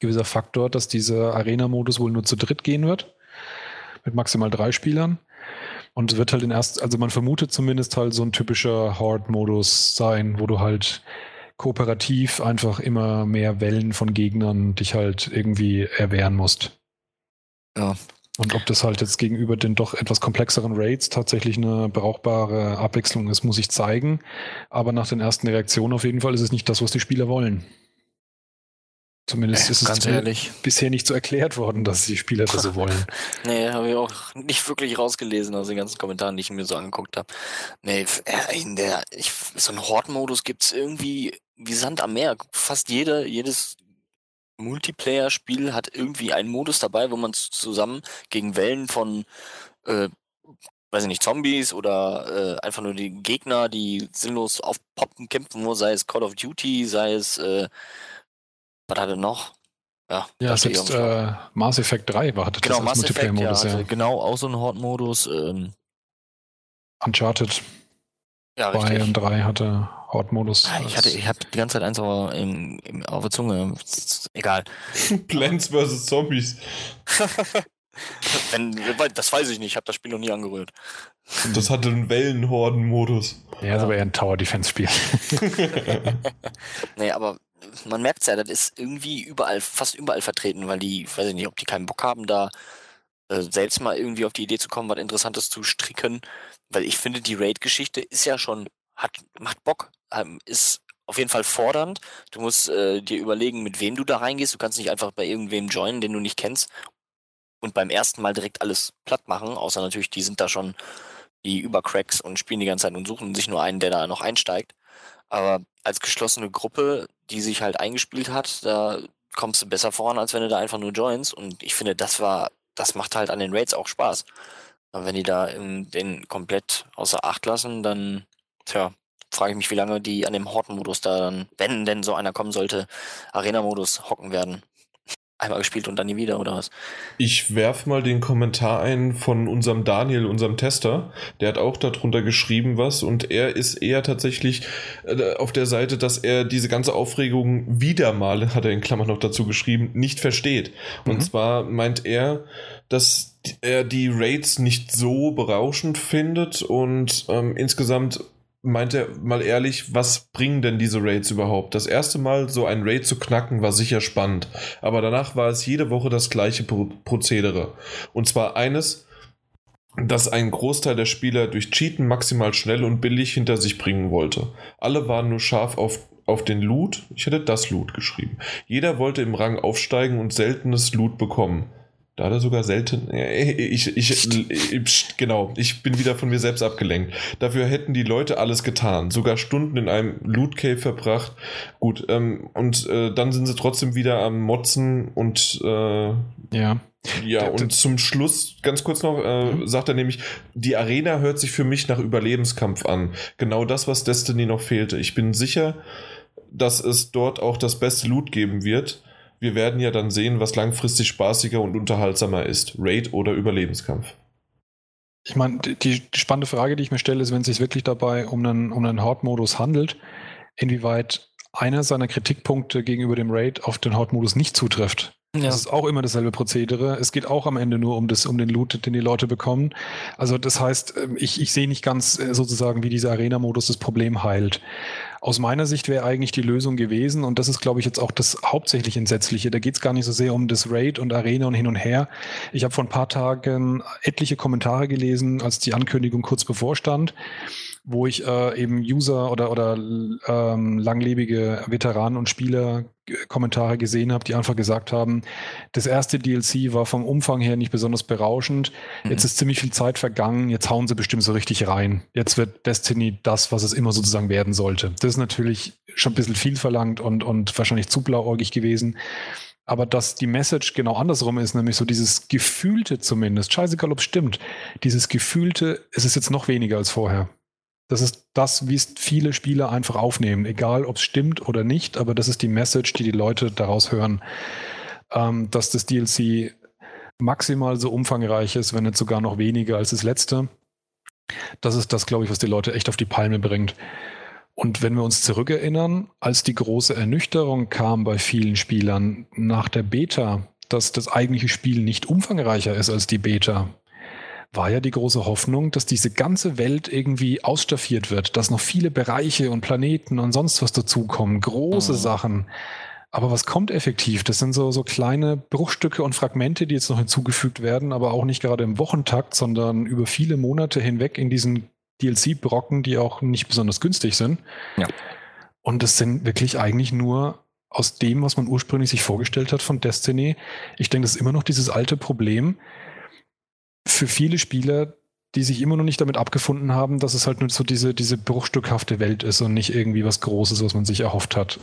gewisser Faktor, dass dieser Arena-Modus wohl nur zu dritt gehen wird. Mit maximal drei Spielern. Und es wird halt in erst, also man vermutet zumindest halt so ein typischer Horde-Modus sein, wo du halt kooperativ einfach immer mehr Wellen von Gegnern dich halt irgendwie erwehren musst. Ja. Und ob das halt jetzt gegenüber den doch etwas komplexeren Raids tatsächlich eine brauchbare Abwechslung ist, muss ich zeigen. Aber nach den ersten Reaktionen auf jeden Fall ist es nicht das, was die Spieler wollen. Zumindest äh, ist es ehrlich. bisher nicht so erklärt worden, dass die Spieler das so wollen. nee, habe ich auch nicht wirklich rausgelesen aus den ganzen Kommentaren, die ich mir so angeguckt habe. Nee, äh, in der, ich, so einen Horde-Modus gibt es irgendwie wie Sand am Meer. Fast jede, jedes Multiplayer-Spiel hat irgendwie einen Modus dabei, wo man zusammen gegen Wellen von, äh, weiß ich nicht, Zombies oder äh, einfach nur die Gegner, die sinnlos aufpoppen, kämpfen sei es Call of Duty, sei es äh, was hat er noch? Ja, ja selbst äh, Mass Effect 3 war das genau, als Multiplayer-Modus. Ja, ja. Genau, auch so ein Horde-Modus. Ähm. Uncharted ja, 2 und 3 hatte Horde-Modus. Ah, ich hatte, ich hatte die ganze Zeit eins auf, im, im, auf der Zunge. Egal. Plants vs. Zombies. Wenn, das weiß ich nicht, ich habe das Spiel noch nie angerührt. Das hatte einen Wellenhorden-Modus. Ja, ist aber eher ein Tower-Defense-Spiel. nee, aber man merkt es ja, das ist irgendwie überall, fast überall vertreten, weil die, weiß ich nicht, ob die keinen Bock haben, da äh, selbst mal irgendwie auf die Idee zu kommen, was Interessantes zu stricken. Weil ich finde, die Raid-Geschichte ist ja schon, hat, macht Bock, ähm, ist auf jeden Fall fordernd. Du musst äh, dir überlegen, mit wem du da reingehst. Du kannst nicht einfach bei irgendwem joinen, den du nicht kennst und beim ersten Mal direkt alles platt machen, außer natürlich, die sind da schon die Übercracks und spielen die ganze Zeit und suchen sich nur einen, der da noch einsteigt. Aber als geschlossene Gruppe, die sich halt eingespielt hat, da kommst du besser voran, als wenn du da einfach nur joins. Und ich finde, das war, das macht halt an den Raids auch Spaß. Und wenn die da in, den komplett außer Acht lassen, dann, tja, frage ich mich, wie lange die an dem Horten-Modus da dann, wenn denn so einer kommen sollte, Arena-Modus hocken werden einmal gespielt und dann nie wieder, oder was? Ich werfe mal den Kommentar ein von unserem Daniel, unserem Tester. Der hat auch darunter geschrieben was und er ist eher tatsächlich äh, auf der Seite, dass er diese ganze Aufregung wieder mal, hat er in Klammern noch dazu geschrieben, nicht versteht. Und mhm. zwar meint er, dass er die Raids nicht so berauschend findet und ähm, insgesamt meint er mal ehrlich, was bringen denn diese Raids überhaupt? Das erste Mal so ein Raid zu knacken war sicher spannend, aber danach war es jede Woche das gleiche Pro Prozedere. Und zwar eines, das ein Großteil der Spieler durch Cheaten maximal schnell und billig hinter sich bringen wollte. Alle waren nur scharf auf, auf den Loot. Ich hätte das Loot geschrieben. Jeder wollte im Rang aufsteigen und seltenes Loot bekommen. Da hat er sogar selten. Ich, ich, ich, genau, ich bin wieder von mir selbst abgelenkt. Dafür hätten die Leute alles getan, sogar Stunden in einem Loot Cave verbracht. Gut, ähm, und äh, dann sind sie trotzdem wieder am Motzen und äh, ja. Ja, und zum Schluss, ganz kurz noch, äh, mhm. sagt er nämlich, die Arena hört sich für mich nach Überlebenskampf an. Genau das, was Destiny noch fehlte. Ich bin sicher, dass es dort auch das beste Loot geben wird wir werden ja dann sehen, was langfristig spaßiger und unterhaltsamer ist. Raid oder Überlebenskampf. Ich meine, die, die, spannende Frage, die ich mir stelle, ist, wenn es sich wirklich dabei um einen, um einen Horde-Modus handelt, inwieweit einer seiner Kritikpunkte gegenüber dem Raid auf den Horde-Modus nicht zutrifft. Ja. Das ist auch immer dasselbe Prozedere. Es geht auch am Ende nur um, das, um den Loot, den die Leute bekommen. Also das heißt, ähm, ich, ich sehe nicht ganz äh, sozusagen, wie dieser Arena-Modus das Problem heilt. Aus meiner Sicht wäre eigentlich die Lösung gewesen, und das ist, glaube ich, jetzt auch das hauptsächlich Entsetzliche. Da geht es gar nicht so sehr um das Raid und Arena und hin und her. Ich habe vor ein paar Tagen etliche Kommentare gelesen, als die Ankündigung kurz bevorstand wo ich äh, eben User oder, oder ähm, langlebige Veteranen und Spieler Kommentare gesehen habe, die einfach gesagt haben, das erste DLC war vom Umfang her nicht besonders berauschend. Mhm. Jetzt ist ziemlich viel Zeit vergangen. Jetzt hauen sie bestimmt so richtig rein. Jetzt wird Destiny das, was es immer sozusagen werden sollte. Das ist natürlich schon ein bisschen viel verlangt und, und wahrscheinlich zu blauäugig gewesen. aber dass die Message genau andersrum ist, nämlich so dieses Gefühlte zumindest, scheißegal, ob es stimmt, dieses Gefühlte, es ist jetzt noch weniger als vorher. Das ist das, wie es viele Spieler einfach aufnehmen, egal ob es stimmt oder nicht, aber das ist die Message, die die Leute daraus hören, ähm, dass das DLC maximal so umfangreich ist, wenn nicht sogar noch weniger als das letzte. Das ist das, glaube ich, was die Leute echt auf die Palme bringt. Und wenn wir uns zurückerinnern, als die große Ernüchterung kam bei vielen Spielern nach der Beta, dass das eigentliche Spiel nicht umfangreicher ist als die Beta, war ja die große Hoffnung, dass diese ganze Welt irgendwie ausstaffiert wird, dass noch viele Bereiche und Planeten und sonst was dazukommen, große mhm. Sachen. Aber was kommt effektiv? Das sind so, so kleine Bruchstücke und Fragmente, die jetzt noch hinzugefügt werden, aber auch nicht gerade im Wochentakt, sondern über viele Monate hinweg in diesen DLC-Brocken, die auch nicht besonders günstig sind. Ja. Und das sind wirklich eigentlich nur aus dem, was man ursprünglich sich vorgestellt hat von Destiny. Ich denke, das ist immer noch dieses alte Problem für viele Spieler, die sich immer noch nicht damit abgefunden haben, dass es halt nur so diese, diese bruchstückhafte Welt ist und nicht irgendwie was Großes, was man sich erhofft hat.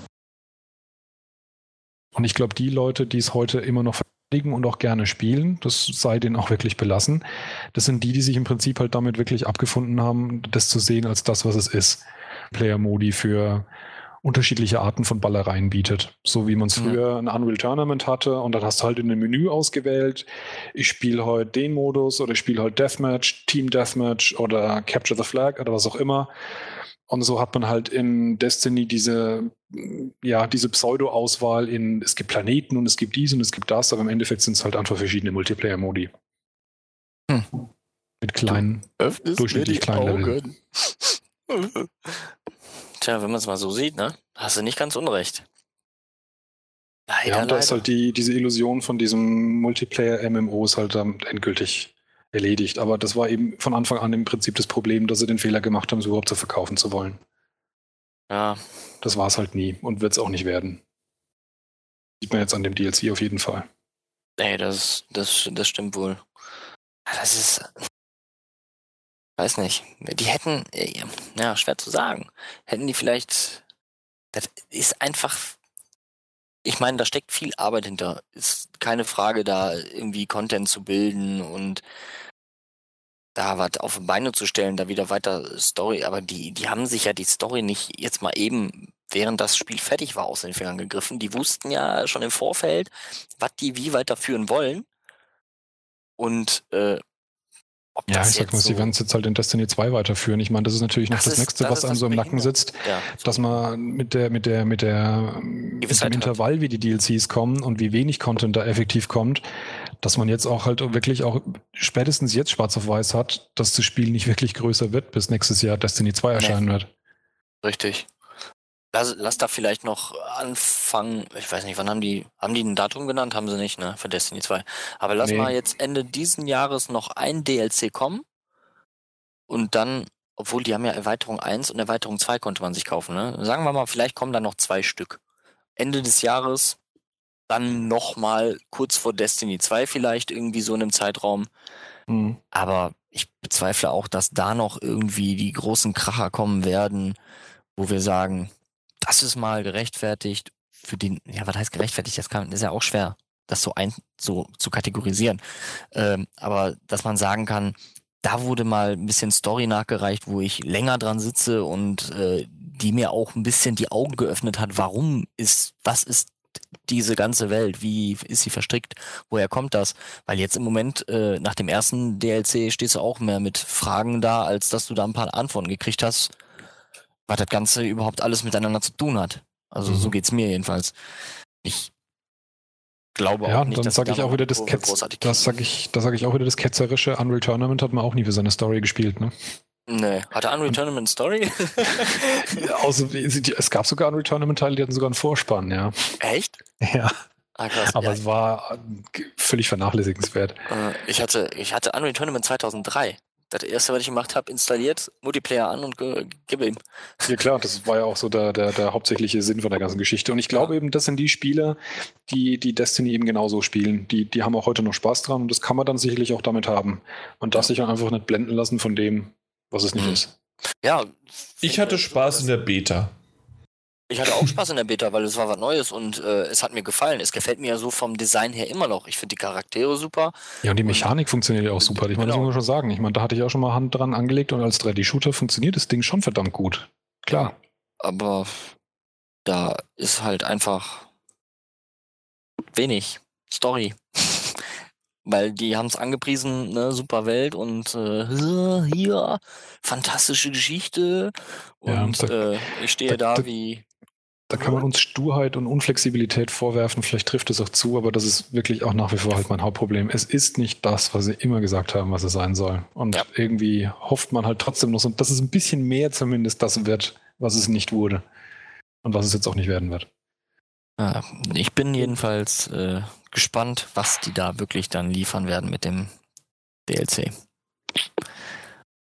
Und ich glaube, die Leute, die es heute immer noch und auch gerne spielen. Das sei denen auch wirklich belassen. Das sind die, die sich im Prinzip halt damit wirklich abgefunden haben, das zu sehen als das, was es ist. Player-Modi für unterschiedliche Arten von Ballereien bietet. So wie man es früher ja. ein Unreal Tournament hatte und dann hast du halt in dem Menü ausgewählt, ich spiele heute den Modus oder ich spiele heute Deathmatch, Team Deathmatch oder Capture the Flag oder was auch immer. Und so hat man halt in Destiny diese, ja, diese Pseudo-Auswahl in, es gibt Planeten und es gibt dies und es gibt das, aber im Endeffekt sind es halt einfach verschiedene Multiplayer-Modi. Hm. Mit kleinen, durchschnittlich kleinen Augen. Tja, wenn man es mal so sieht, ne? Hast du nicht ganz unrecht. Leider, ja, und da ist halt die, diese Illusion von diesem Multiplayer-MMO ist halt dann endgültig erledigt. Aber das war eben von Anfang an im Prinzip das Problem, dass sie den Fehler gemacht haben, es überhaupt zu verkaufen zu wollen. Ja. Das war es halt nie und wird es auch nicht werden. Sieht man jetzt an dem DLC auf jeden Fall. Ey, das, das, das stimmt wohl. Das ist. Weiß nicht. Die hätten. Ja, schwer zu sagen. Hätten die vielleicht. Das ist einfach ich meine, da steckt viel Arbeit hinter. Ist keine Frage, da irgendwie Content zu bilden und da was auf Beine zu stellen, da wieder weiter Story. Aber die, die haben sich ja die Story nicht jetzt mal eben, während das Spiel fertig war, aus den Fingern gegriffen. Die wussten ja schon im Vorfeld, was die wie weiterführen wollen. Und äh, ja, ich sag mal, so sie werden es jetzt halt in Destiny 2 weiterführen. Ich meine, das ist natürlich noch das, das Nächste, das was einem so im Nacken sitzt, ja, dass man mit der, mit der, mit der, mit dem Intervall, wie die DLCs kommen und wie wenig Content da effektiv kommt, dass man jetzt auch halt wirklich auch spätestens jetzt schwarz auf weiß hat, dass das Spiel nicht wirklich größer wird, bis nächstes Jahr Destiny 2 erscheinen nee. wird. Richtig. Lass, lass da vielleicht noch anfangen, ich weiß nicht, wann haben die, haben die ein Datum genannt? Haben sie nicht, ne? Für Destiny 2. Aber lass nee. mal jetzt Ende diesen Jahres noch ein DLC kommen und dann, obwohl die haben ja Erweiterung 1 und Erweiterung 2 konnte man sich kaufen, ne? Sagen wir mal, vielleicht kommen da noch zwei Stück. Ende des Jahres, dann nochmal kurz vor Destiny 2 vielleicht irgendwie so in einem Zeitraum. Mhm. Aber ich bezweifle auch, dass da noch irgendwie die großen Kracher kommen werden, wo wir sagen, das ist mal gerechtfertigt für den, ja, was heißt gerechtfertigt? Das, kann, ist ja auch schwer, das so ein, so zu kategorisieren. Ähm, aber dass man sagen kann, da wurde mal ein bisschen Story nachgereicht, wo ich länger dran sitze und äh, die mir auch ein bisschen die Augen geöffnet hat, warum ist, was ist diese ganze Welt, wie ist sie verstrickt, woher kommt das? Weil jetzt im Moment, äh, nach dem ersten DLC, stehst du auch mehr mit Fragen da, als dass du da ein paar Antworten gekriegt hast, was das Ganze überhaupt alles miteinander zu tun hat. Also mhm. so geht's mir jedenfalls. Ich glaube ja, auch nicht, dann sage ich auch wieder das Ketz, das sage ich, das sage ich auch wieder das ketzerische Unreal Tournament hat man auch nie für seine Story gespielt, ne? Nee, hatte Unreal Tournament Story? also, es gab sogar Unreal Tournament Teile, die hatten sogar einen Vorspann, ja. Echt? Ja. Ah, krass, Aber ja. es war völlig vernachlässigenswert. Äh, ich hatte, ich hatte Unreal Tournament 2003 das erste, was ich gemacht habe, installiert, Multiplayer an und ge gib ihm. Ja klar, das war ja auch so der, der, der hauptsächliche Sinn von der ganzen Geschichte. Und ich glaube ja. eben, das sind die Spieler, die, die Destiny eben genauso spielen. Die, die haben auch heute noch Spaß dran und das kann man dann sicherlich auch damit haben. Man darf sich einfach nicht blenden lassen von dem, was es nicht mhm. ist. Ja. Ich hatte Spaß in der Beta. Ich hatte auch Spaß in der Beta, weil es war was Neues und äh, es hat mir gefallen. Es gefällt mir ja so vom Design her immer noch. Ich finde die Charaktere super. Ja, und die Mechanik funktioniert ja auch super. Ich meine, das Genau. muss man schon sagen. Ich meine, da hatte ich auch schon mal Hand dran angelegt und als 3D-Shooter funktioniert das Ding schon verdammt gut. Klar. Aber da ist halt einfach wenig Story. Weil die haben es angepriesen, ne, super Welt und äh, hier, fantastische Geschichte. Ja, Und da- äh, ich stehe da- da, da- wie. Da kann man uns Sturheit und Unflexibilität vorwerfen. Vielleicht trifft es auch zu, aber das ist wirklich auch nach wie vor halt mein Hauptproblem. Es ist nicht das, was sie immer gesagt haben, was es sein soll. Und Ja. irgendwie hofft man halt trotzdem noch so, dass es ein bisschen mehr zumindest das wird, was es nicht wurde. Und was es jetzt auch nicht werden wird. Ja, ich bin jedenfalls äh, gespannt, was die da wirklich dann liefern werden mit dem DLC.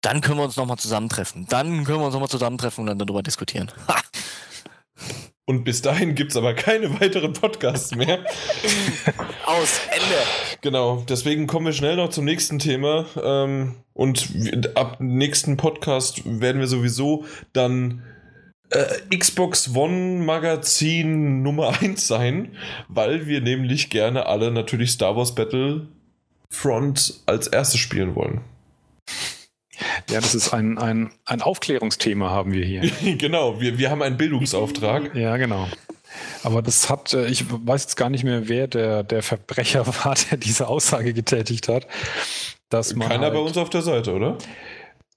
Dann können wir uns nochmal zusammentreffen. Dann können wir uns nochmal zusammentreffen und dann darüber diskutieren. Ha! Und bis dahin gibt es aber keine weiteren Podcasts mehr. Aus, Ende. Genau, deswegen kommen wir schnell noch zum nächsten Thema. Ähm, und ab nächsten Podcast werden wir sowieso dann äh, Xbox One Magazin Nummer 1 sein, weil wir nämlich gerne alle natürlich Star Wars Battlefront als erstes spielen wollen. Ja, das ist ein, ein, ein Aufklärungsthema haben wir hier. genau, wir, wir haben einen Bildungsauftrag. Ja, genau. Aber das hat, äh, ich weiß jetzt gar nicht mehr, wer der, der Verbrecher war, der diese Aussage getätigt hat. Dass man Keiner halt, bei uns auf der Seite, oder?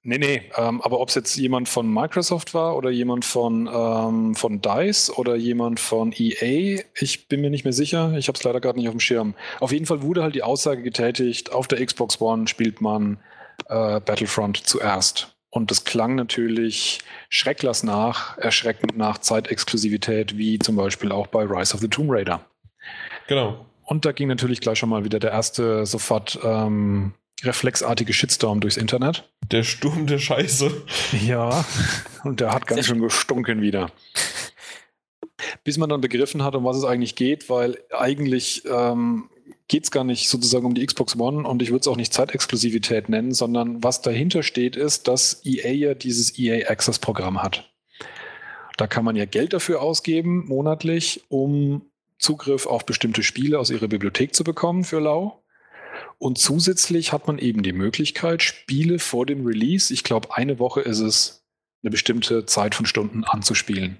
Nee, nee, ähm, aber ob es jetzt jemand von Microsoft war oder jemand von, ähm, von DICE oder jemand von EA, ich bin mir nicht mehr sicher. Ich habe es leider gerade nicht auf dem Schirm. Auf jeden Fall wurde halt die Aussage getätigt, auf der Xbox One spielt man äh, Battlefront zuerst. Und das klang natürlich schrecklass nach, erschreckend nach Zeitexklusivität, wie zum Beispiel auch bei Rise of the Tomb Raider. Genau. Und da ging natürlich gleich schon mal wieder der erste sofort ähm, reflexartige Shitstorm durchs Internet. Der Sturm der Scheiße. Ja, und der hat ganz schön gestunken wieder. Bis man dann begriffen hat, um was es eigentlich geht, weil eigentlich ähm, geht es gar nicht sozusagen um die Xbox One und ich würde es auch nicht Zeitexklusivität nennen, sondern was dahinter steht, ist, dass EA ja dieses EA Access Programm hat. Da kann man ja Geld dafür ausgeben, monatlich, um Zugriff auf bestimmte Spiele aus ihrer Bibliothek zu bekommen für lau. Und zusätzlich hat man eben die Möglichkeit, Spiele vor dem Release, ich glaube, eine Woche ist es, eine bestimmte Zeit von Stunden anzuspielen.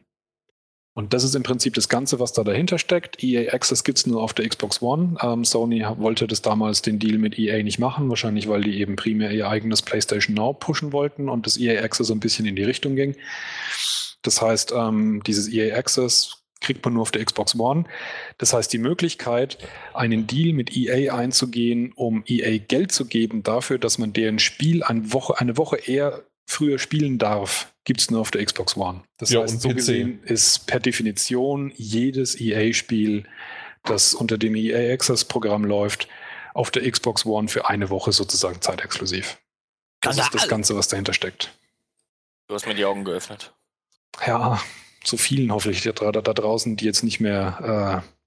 Und das ist im Prinzip das Ganze, was da dahinter steckt. EA Access gibt es nur auf der Xbox One. Ähm, Sony wollte das damals den Deal mit EA nicht machen, wahrscheinlich weil die eben primär ihr eigenes PlayStation Now pushen wollten und das EA Access so ein bisschen in die Richtung ging. Das heißt, ähm, dieses EA Access kriegt man nur auf der Xbox One. Das heißt, die Möglichkeit, einen Deal mit EA einzugehen, um EA Geld zu geben dafür, dass man deren Spiel eine Woche, eine Woche eher früher spielen darf, gibt es nur auf der Xbox One. Das Ja, heißt, und so PC. gesehen ist per Definition jedes EA-Spiel, das unter dem EA Access-Programm läuft, auf der Xbox One für eine Woche sozusagen zeitexklusiv. Das ist das. Ganze, was dahinter steckt. Du hast mir die Augen geöffnet. Ja, zu vielen hoffentlich da, da, da draußen, die jetzt nicht mehr äh,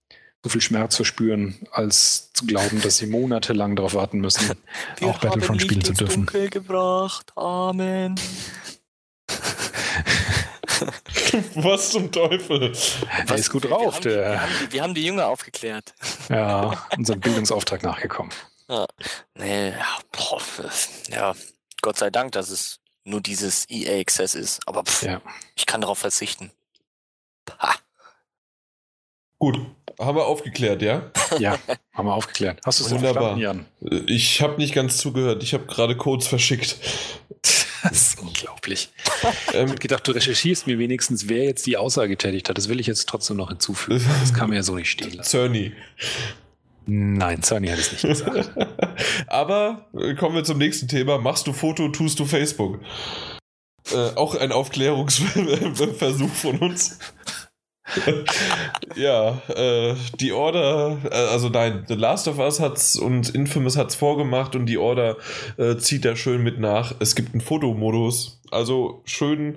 so viel Schmerz verspüren, als zu glauben, dass sie monatelang darauf warten müssen, auch Battlefront spielen zu dürfen. Dunkel gebracht. Amen. Was zum Teufel? Der ist gut wir, drauf, wir, haben die, wir, haben die, wir haben die Jünger aufgeklärt. Ja, unserem Bildungsauftrag nachgekommen. Nee, ja, boah, ja, Gott sei Dank, dass es nur dieses EA Access ist. Aber pff, Ja. ich kann darauf verzichten. Ha. Gut, haben wir aufgeklärt, ja? Ja, haben wir aufgeklärt. Hast du es Wunderbar. Jan? Ich habe nicht ganz zugehört. Ich habe gerade Codes verschickt. Das ist unglaublich. Ich Ähm, habe gedacht, du recherchierst mir wenigstens, wer jetzt die Aussage getätigt hat. Das will ich jetzt trotzdem noch hinzufügen. Das kann man ja so nicht stehen lassen. Cerny. Nein, Sony hat es nicht gesagt. Aber äh, kommen wir zum nächsten Thema. Machst du Foto, tust du Facebook? Äh, auch ein Aufklärungsversuch von uns. ja, äh, die Order, äh, also nein, The Last of Us hat's und Infamous hat's vorgemacht und die Order äh, zieht da schön mit nach. Es gibt einen Fotomodus. Also schön,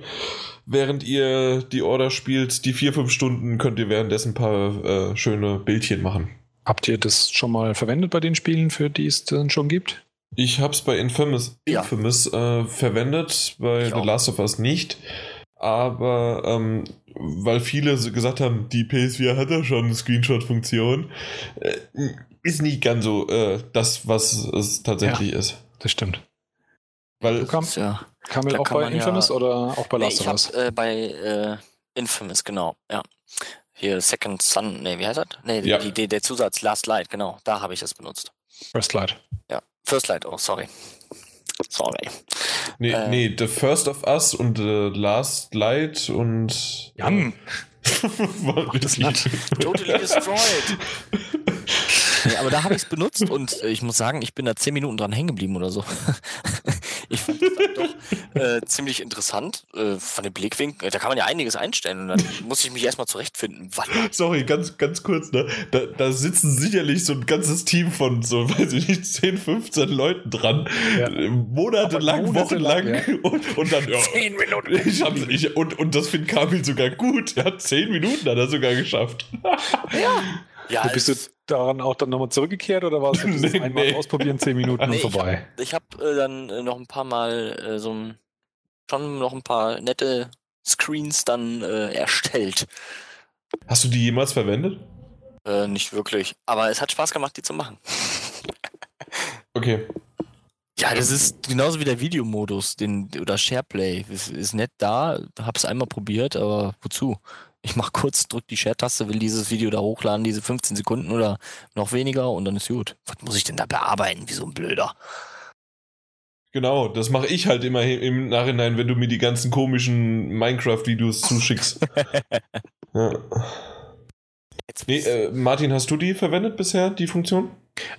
während ihr die Order spielt, die vier, fünf Stunden könnt ihr währenddessen ein paar äh, schöne Bildchen machen. Habt ihr das schon mal verwendet bei den Spielen, für die es dann schon gibt? Ich habe es bei Infamous, Ja. Infamous äh, verwendet, bei Ich The auch. Last of Us nicht. Aber ähm, weil viele so gesagt haben, die PS4 hat ja schon eine Screenshot-Funktion, äh, ist nicht ganz so äh, das, was es tatsächlich Ja. ist. Das stimmt. Weil Du kam, Ja. Kamil Da auch kann bei man ja- Infamous oder auch bei Last of Us? äh, bei äh, Infamous, genau, ja. Hier Second Sun, nee, wie heißt das? Nee, Ja. die, die, der Zusatz Last Light, genau, da habe ich das benutzt. First Light. Ja. First Light, oh, sorry. Sorry. Nee, Äh. nee, The First of Us und The Last Light und. Jan! War das richtig. Totally destroyed. nee, aber da habe ich es benutzt und äh, ich muss sagen, ich bin da zehn Minuten dran hängen geblieben oder so. Ich fand das dann doch äh, ziemlich interessant äh, von dem Blickwinkel. Da kann man ja einiges einstellen und dann muss ich mich erstmal zurechtfinden. Was? Sorry, ganz, ganz kurz, ne? Da, da sitzen sicherlich so ein ganzes Team von so, weiß ich nicht, 10, 15 Leuten dran. Ja. Monatelang, wochenlang. monatelang, Und, und dann, ja. Zehn Minuten. Ich hab's, ich, und, und das findet Kamil sogar gut. Er hat 10 Minuten hat er sogar geschafft. Ja, Bist du daran auch dann nochmal zurückgekehrt oder war es Nee, einmal nee. ausprobieren, zehn Minuten Nee, und vorbei? ich habe äh, dann äh, noch ein paar Mal äh, so ein, schon noch ein paar nette Screens dann äh, erstellt. Hast du die jemals verwendet? Äh, nicht wirklich. Aber es hat Spaß gemacht, die zu machen. Okay. Ja, das ist genauso wie der Videomodus, den oder SharePlay. Ist, ist nett da, hab's einmal probiert, aber wozu? Ich mach kurz, drück die Share-Taste, will dieses Video da hochladen, diese 15 Sekunden oder noch weniger und dann ist gut. Was muss ich denn da bearbeiten, wie so ein Blöder? Genau, das mache ich halt immer im Nachhinein, wenn du mir die ganzen komischen Minecraft-Videos zuschickst. ja. Jetzt Nee, äh, Martin, hast du die verwendet bisher, die Funktion?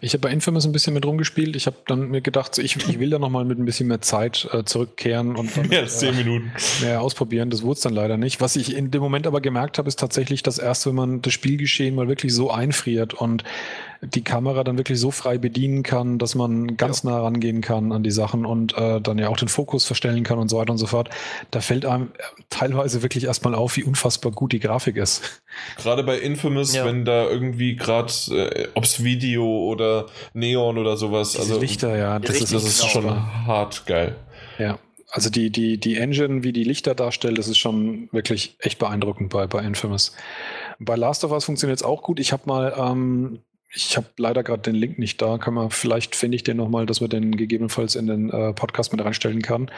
Ich habe bei Infamous ein bisschen mit rumgespielt. Ich habe dann mir gedacht, so, ich, ich will da nochmal mit ein bisschen mehr Zeit äh, zurückkehren und dann, Mehr als 10 Minuten. mehr ausprobieren. Das wurde es dann leider nicht. Was ich in dem Moment aber gemerkt habe, ist tatsächlich, dass erst, wenn man das Spielgeschehen mal wirklich so einfriert und die Kamera dann wirklich so frei bedienen kann, dass man ganz nah rangehen kann an die Sachen und äh, dann ja auch den Fokus verstellen kann und so weiter und so fort, da fällt einem äh, teilweise wirklich erstmal auf, wie unfassbar gut die Grafik ist. Gerade bei Infamous, Ja. wenn da irgendwie gerade, äh, ob's Video oder Neon oder sowas, Diese also Lichter, ja, das ist, das ist genau. schon hart geil. Ja, also die, die, die Engine, wie die Lichter darstellt, das ist schon wirklich echt beeindruckend bei, bei Infamous. Bei Last of Us funktioniert es auch gut. Ich habe mal, ähm, ich habe leider gerade den Link nicht da, kann man, vielleicht finde ich den nochmal, dass man den gegebenenfalls in den äh, Podcast mit reinstellen kann.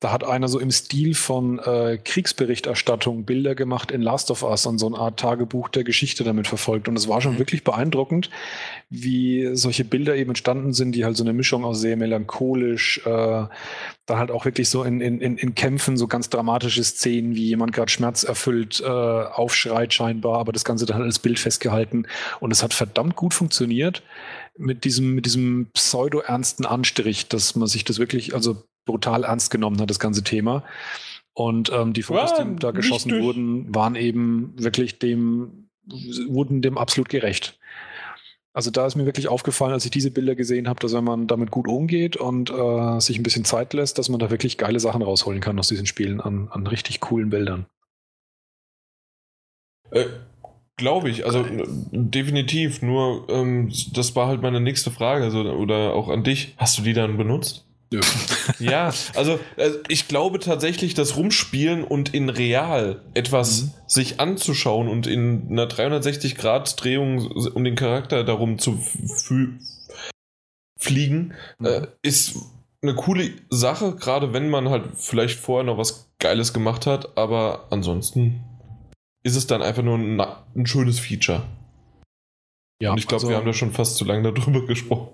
Da hat einer so im Stil von äh, Kriegsberichterstattung Bilder gemacht in Last of Us und so eine Art Tagebuch der Geschichte damit verfolgt. Und es war schon Mhm. wirklich beeindruckend, wie solche Bilder eben entstanden sind, die halt so eine Mischung aus sehr melancholisch, äh, dann halt auch wirklich so in, in, in Kämpfen so ganz dramatische Szenen, wie jemand gerade schmerzerfüllt äh, aufschreit scheinbar, aber das Ganze dann halt als Bild festgehalten. Und es hat verdammt gut funktioniert mit diesem, mit diesem pseudo-ernsten Anstrich, dass man sich das wirklich, also brutal ernst genommen hat, das ganze Thema. Und ähm, die Fotos, Ja, die da geschossen wurden, waren eben wirklich dem, wurden dem absolut gerecht. Also da ist mir wirklich aufgefallen, als ich diese Bilder gesehen habe, dass wenn man damit gut umgeht und äh, sich ein bisschen Zeit lässt, dass man da wirklich geile Sachen rausholen kann aus diesen Spielen an, an richtig coolen Bildern. Äh, Glaube ich, also äh, definitiv. Nur, ähm, das war halt meine nächste Frage, also, oder auch an dich. Hast du die dann benutzt? Nö. Ja, also äh, ich glaube tatsächlich, das Rumspielen und in real etwas Mhm. sich anzuschauen und in einer 360-Grad-Drehung um den Charakter darum zu fliegen, äh, ist eine coole Sache, gerade wenn man halt vielleicht vorher noch was Geiles gemacht hat, aber ansonsten ist es dann einfach nur ein, ein schönes Feature. Ja, und ich glaube, also- wir haben da schon fast zu lange darüber gesprochen.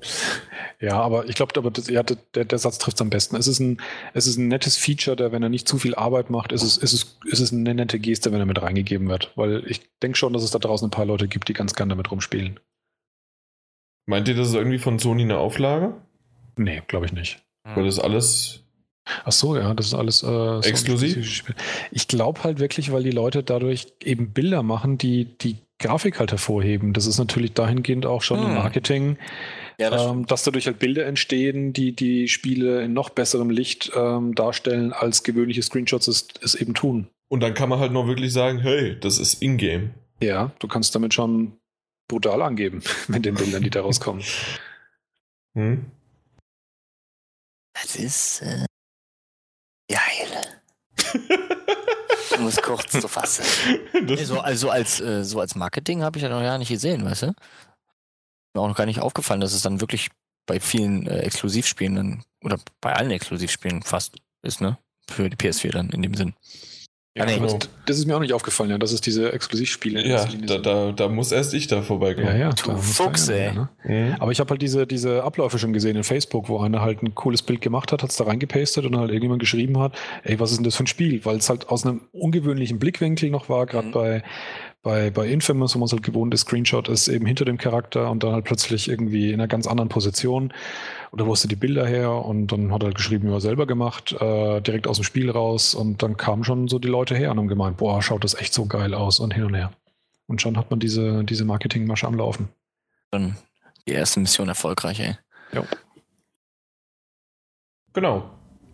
Ja, aber ich glaube, aber das, ja, der, der Satz trifft es am besten. Es ist, ein, es ist ein nettes Feature, der, wenn er nicht zu viel Arbeit macht, ist es, ist es, ist es eine nette Geste, wenn er mit reingegeben wird. Weil ich denke schon, dass es da draußen ein paar Leute gibt, die ganz gern damit rumspielen. Meint ihr, das ist irgendwie von Sony eine Auflage? Nee, glaube ich nicht. Weil das alles Ach so, ja, das ist alles äh, Exklusiv? Ich glaube halt wirklich, weil die Leute dadurch eben Bilder machen, die die Grafik halt hervorheben. Das ist natürlich dahingehend auch schon Hm. im Marketing, Ja, das ähm, dass dadurch halt Bilder entstehen, die die Spiele in noch besserem Licht ähm, darstellen, als gewöhnliche Screenshots es, es eben tun. Und dann kann man halt noch wirklich sagen, hey, das ist Ingame. Ja, du kannst damit schon brutal angeben mit den Bildern, die da rauskommen. Hm? Das ist äh, geil. Um es kurz zu fassen. so, also als, äh, so als Marketing habe ich ja noch gar nicht gesehen, weißt du? Mir auch noch gar nicht aufgefallen, dass es dann wirklich bei vielen äh, Exklusivspielen dann, oder bei allen Exklusivspielen fast ist, ne? Für die PS4 dann in dem Sinn. Ja, nee, genau. Das ist mir auch nicht aufgefallen, ja, dass es diese Exklusivspiele Ja, da, da, da, muss erst ich da vorbeikommen. Ja, ja. Du Fuchs, ey. Ne? Mhm. Aber ich habe halt diese, diese Abläufe schon gesehen in Facebook, wo einer halt ein cooles Bild gemacht hat, hat es da reingepastet und halt irgendjemand geschrieben hat, ey, was ist denn das für ein Spiel? Weil es halt aus einem ungewöhnlichen Blickwinkel noch war, gerade mhm. bei bei, bei Infamous, wo man es halt gewohnt ist, Screenshot ist eben hinter dem Charakter und dann halt plötzlich irgendwie in einer ganz anderen Position. Oder wusste die Bilder her und dann hat er halt geschrieben, ja, selber gemacht, äh, direkt aus dem Spiel raus und dann kamen schon so die Leute her und haben gemeint, boah, schaut das echt so geil aus und hin und her. Und schon hat man diese, diese Marketingmasche am Laufen. Dann die erste Mission erfolgreich, ey. Ja. Genau.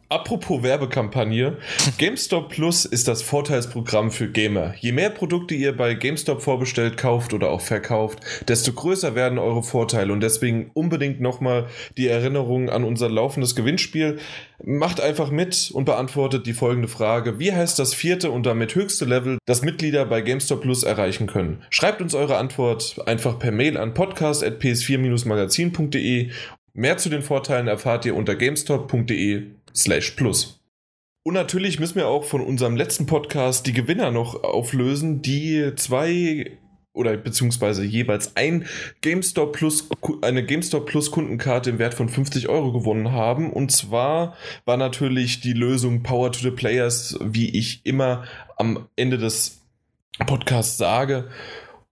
Apropos Werbekampagne, GameStop Plus ist das Vorteilsprogramm für Gamer. Je mehr Produkte ihr bei GameStop vorbestellt, kauft oder auch verkauft, desto größer werden eure Vorteile und deswegen unbedingt nochmal die Erinnerung an unser laufendes Gewinnspiel. Macht einfach mit und beantwortet die folgende Frage. Wie heißt das vierte und damit höchste Level, das Mitglieder bei GameStop Plus erreichen können? Schreibt uns eure Antwort einfach per Mail an podcast.ps4-magazin.de Mehr zu den Vorteilen erfahrt ihr unter gamestop.de slash plus. Und natürlich müssen wir auch von unserem letzten Podcast die Gewinner noch auflösen, die zwei oder beziehungsweise jeweils ein GameStop Plus, eine GameStop Plus Kundenkarte im Wert von 50 Euro gewonnen haben. Und zwar war natürlich die Lösung Power to the Players, wie ich immer am Ende des Podcasts sage.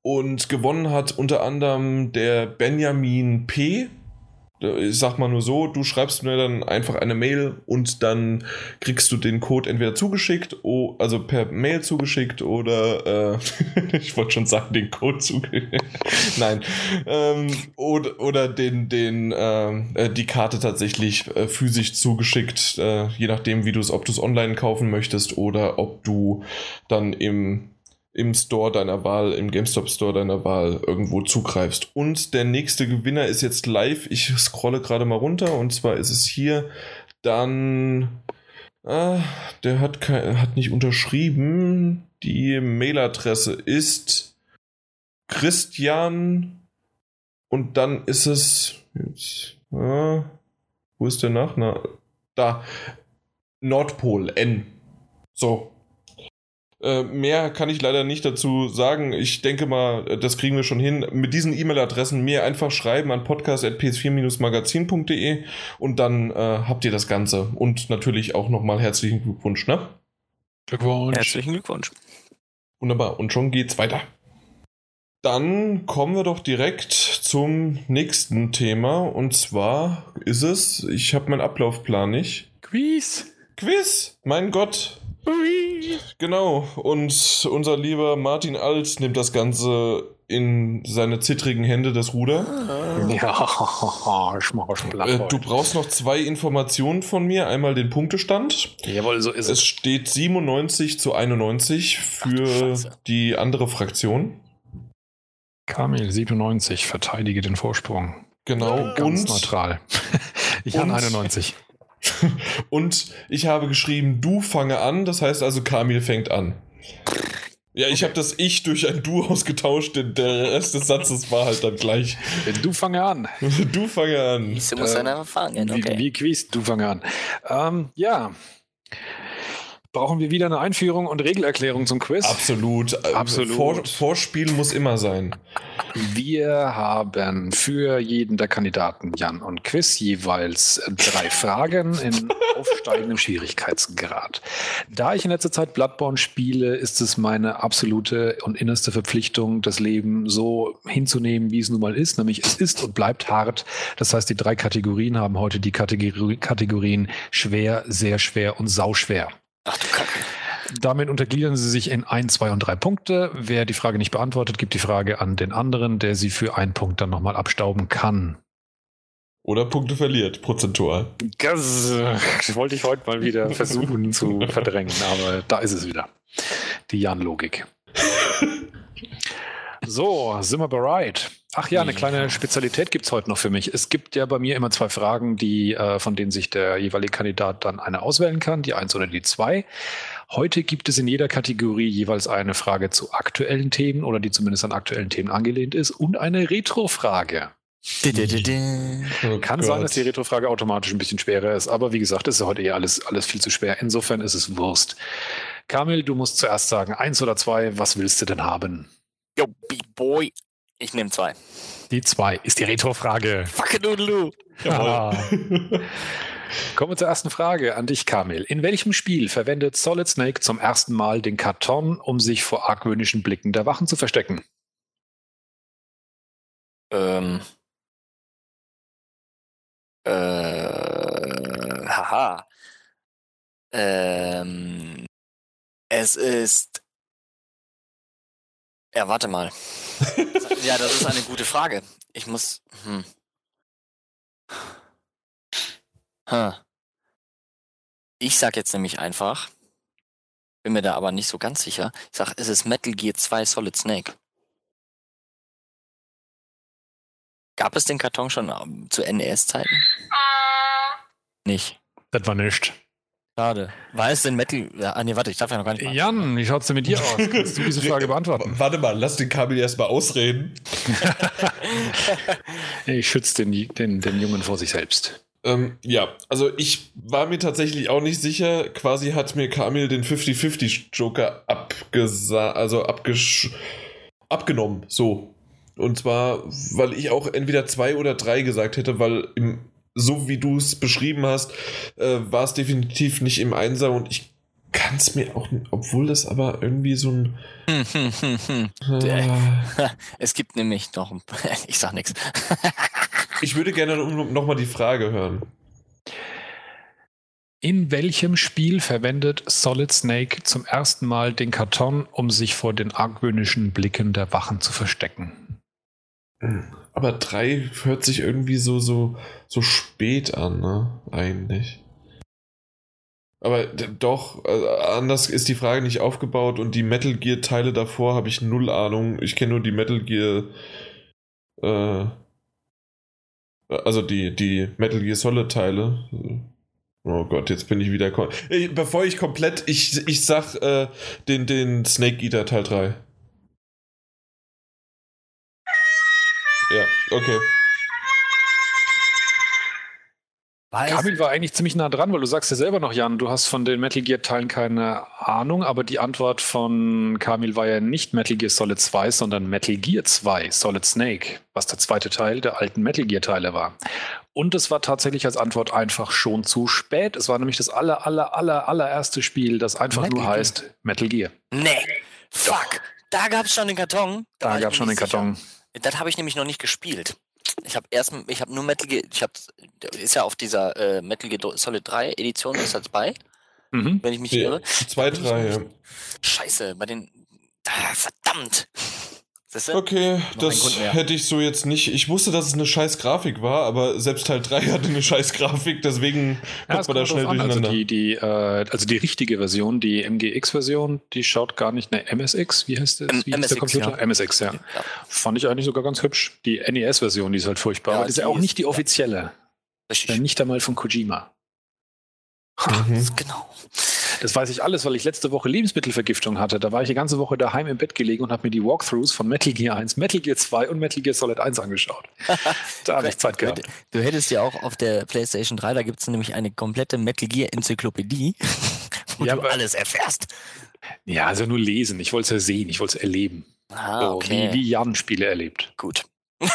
Und gewonnen hat unter anderem der Benjamin P ich sag mal nur so, du schreibst mir dann einfach eine Mail und dann kriegst du den Code entweder zugeschickt, also per Mail zugeschickt oder äh, ich wollte schon sagen, den Code zugeschickt. Nein. Ähm, oder, oder den, den, ähm, äh, die Karte tatsächlich äh, physisch zugeschickt, äh, je nachdem, wie du es, ob du es online kaufen möchtest oder ob du dann im im Store deiner Wahl, im GameStop Store deiner Wahl irgendwo zugreifst. Und der nächste Gewinner ist jetzt live. Ich scrolle gerade mal runter und zwar ist es hier dann. Ah, der hat, kein, hat nicht unterschrieben. Die Mailadresse ist Christian und dann ist es. Jetzt, ah, wo ist der Nachname? Da. Nordpol N. So, mehr kann ich leider nicht dazu sagen. Ich denke mal, das kriegen wir schon hin. Mit diesen E-Mail-Adressen mir einfach schreiben an podcast.ps4-magazin.de und dann äh, habt ihr das Ganze. Und natürlich auch nochmal herzlichen Glückwunsch, ne? Glückwunsch. Herzlichen Glückwunsch. Wunderbar. Und schon geht's weiter. Dann kommen wir doch direkt zum nächsten Thema. Und zwar ist es, ich habe meinen Ablaufplan nicht. Quiz. Quiz, mein Gott. Genau, und unser lieber Martin Alt nimmt das Ganze in seine zittrigen Hände, das Ruder. Ja, ich mache schon äh, Du brauchst noch zwei Informationen von mir. Einmal den Punktestand. Jawohl, so ist es. Es steht 97 zu 91 für Ach, die andere Fraktion. Kamil 97, verteidige den Vorsprung. Genau, ganz und neutral. ich habe 91. Und ich habe geschrieben, du fange an, das heißt also Kamil fängt an. Ja, ich habe das Ich durch ein Du ausgetauscht, denn der Rest des Satzes war halt dann gleich. Du fange an. du fange an. Du musst äh, fangen, okay. Wie, wie quiz, du fange an. Ähm, ja, brauchen wir wieder eine Einführung und Regelerklärung zum Quiz. Absolut. Äh, Absolut. Vor, Vorspiel muss immer sein. Wir haben für jeden der Kandidaten Jan und Quiz jeweils drei Fragen in aufsteigendem Schwierigkeitsgrad. Da ich in letzter Zeit Bloodborne spiele, ist es meine absolute und innerste Verpflichtung, das Leben so hinzunehmen, wie es nun mal ist. Nämlich es ist und bleibt hart. Das heißt, die drei Kategorien haben heute die Kategorien schwer, sehr schwer und sauschwer. Ach du Kacke. Damit untergliedern sie sich in ein, zwei und drei Punkte. Wer die Frage nicht beantwortet, gibt die Frage an den anderen, der sie für einen Punkt dann nochmal abstauben kann. Oder Punkte verliert, prozentual. Das, das wollte ich heute mal wieder versuchen zu verdrängen, aber da ist es wieder. Die Jan-Logik. so, sind wir bereit? Ach ja, eine kleine Spezialität gibt es heute noch für mich. Es gibt ja bei mir immer zwei Fragen, die, äh, von denen sich der jeweilige Kandidat dann eine auswählen kann, die eins oder die zwei. Heute gibt es in jeder Kategorie jeweils eine Frage zu aktuellen Themen oder die zumindest an aktuellen Themen angelehnt ist und eine Retro-Frage. Oh Kann Gott. sein, dass die Retro-Frage automatisch ein bisschen schwerer ist, aber wie gesagt, ist ja heute eher alles, alles viel zu schwer. Insofern ist es Wurst. Kamil, du musst zuerst sagen, eins oder zwei, was willst du denn haben? Yo, B-Boy, ich nehme zwei. Die zwei ist die Retro-Frage. Fuckadoodaloo. Ja. Kommen wir zur ersten Frage an dich, Kamil. In welchem Spiel verwendet Solid Snake zum ersten Mal den Karton, um sich vor argwöhnischen Blicken der Wachen zu verstecken? Ähm. Äh. Haha. Ähm. Es ist. Ja, warte mal. ja, das ist eine gute Frage. Ich muss. Hm. Huh. Ich sag jetzt nämlich einfach, bin mir da aber nicht so ganz sicher. Ich sag, es ist Metal Gear 2 Solid Snake. Gab es den Karton schon ähm, zu NES-Zeiten? Nicht. Das war nicht. Schade. War es denn Metal? Ah, nee, warte, ich darf ja noch gar nicht. Jan, wie schaut's denn mit dir aus? Kannst du diese Frage beantworten? Warte mal, lass den Kabel erstmal ausreden. ich schütze den, den, den Jungen vor sich selbst. Ähm, ja, also ich war mir tatsächlich auch nicht sicher. Quasi hat mir Kamil den 50-50 Joker abgesa also abgesch abgenommen. So. Und zwar, weil ich auch entweder zwei oder drei gesagt hätte, weil im so wie du es beschrieben hast, äh, war es definitiv nicht im Einser und ich kann es mir auch, obwohl das aber irgendwie so ein. äh, es gibt nämlich noch, ein, ich sag nichts. ich würde gerne nochmal die Frage hören. In welchem Spiel verwendet Solid Snake zum ersten Mal den Karton, um sich vor den argwöhnischen Blicken der Wachen zu verstecken? Aber drei hört sich irgendwie so, so, so spät an, ne? Eigentlich. Aber doch, also anders ist die Frage nicht aufgebaut und die Metal Gear Teile davor habe ich null Ahnung. Ich kenne nur die Metal Gear, äh, also die, die Metal Gear Solid Teile. Oh Gott, jetzt bin ich wieder. Bevor ich komplett, ich, ich sag äh, den, den Snake Eater Teil 3. Okay. Kamil war eigentlich ziemlich nah dran, weil du sagst ja selber noch, Jan, du hast von den Metal Gear Teilen keine Ahnung, aber die Antwort von Kamil war ja nicht Metal Gear Solid 2, sondern Metal Gear 2, Solid Snake, was der zweite Teil der alten Metal Gear Teile war. Und es war tatsächlich als Antwort einfach schon zu spät. Es war nämlich das aller, aller, aller, allererste Spiel, das einfach Metal nur Gear. heißt Metal Gear. Nee, fuck, da gab es schon den Karton. Da, da gab es schon den Karton. Das habe ich nämlich noch nicht gespielt. Ich habe erst, ich habe nur Metal Gear, ich habe, ist ja auf dieser äh, Metal Gear Solid 3 Edition ist das bei, mhm. wenn ich mich ja, irre. 2, 3, ja. Scheiße, bei den, ah, verdammt. Okay, das hätte ich so jetzt nicht. Ich wusste, dass es eine scheiß Grafik war, aber selbst Teil 3 hatte eine scheiß Grafik, deswegen ja, kommt man da schnell also durcheinander. Also die, die, äh, also die richtige Version, die MGX-Version, die schaut gar nicht, ne, MSX, wie heißt das? Wie MSX, der Computer? Ja. MSX, ja. ja. Fand ich eigentlich sogar ganz hübsch. Die NES-Version, die ist halt furchtbar, ja, ist ja auch nicht die offizielle. Richtig. Nicht einmal von Kojima. Mhm. Genau. Das weiß ich alles, weil ich letzte Woche Lebensmittelvergiftung hatte. Da war ich die ganze Woche daheim im Bett gelegen und habe mir die Walkthroughs von Metal Gear 1, Metal Gear 2 und Metal Gear Solid 1 angeschaut. da habe ich Zeit gehabt. Du, hättest ja auch auf der PlayStation 3, da gibt es nämlich eine komplette Metal Gear Enzyklopädie, wo ja, du alles erfährst. Ja, also nur lesen. Ich wollte es ja sehen, ich wollte es erleben. Ah, so, okay. Wie, wie Jan Spiele erlebt. Gut.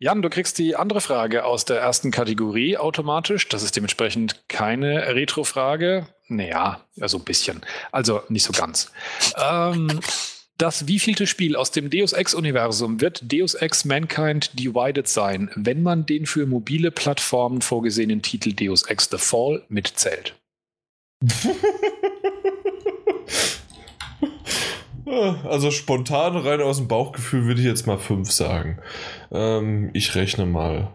Jan, du kriegst die andere Frage aus der ersten Kategorie automatisch. Das ist dementsprechend keine Retro-Frage. Naja, ja, so ein bisschen. Also nicht so ganz. ähm, das wievielte Spiel aus dem Deus Ex-Universum wird Deus Ex Mankind Divided sein, wenn man den für mobile Plattformen vorgesehenen Titel Deus Ex The Fall mitzählt? Also spontan rein aus dem Bauchgefühl würde ich jetzt mal 5 sagen. Ähm, ich rechne mal.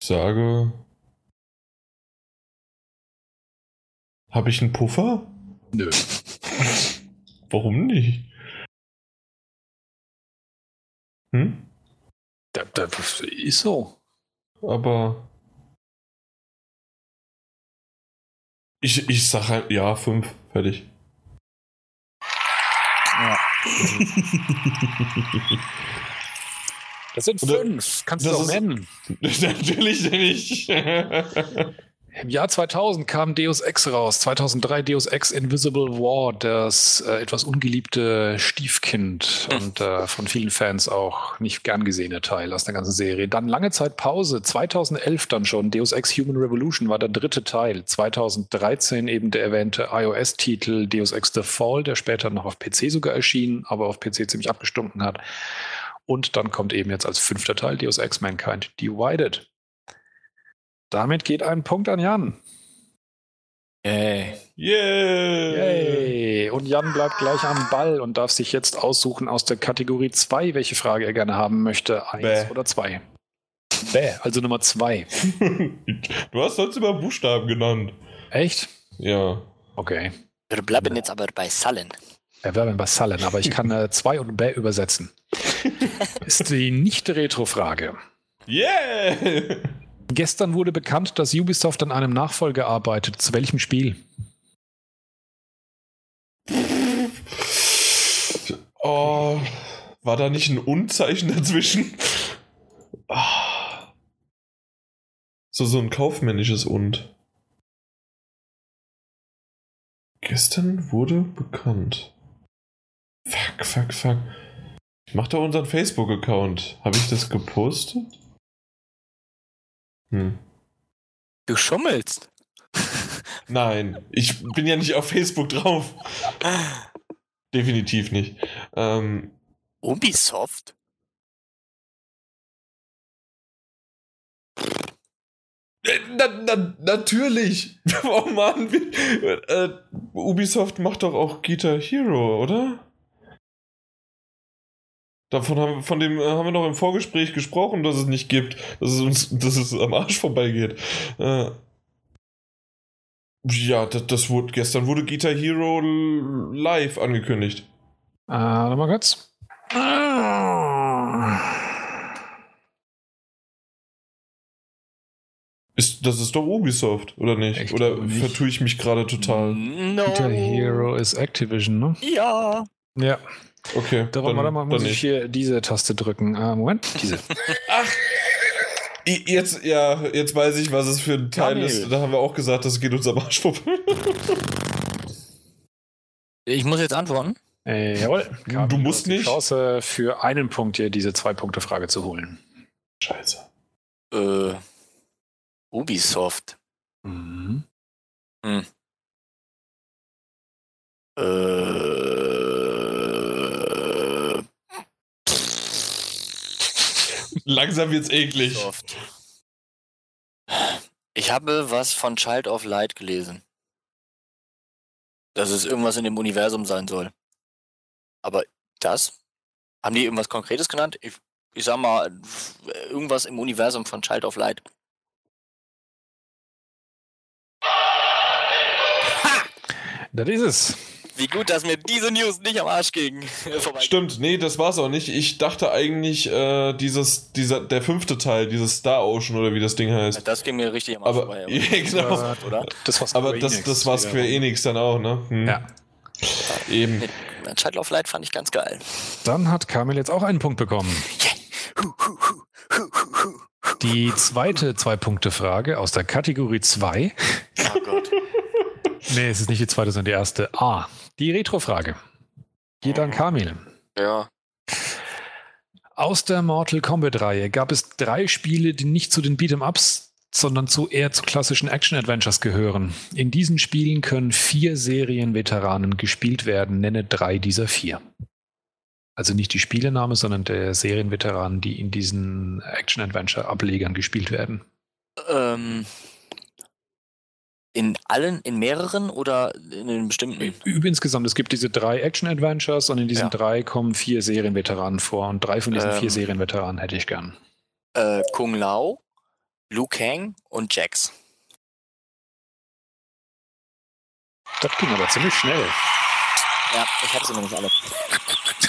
Ich sage. Habe ich einen Puffer? Nö. Warum nicht? Hm? Das, ist so. Aber. Ich, ich sag halt, ja, fünf, fertig. Ja. Das sind fünf. Kannst du das doch ist- nennen. Natürlich nicht. Im Jahr 2000 kam Deus Ex raus. 2003 Deus Ex Invisible War, das äh, etwas ungeliebte Stiefkind und äh, von vielen Fans auch nicht gern gesehene Teil aus der ganzen Serie. Dann lange Zeit Pause. 2011 dann schon Deus Ex Human Revolution war der dritte Teil. 2013 eben der erwähnte iOS-Titel Deus Ex The Fall, der später noch auf PC sogar erschien, aber auf PC ziemlich abgestunken hat. Und dann kommt eben jetzt als fünfter Teil Deus Ex Mankind Divided. Damit geht ein Punkt an Jan. Yay. Yeah. Yay. Und Jan bleibt gleich am Ball und darf sich jetzt aussuchen aus der Kategorie 2, welche Frage er gerne haben möchte. Eins Bäh. oder zwei. Bäh, also Nummer zwei. Du hast sonst immer Buchstaben genannt. Echt? Ja. Okay. Wir bleiben jetzt aber bei Sullen. Wir werden bei Sullen, aber ich kann äh, zwei und Bäh übersetzen. Ist die nicht Retro-Frage. Yeah! Gestern wurde bekannt, dass Ubisoft an einem Nachfolger arbeitet. Zu welchem Spiel? Oh, war da nicht ein Unzeichen dazwischen? So, so ein kaufmännisches Und. Gestern wurde bekannt. Fuck, fuck, fuck. Ich mach doch unseren Facebook-Account. Habe ich das gepostet? Hm. Du schummelst. Nein, ich bin ja nicht auf Facebook drauf. Definitiv nicht. Ähm, Ubisoft? Äh, Na, na, natürlich. Oh Mann. Äh, Ubisoft macht doch auch Guitar Hero, oder? Davon haben, von dem äh, haben wir noch im Vorgespräch gesprochen, dass es nicht gibt, dass es uns, dass es am Arsch vorbeigeht. Äh, ja, das, das wurde gestern wurde Guitar Hero live angekündigt. Äh, nochmal kurz. Ist, das ist doch Ubisoft, oder nicht? Ich oder vertue ich mich gerade total? No. Guitar Hero ist Activision, ne? Ja. Ja. Okay. Darum, warte mal, muss dann ich hier diese Taste drücken. Äh, Moment, diese. Ach, jetzt, ja, jetzt weiß ich, was es für ein Teil Kamil. ist. Da haben wir auch gesagt, das geht uns am Arsch vorbei. Ich muss jetzt antworten. Äh, jawohl. Kamil, Du musst hast die nicht. Chance für einen Punkt hier diese Zwei-Punkte-Frage zu holen. Scheiße. Äh, Ubisoft. Mhm. Äh, Langsam wird's eklig. Ubisoft. Ich habe was von Child of Light gelesen. Dass es irgendwas in dem Universum sein soll. Aber das? Haben die irgendwas Konkretes genannt? Ich, ich sag mal, irgendwas im Universum von Child of Light. Das ist es. Wie gut, dass mir diese News nicht am Arsch ging. Vorbei. Stimmt, nee, das war's auch nicht. Ich dachte eigentlich, äh, dieses, dieser, der fünfte Teil, dieses Star Ocean oder wie das Ding heißt. Das ging mir richtig am Arsch Aber, vorbei. ja, genau. Oder? Das war's Aber das, das war Square Enix dann auch, ne? Hm. Ja. Eben. Mit Child of Light fand ich ganz geil. Dann hat Kamil jetzt auch einen Punkt bekommen. Die zweite Zwei-Punkte-Frage aus der Kategorie 2. Oh Gott. Nee, es ist nicht die zweite, sondern die erste. A. Die Retro-Frage. Geht an Kamil. Ja. Aus der Mortal Kombat-Reihe gab es drei Spiele, die nicht zu den Beat'em-Ups, sondern zu eher zu klassischen Action-Adventures gehören. In diesen Spielen können vier Serienveteranen gespielt werden. Nenne drei dieser vier. Also nicht die Spielename, sondern der Serienveteranen, die in diesen Action-Adventure-Ablegern gespielt werden. Ähm, in allen, in mehreren oder in den bestimmten? Üb insgesamt, es gibt diese drei Action-Adventures und in diesen Ja. drei kommen vier Serienveteranen vor und drei von diesen Ähm. vier Serienveteranen hätte ich gern. Äh, Kung Lao, Liu Kang und Jax. Das ging aber ziemlich schnell. Ja, ich hab sie nämlich alle.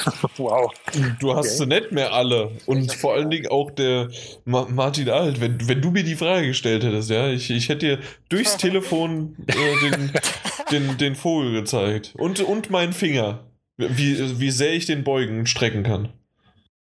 wow. Du hast Okay. sie nicht mehr alle. Und vor allen Dingen auch der Ma Martin Alt, wenn, wenn du mir die Frage gestellt hättest, ja, ich, ich hätte dir durchs Telefon äh, den, den, den Vogel gezeigt. Und, und meinen Finger. Wie, wie sehr ich den beugen und strecken kann.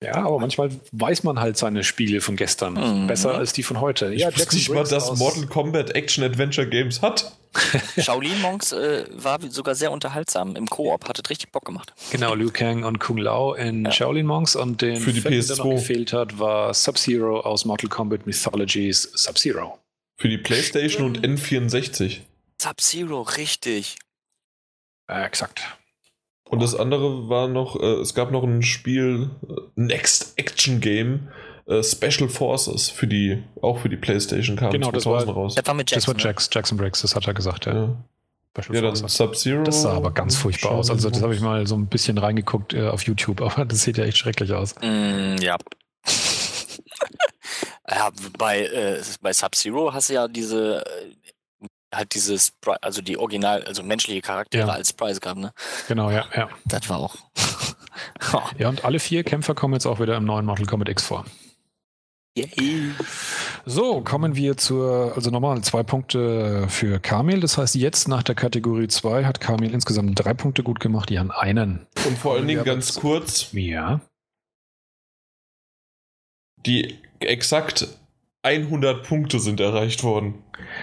Ja, aber manchmal weiß man halt seine Spiele von gestern Mhm. besser als die von heute. Ich ja, wusste nicht mal, dass Mortal Kombat Action Adventure Games hat. Shaolin Monks äh, war sogar sehr unterhaltsam. Im Koop hat es richtig Bock gemacht. Genau, Liu Kang und Kung Lao in Ja. Shaolin Monks und den Für die Film, der PS2. noch gefehlt hat, war Sub-Zero aus Mortal Kombat Mythologies Sub-Zero. Für die Playstation und N64. Sub-Zero, richtig. Äh, exakt. Und das andere war noch, äh, es gab noch ein Spiel, äh, Next Action Game, äh, Special Forces, für die, auch für die Playstation kam Genau, das war- raus. Das war mit Das Jackson. war Jax, Jackson Briggs, das hat er gesagt, ja. Ja. Ja, dann. Sub-Zero. Das sah aber ganz furchtbar aus. Also das habe ich mal so ein bisschen reingeguckt äh, auf YouTube, aber das sieht ja echt schrecklich aus. Mm, ja. ja, bei, äh, bei Sub-Zero hast du ja diese, äh, halt dieses, also die Original, also menschliche Charaktere Ja. als Preis gehabt, ne? Genau, ja, ja. Das war auch. Ja, und alle vier Kämpfer kommen jetzt auch wieder im neuen Mortal Kombat X vor. Yay. So, kommen wir zur, also nochmal zwei Punkte für Kamil. Das heißt, jetzt nach der Kategorie 2 hat Kamil insgesamt drei Punkte gut gemacht, Jan einen. Und vor allen Dingen ganz kurz, Ja. die exakt 100 Punkte sind erreicht worden.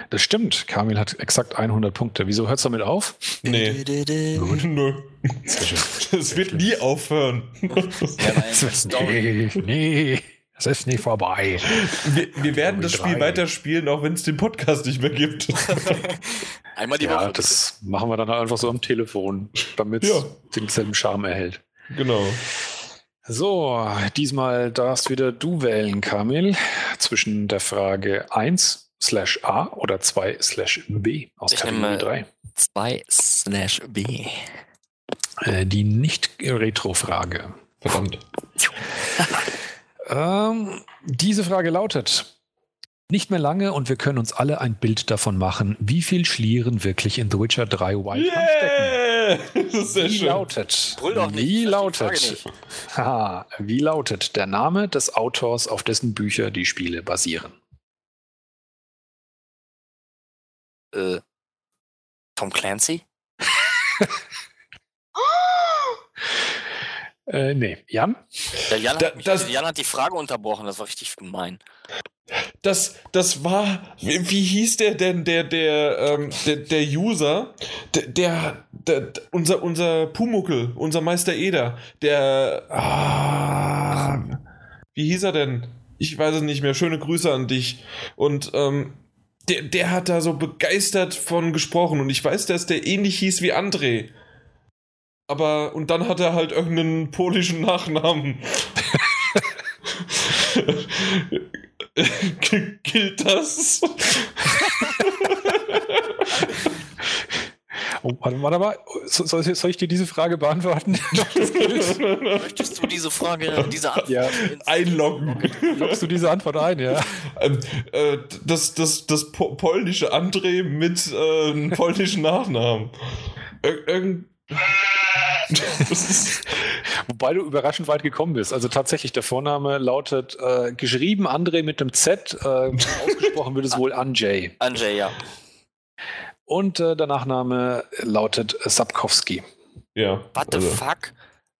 Das stimmt. Kamil hat exakt 100 Punkte. Wieso hört es damit auf? Nee. Nö. Sehr schön. Das wird nie aufhören. Story. Nee, nee, es ist nicht vorbei. Wir, wir werden das Drei. Spiel weiterspielen, auch wenn es den Podcast nicht mehr gibt. Einmal die Ja, Woche. das machen wir dann einfach so am Telefon, damit es Ja. denselben Charme erhält. genau. So, diesmal darfst wieder du wählen, Kamil, zwischen der Frage 1 slash A oder 2 slash B aus Ich Kategorie nehme- 3. 2 slash B. Äh, die Nicht-Retro-Frage. Verdammt. Ähm, diese Frage lautet: Nicht mehr lange und wir können uns alle ein Bild davon machen, wie viel Schlieren wirklich in The Witcher 3 Wild Hunt stecken. Yeah! Das ist sehr Wie schön. lautet? Brüll doch nicht, Wie lautet? Haha, wie lautet der Name des Autors, auf dessen Bücher die Spiele basieren? Äh, Tom Clancy? Äh, nee. Jan? Der Jan, Da- hat mich, das- Jan hat die Frage unterbrochen, das war richtig gemein. Das, das war, wie, hieß der denn, der, der, ähm, der, der User, der, der, der, unser, unser Pumuckel, unser Meister Eder, der, ah, wie hieß er denn? Ich weiß es nicht mehr. Schöne Grüße an dich. Und, ähm, der, der hat da so begeistert von gesprochen und ich weiß, dass der ähnlich hieß wie André. Aber, und dann hat er halt irgendeinen polischen Nachnamen. Gilt das? Oh, warte, warte mal. So- Soll, soll ich dir diese Frage beantworten? Möchtest du diese Frage, diese Antwort Ja. Einloggen. Lockst du diese Antwort ein, ja? Ähm, äh, das, das, das po polnische André mit äh, einem polnischen Nachnamen. Ir irgend. Ist, Wobei du überraschend weit gekommen bist. Also tatsächlich, der Vorname lautet äh, geschrieben André mit dem Z, äh, ausgesprochen wird es wohl Andrzej. Andrzej, ja. Und äh, der Nachname lautet Sapkowski. ja. What the also, fuck?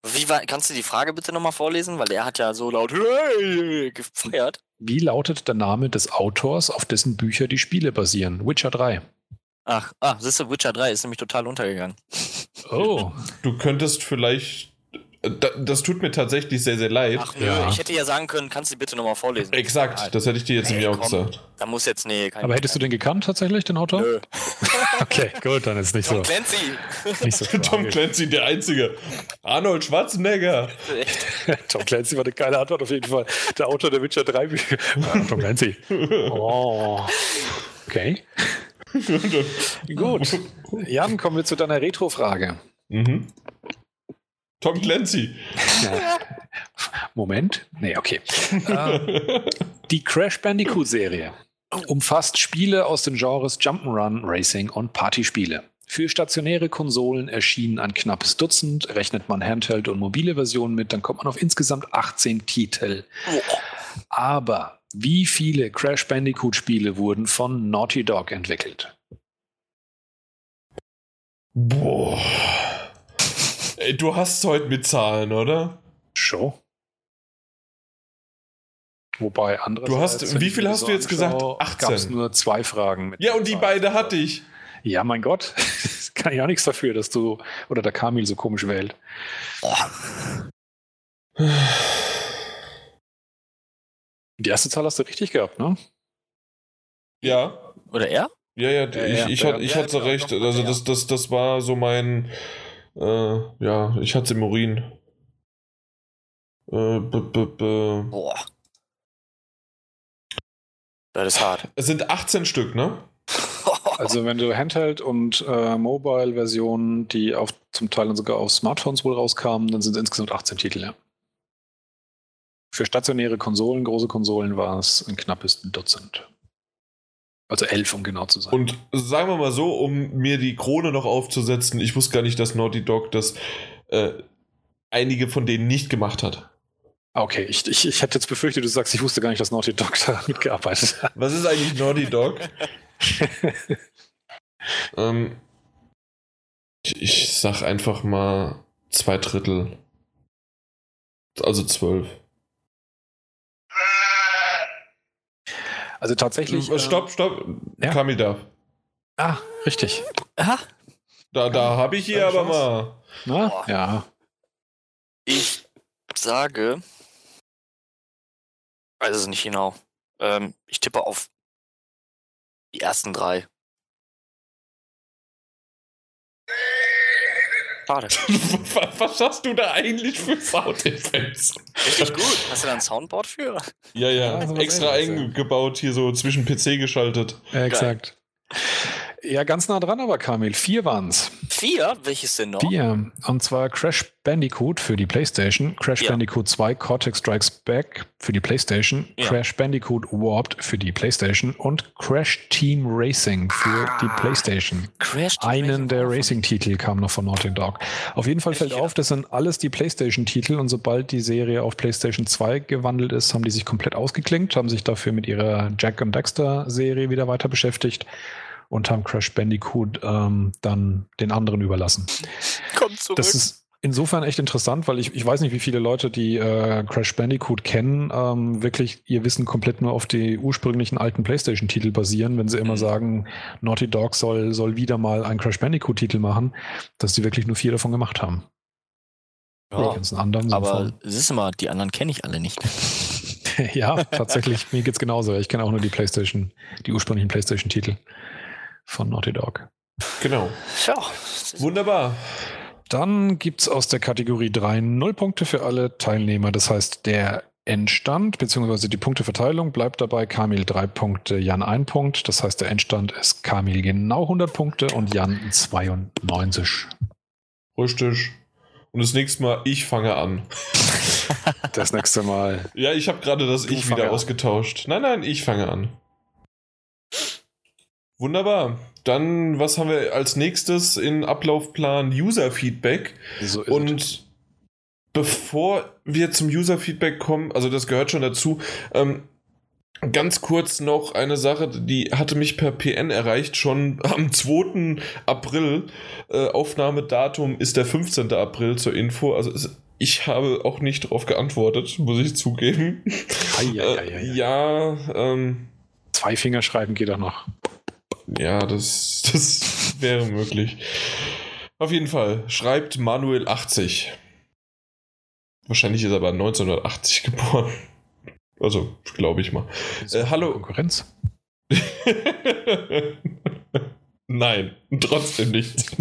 Wie war, kannst du die Frage bitte nochmal vorlesen? Weil er hat ja so laut hey, gefeiert. Wie lautet der Name des Autors, auf dessen Bücher die Spiele basieren? Witcher 3. Ach, ah, siehst du, Witcher 3 ist nämlich total untergegangen. Oh, Du könntest vielleicht. äh, da- Das tut mir tatsächlich sehr, sehr leid. Ach nö, Ja. ich hätte ja sagen können, kannst du die bitte nochmal vorlesen? Exakt, das hätte ich dir jetzt nämlich auch gesagt. Da muss jetzt, nee, kein aber hättest du den gekannt tatsächlich, den Autor? Nö. Okay, gut, dann ist nicht so. Tom Clancy. Nicht so Tom. Clancy, der Einzige. Arnold Schwarzenegger. Tom Clancy war eine geile Antwort auf jeden Fall. Der Autor der Witcher 3 Bücher. Ah, Tom Clancy. Oh. Okay. Gut. Jan, kommen wir zu deiner Retro-Frage. mhm. Tom Clancy. Moment. Nee, okay. Äh, die Crash Bandicoot-Serie umfasst Spiele aus den Genres Jump'n'Run, Racing und Partyspiele. Für stationäre Konsolen erschienen ein knappes Dutzend. Rechnet man Handheld und mobile Versionen mit, dann kommt man auf insgesamt 18 Titel. Aber wie viele Crash Bandicoot-Spiele wurden von Naughty Dog entwickelt? Boah. Ey, du hast heute mit Zahlen, oder? Schon. Wobei andere. Du hast, wie viel hast du jetzt gesagt? 18. Gab es nur zwei Fragen. ja, und die beide hatte ich. Ja, mein Gott. kann ich auch nichts dafür, dass du oder der Kamil so komisch wählt. Die erste Zahl hast du richtig gehabt, ne? Ja. Oder er? Ja, ja, ja ich, ich, ja, ich hatte recht. Also das, das, das war so mein, äh, ja, ich hatte im Urin. Äh, b, b, b. Boah. Das ist hart. Es sind 18 Stück, ne? Also wenn du Handheld und äh, Mobile-Versionen, die auf, zum Teil sogar auf Smartphones wohl rauskamen, dann sind es insgesamt 18 Titel, ja. Für stationäre Konsolen, große Konsolen, war es ein knappes Dutzend. Also elf, um genau zu sein. Und sagen wir mal so, um mir die Krone noch aufzusetzen, ich wusste gar nicht, dass Naughty Dog das äh, einige von denen nicht gemacht hat. Ah, okay, ich, ich, ich hätte jetzt befürchtet, du sagst, ich wusste gar nicht, dass Naughty Dog da mitgearbeitet hat. Was ist eigentlich Naughty Dog? ähm, ich, ich sag einfach mal zwei Drittel. Also zwölf. Also tatsächlich. Äh, stopp, stopp. Ja? Kamil darf. Ah, richtig. Aha. Da, da habe ich hier aber mal. Na? Ja. Ich sage. Weiß es nicht genau. Ähm, ich tippe auf die ersten drei. Schade. Was hast du da eigentlich für Soundeffekte? Richtig gut. Hast du da ein Soundboard für? Ja, ja. ja Extra eingebaut, hier so zwischen PC geschaltet. Ja, exakt. Ja, ganz nah dran aber, Kamil. Vier waren es. Vier? Welches denn noch? Vier. Und zwar Crash Bandicoot für die PlayStation, Crash ja. Bandicoot 2 Cortex Strikes Back für die PlayStation, ja. Crash Bandicoot Warped für die PlayStation und Crash Team Racing für ah. die PlayStation. Crash Team Einen Racing der Racing-Titel kam noch von Naughty Dog. Auf jeden Fall fällt ja. auf, das sind alles die PlayStation-Titel und sobald die Serie auf PlayStation 2 gewandelt ist, haben die sich komplett ausgeklinkt, haben sich dafür mit ihrer Jack and Dexter-Serie wieder weiter beschäftigt und haben Crash Bandicoot ähm, dann den anderen überlassen. Kommt zurück. Das ist insofern echt interessant, weil ich, ich weiß nicht, wie viele Leute, die äh, Crash Bandicoot kennen, ähm, wirklich ihr Wissen komplett nur auf die ursprünglichen alten PlayStation-Titel basieren, wenn sie immer mhm. sagen, Naughty Dog soll, soll wieder mal einen Crash Bandicoot-Titel machen, dass sie wirklich nur vier davon gemacht haben. Ja, die ganzen anderen aber es ist immer, die anderen kenne ich alle nicht. ja, tatsächlich, mir geht's genauso. Ich kenne auch nur die PlayStation, die ursprünglichen PlayStation-Titel von Naughty Dog. Genau. Ja. Wunderbar. Dann gibt es aus der Kategorie 3 0 Punkte für alle Teilnehmer. Das heißt, der Endstand bzw. die Punkteverteilung bleibt dabei Kamil 3 Punkte, Jan 1 Punkt. Das heißt, der Endstand ist Kamil genau 100 Punkte und Jan 92. Richtig. Und das nächste Mal, ich fange an. das nächste Mal. Ja, ich habe gerade das du Ich wieder ausgetauscht. Nein, nein, ich fange an. Wunderbar. Dann, was haben wir als nächstes in Ablaufplan? User-Feedback. So Und es. bevor wir zum User-Feedback kommen, also das gehört schon dazu, ähm, Ganz kurz noch eine Sache, die hatte mich per PN erreicht, schon am 2. April. Äh, Aufnahmedatum ist der 15. April zur Info. Also es, ich habe auch nicht darauf geantwortet, muss ich zugeben. Ei, ei, ei, äh, ja, ähm, Zwei Finger schreiben geht auch noch. Ja, das, das wäre möglich. Auf jeden Fall, schreibt Manuel 80. Wahrscheinlich ist er aber 1980 geboren. Also, glaube ich mal. Äh, hallo. Konkurrenz? Nein, trotzdem nicht.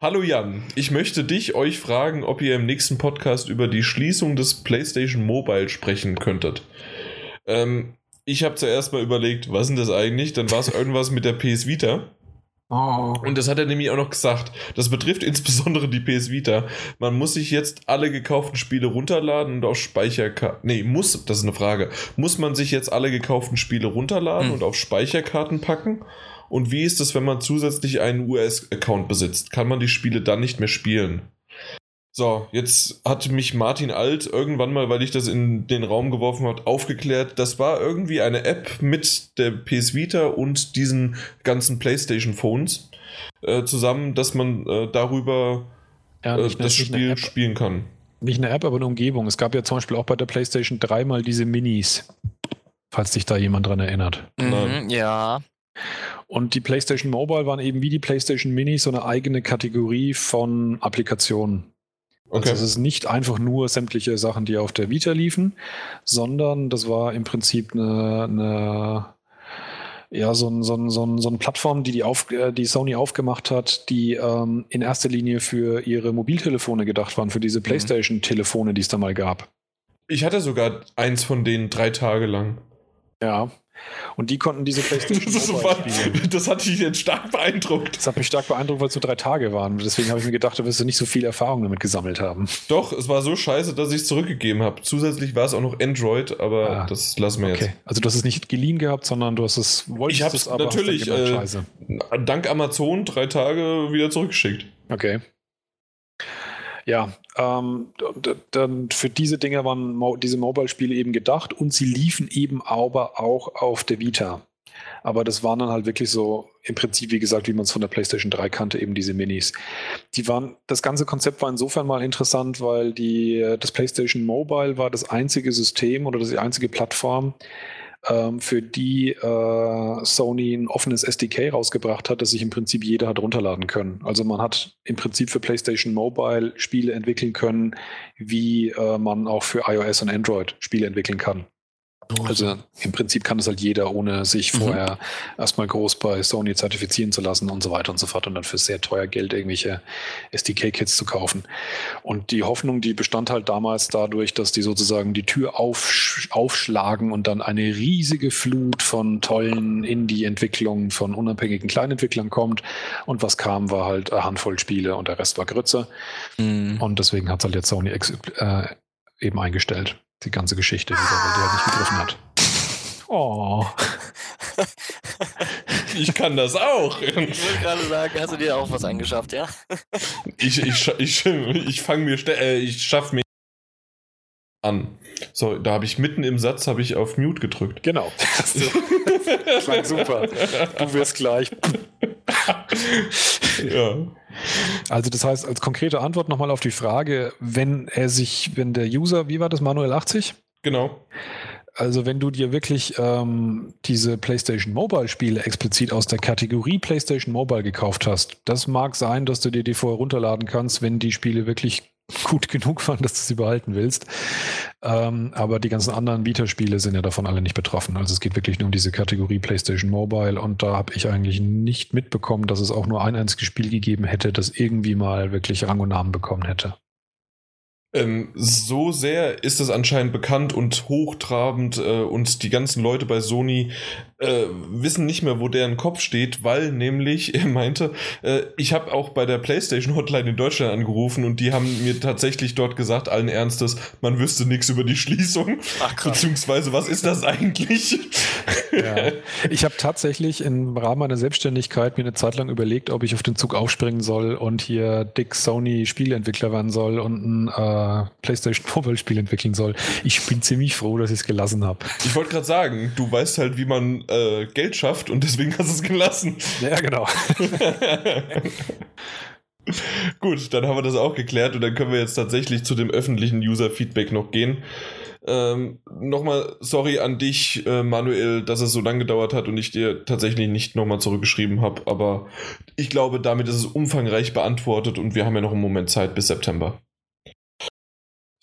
Hallo Jan, ich möchte dich, euch fragen, ob ihr im nächsten Podcast über die Schließung des PlayStation Mobile sprechen könntet. Ähm, ich habe zuerst mal überlegt, was ist denn das eigentlich? Dann war es irgendwas mit der PS Vita. Oh. Und das hat er nämlich auch noch gesagt. Das betrifft insbesondere die PS Vita. Man muss sich jetzt alle gekauften Spiele runterladen und auf Speicherkarten. Nee, muss, das ist eine Frage. Muss man sich jetzt alle gekauften Spiele runterladen hm. und auf Speicherkarten packen? Und wie ist es, wenn man zusätzlich einen US-Account besitzt? Kann man die Spiele dann nicht mehr spielen? So, jetzt hat mich Martin Alt irgendwann mal, weil ich das in den Raum geworfen habe, aufgeklärt. Das war irgendwie eine App mit der PS Vita und diesen ganzen PlayStation Phones äh, zusammen, dass man äh, darüber ja, äh, das Spiel spielen kann. Nicht eine App, aber eine Umgebung. Es gab ja zum Beispiel auch bei der PlayStation 3 mal diese Minis, falls sich da jemand dran erinnert. Mhm, ja. Und die PlayStation Mobile waren eben wie die PlayStation Mini so eine eigene Kategorie von Applikationen. Okay. Also es ist nicht einfach nur sämtliche Sachen, die auf der Vita liefen, sondern das war im Prinzip eine, eine ja, so, ein, so, ein, so, ein, so eine Plattform, die, die, auf, äh, die Sony aufgemacht hat, die ähm, in erster Linie für ihre Mobiltelefone gedacht waren, für diese mhm. PlayStation-Telefone, die es da mal gab. Ich hatte sogar eins von denen drei Tage lang. Ja, und die konnten diese PlayStation das, war, das hat dich jetzt stark beeindruckt. Das hat mich stark beeindruckt, weil es nur drei Tage waren. Deswegen habe ich mir gedacht, da wirst du nicht so viel Erfahrung damit gesammelt haben. Doch, es war so scheiße, dass ich es zurückgegeben habe. Zusätzlich war es auch noch Android, aber ah, das lassen wir okay. jetzt. Also du hast es nicht geliehen gehabt, sondern du hast es wolltest ich habe es natürlich gemerkt, äh, dank Amazon drei Tage wieder zurückgeschickt. Okay. Ja, ähm, dann für diese Dinge waren Mo diese Mobile-Spiele eben gedacht und sie liefen eben aber auch auf der Vita. Aber das waren dann halt wirklich so im Prinzip, wie gesagt, wie man es von der PlayStation 3 kannte, eben diese Minis. Die waren, das ganze Konzept war insofern mal interessant, weil die, das PlayStation Mobile war das einzige System oder die einzige Plattform, ähm, für die äh, Sony ein offenes SDK rausgebracht hat, das sich im Prinzip jeder hat runterladen können. Also man hat im Prinzip für PlayStation Mobile Spiele entwickeln können, wie äh, man auch für iOS und Android Spiele entwickeln kann. Also im Prinzip kann das halt jeder, ohne sich mhm. vorher mhm. erstmal groß bei Sony zertifizieren zu lassen und so weiter und so fort und dann für sehr teuer Geld irgendwelche SDK-Kits zu kaufen. Und die Hoffnung, die bestand halt damals dadurch, dass die sozusagen die Tür aufsch aufschlagen und dann eine riesige Flut von tollen Indie-Entwicklungen von unabhängigen Kleinentwicklern kommt. Und was kam, war halt eine Handvoll Spiele und der Rest war Grütze. Mhm. Und deswegen hat es halt jetzt Sony äh, eben eingestellt die ganze Geschichte wieder, weil der halt nicht begriffen hat. Oh. Ich kann das auch. Ich wollte gerade sagen, hast du dir auch was angeschafft, ja? Ich, ich, ich, ich fange mir, äh, ich schaff mir an. So, da habe ich mitten im Satz habe ich auf Mute gedrückt. Genau. Das klang super. Du wirst gleich. ja. Also das heißt, als konkrete Antwort nochmal auf die Frage, wenn er sich, wenn der User, wie war das, Manuel 80? Genau. Also wenn du dir wirklich ähm, diese PlayStation Mobile Spiele explizit aus der Kategorie PlayStation Mobile gekauft hast, das mag sein, dass du dir die vorher runterladen kannst, wenn die Spiele wirklich gut genug waren, dass du sie behalten willst. Ähm, aber die ganzen anderen Vita-Spiele sind ja davon alle nicht betroffen. Also es geht wirklich nur um diese Kategorie PlayStation Mobile und da habe ich eigentlich nicht mitbekommen, dass es auch nur ein einziges Spiel gegeben hätte, das irgendwie mal wirklich Rang und Namen bekommen hätte. Ähm, so sehr ist es anscheinend bekannt und hochtrabend äh, und die ganzen Leute bei Sony äh, wissen nicht mehr, wo deren Kopf steht, weil nämlich er meinte, äh, ich habe auch bei der PlayStation Hotline in Deutschland angerufen und die haben mir tatsächlich dort gesagt, allen Ernstes, man wüsste nichts über die Schließung. Ach, krass. Beziehungsweise, was ist das eigentlich? Ja. Ich habe tatsächlich im Rahmen meiner Selbstständigkeit mir eine Zeit lang überlegt, ob ich auf den Zug aufspringen soll und hier dick Sony Spieleentwickler werden soll und ein äh, PlayStation Mobile Spiel entwickeln soll. Ich bin ziemlich froh, dass ich es gelassen habe. Ich wollte gerade sagen, du weißt halt, wie man äh, Geld schafft und deswegen hast du es gelassen. Ja, genau. Gut, dann haben wir das auch geklärt und dann können wir jetzt tatsächlich zu dem öffentlichen User-Feedback noch gehen. Ähm, nochmal sorry an dich, äh, Manuel, dass es so lange gedauert hat und ich dir tatsächlich nicht nochmal zurückgeschrieben habe, aber ich glaube, damit ist es umfangreich beantwortet und wir haben ja noch einen Moment Zeit bis September.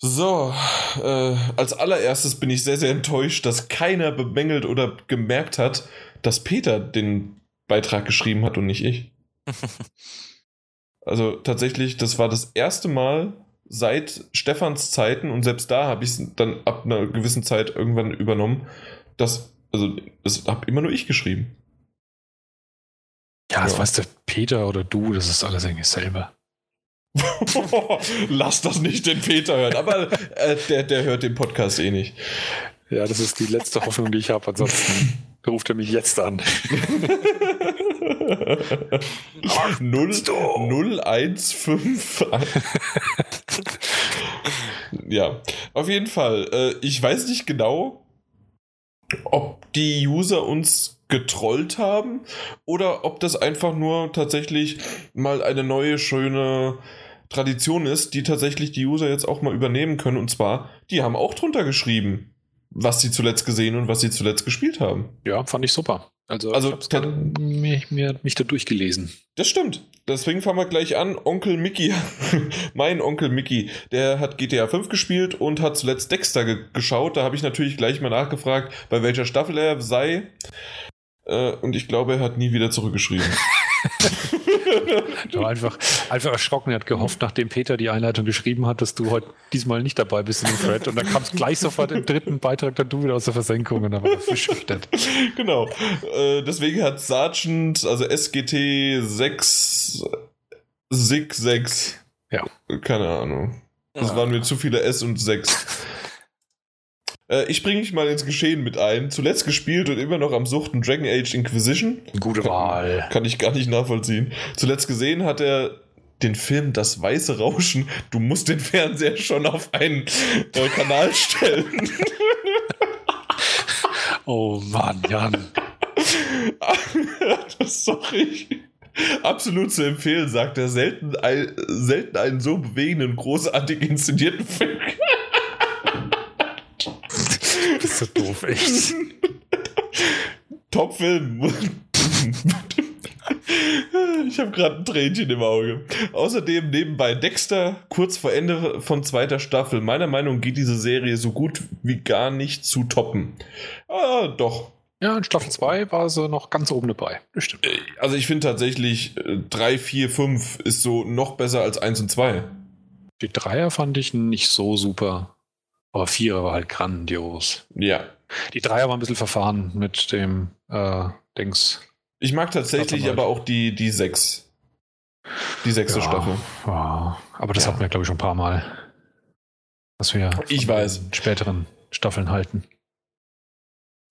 So, äh, als allererstes bin ich sehr, sehr enttäuscht, dass keiner bemängelt oder gemerkt hat, dass Peter den Beitrag geschrieben hat und nicht ich. also tatsächlich, das war das erste Mal seit Stefans Zeiten und selbst da habe ich es dann ab einer gewissen Zeit irgendwann übernommen, dass, also das habe immer nur ich geschrieben. Ja, das ja. weißt du, Peter oder du, das ist alles irgendwie selber. Lass das nicht den Peter hören. Aber äh, der, der hört den Podcast eh nicht. Ja, das ist die letzte Hoffnung, die ich habe. Ansonsten ruft er mich jetzt an. 0, 015. ja, auf jeden Fall. Äh, ich weiß nicht genau, ob die User uns getrollt haben oder ob das einfach nur tatsächlich mal eine neue, schöne Tradition ist, die tatsächlich die User jetzt auch mal übernehmen können. Und zwar, die haben auch drunter geschrieben, was sie zuletzt gesehen und was sie zuletzt gespielt haben. Ja, fand ich super. Also, Also, ich habe mich, mir, mich da durchgelesen. Das stimmt. Deswegen fangen wir gleich an. Onkel Mickey, mein Onkel Mickey, der hat GTA 5 gespielt und hat zuletzt Dexter ge geschaut. Da habe ich natürlich gleich mal nachgefragt, bei welcher Staffel er sei. Äh, und ich glaube, er hat nie wieder zurückgeschrieben. Du war einfach, einfach erschrocken. Er hat gehofft, nachdem Peter die Einleitung geschrieben hat, dass du heute diesmal nicht dabei bist in dem Thread. Und dann kam es gleich sofort im dritten Beitrag dann du wieder aus der Versenkung und dann war er verschüchtert. genau. Äh, deswegen hat Sergeant, also SGT 6, SIG 6. Ja. Keine Ahnung. Das waren mir zu viele S und 6. Äh, ich bringe mich mal ins Geschehen mit ein. Zuletzt gespielt und immer noch am Suchten Dragon Age Inquisition. Gute Wahl. Kann ich gar nicht nachvollziehen. Zuletzt gesehen hat er den Film Das Weiße Rauschen. Du musst den Fernseher schon auf einen äh, Kanal stellen. Oh Mann, Jan. Sorry. Absolut zu empfehlen, sagt er. Selten, ein, selten einen so bewegenden, großartig inszenierten Film. Du bist so doof, echt. Top-Film. Ich habe gerade ein Tränchen im Auge. Außerdem nebenbei Dexter, kurz vor Ende von zweiter Staffel. Meiner Meinung nach geht diese Serie so gut wie gar nicht zu toppen. Ah, doch. Ja, in Staffel 2 war sie noch ganz oben dabei. Das stimmt. Also ich finde tatsächlich 3, 4, 5 ist so noch besser als 1 und 2. Die Dreier fand ich nicht so super. Aber Vierer war halt grandios. Ja. Die Dreier war ein bisschen verfahren mit dem äh, Dings. Ich mag tatsächlich aber auch die, die 6. Die sechste Ja, Staffel. ja. Aber das Ja. hatten wir, glaube ich, schon ein paar Mal. Was wir Ich weiß. späteren Staffeln halten.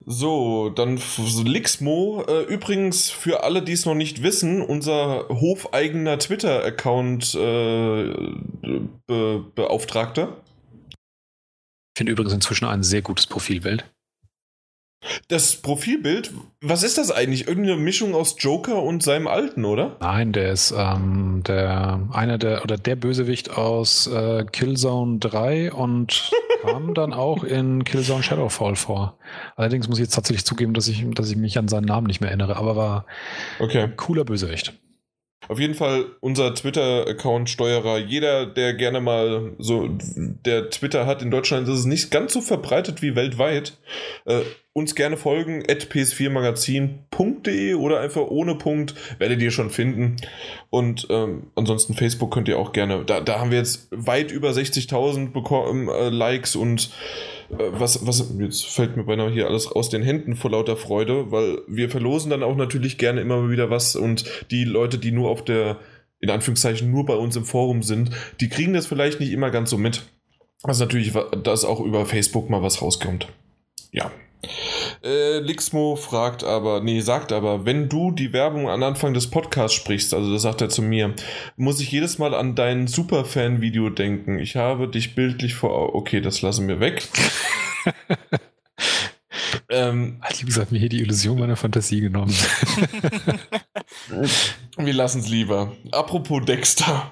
So, dann Lixmo. Äh, übrigens, für alle, die es noch nicht wissen, unser hofeigener Twitter-Account äh, be Beauftragter. Ich finde übrigens inzwischen ein sehr gutes Profilbild. Das Profilbild, was ist das eigentlich? Irgendeine Mischung aus Joker und seinem Alten, oder? Nein, der ist ähm, der einer der oder der Bösewicht aus äh, Killzone 3 und kam dann auch in Killzone Shadowfall vor. Allerdings muss ich jetzt tatsächlich zugeben, dass ich, dass ich mich an seinen Namen nicht mehr erinnere, aber war Okay. ein cooler Bösewicht. Auf jeden Fall unser Twitter-Account-Steuerer. Jeder, der gerne mal so, der Twitter hat in Deutschland, ist es nicht ganz so verbreitet wie weltweit. Äh, uns gerne folgen, at ps4magazin.de oder einfach ohne Punkt, werdet ihr schon finden. Und ähm, ansonsten Facebook könnt ihr auch gerne, da, da haben wir jetzt weit über 60.000 bekommen, äh, Likes und was, was, jetzt fällt mir beinahe hier alles aus den Händen vor lauter Freude, weil wir verlosen dann auch natürlich gerne immer wieder was und die Leute, die nur auf der, in Anführungszeichen, nur bei uns im Forum sind, die kriegen das vielleicht nicht immer ganz so mit. Also natürlich, dass auch über Facebook mal was rauskommt. Ja. Äh, Lixmo fragt aber, nee, sagt aber, wenn du die Werbung am Anfang des Podcasts sprichst, also das sagt er zu mir, muss ich jedes Mal an dein Superfan-Video denken. Ich habe dich bildlich vor Okay, das lassen wir weg. ähm, Hat wie gesagt mir hier die Illusion meiner Fantasie genommen. wir lassen es lieber. Apropos Dexter.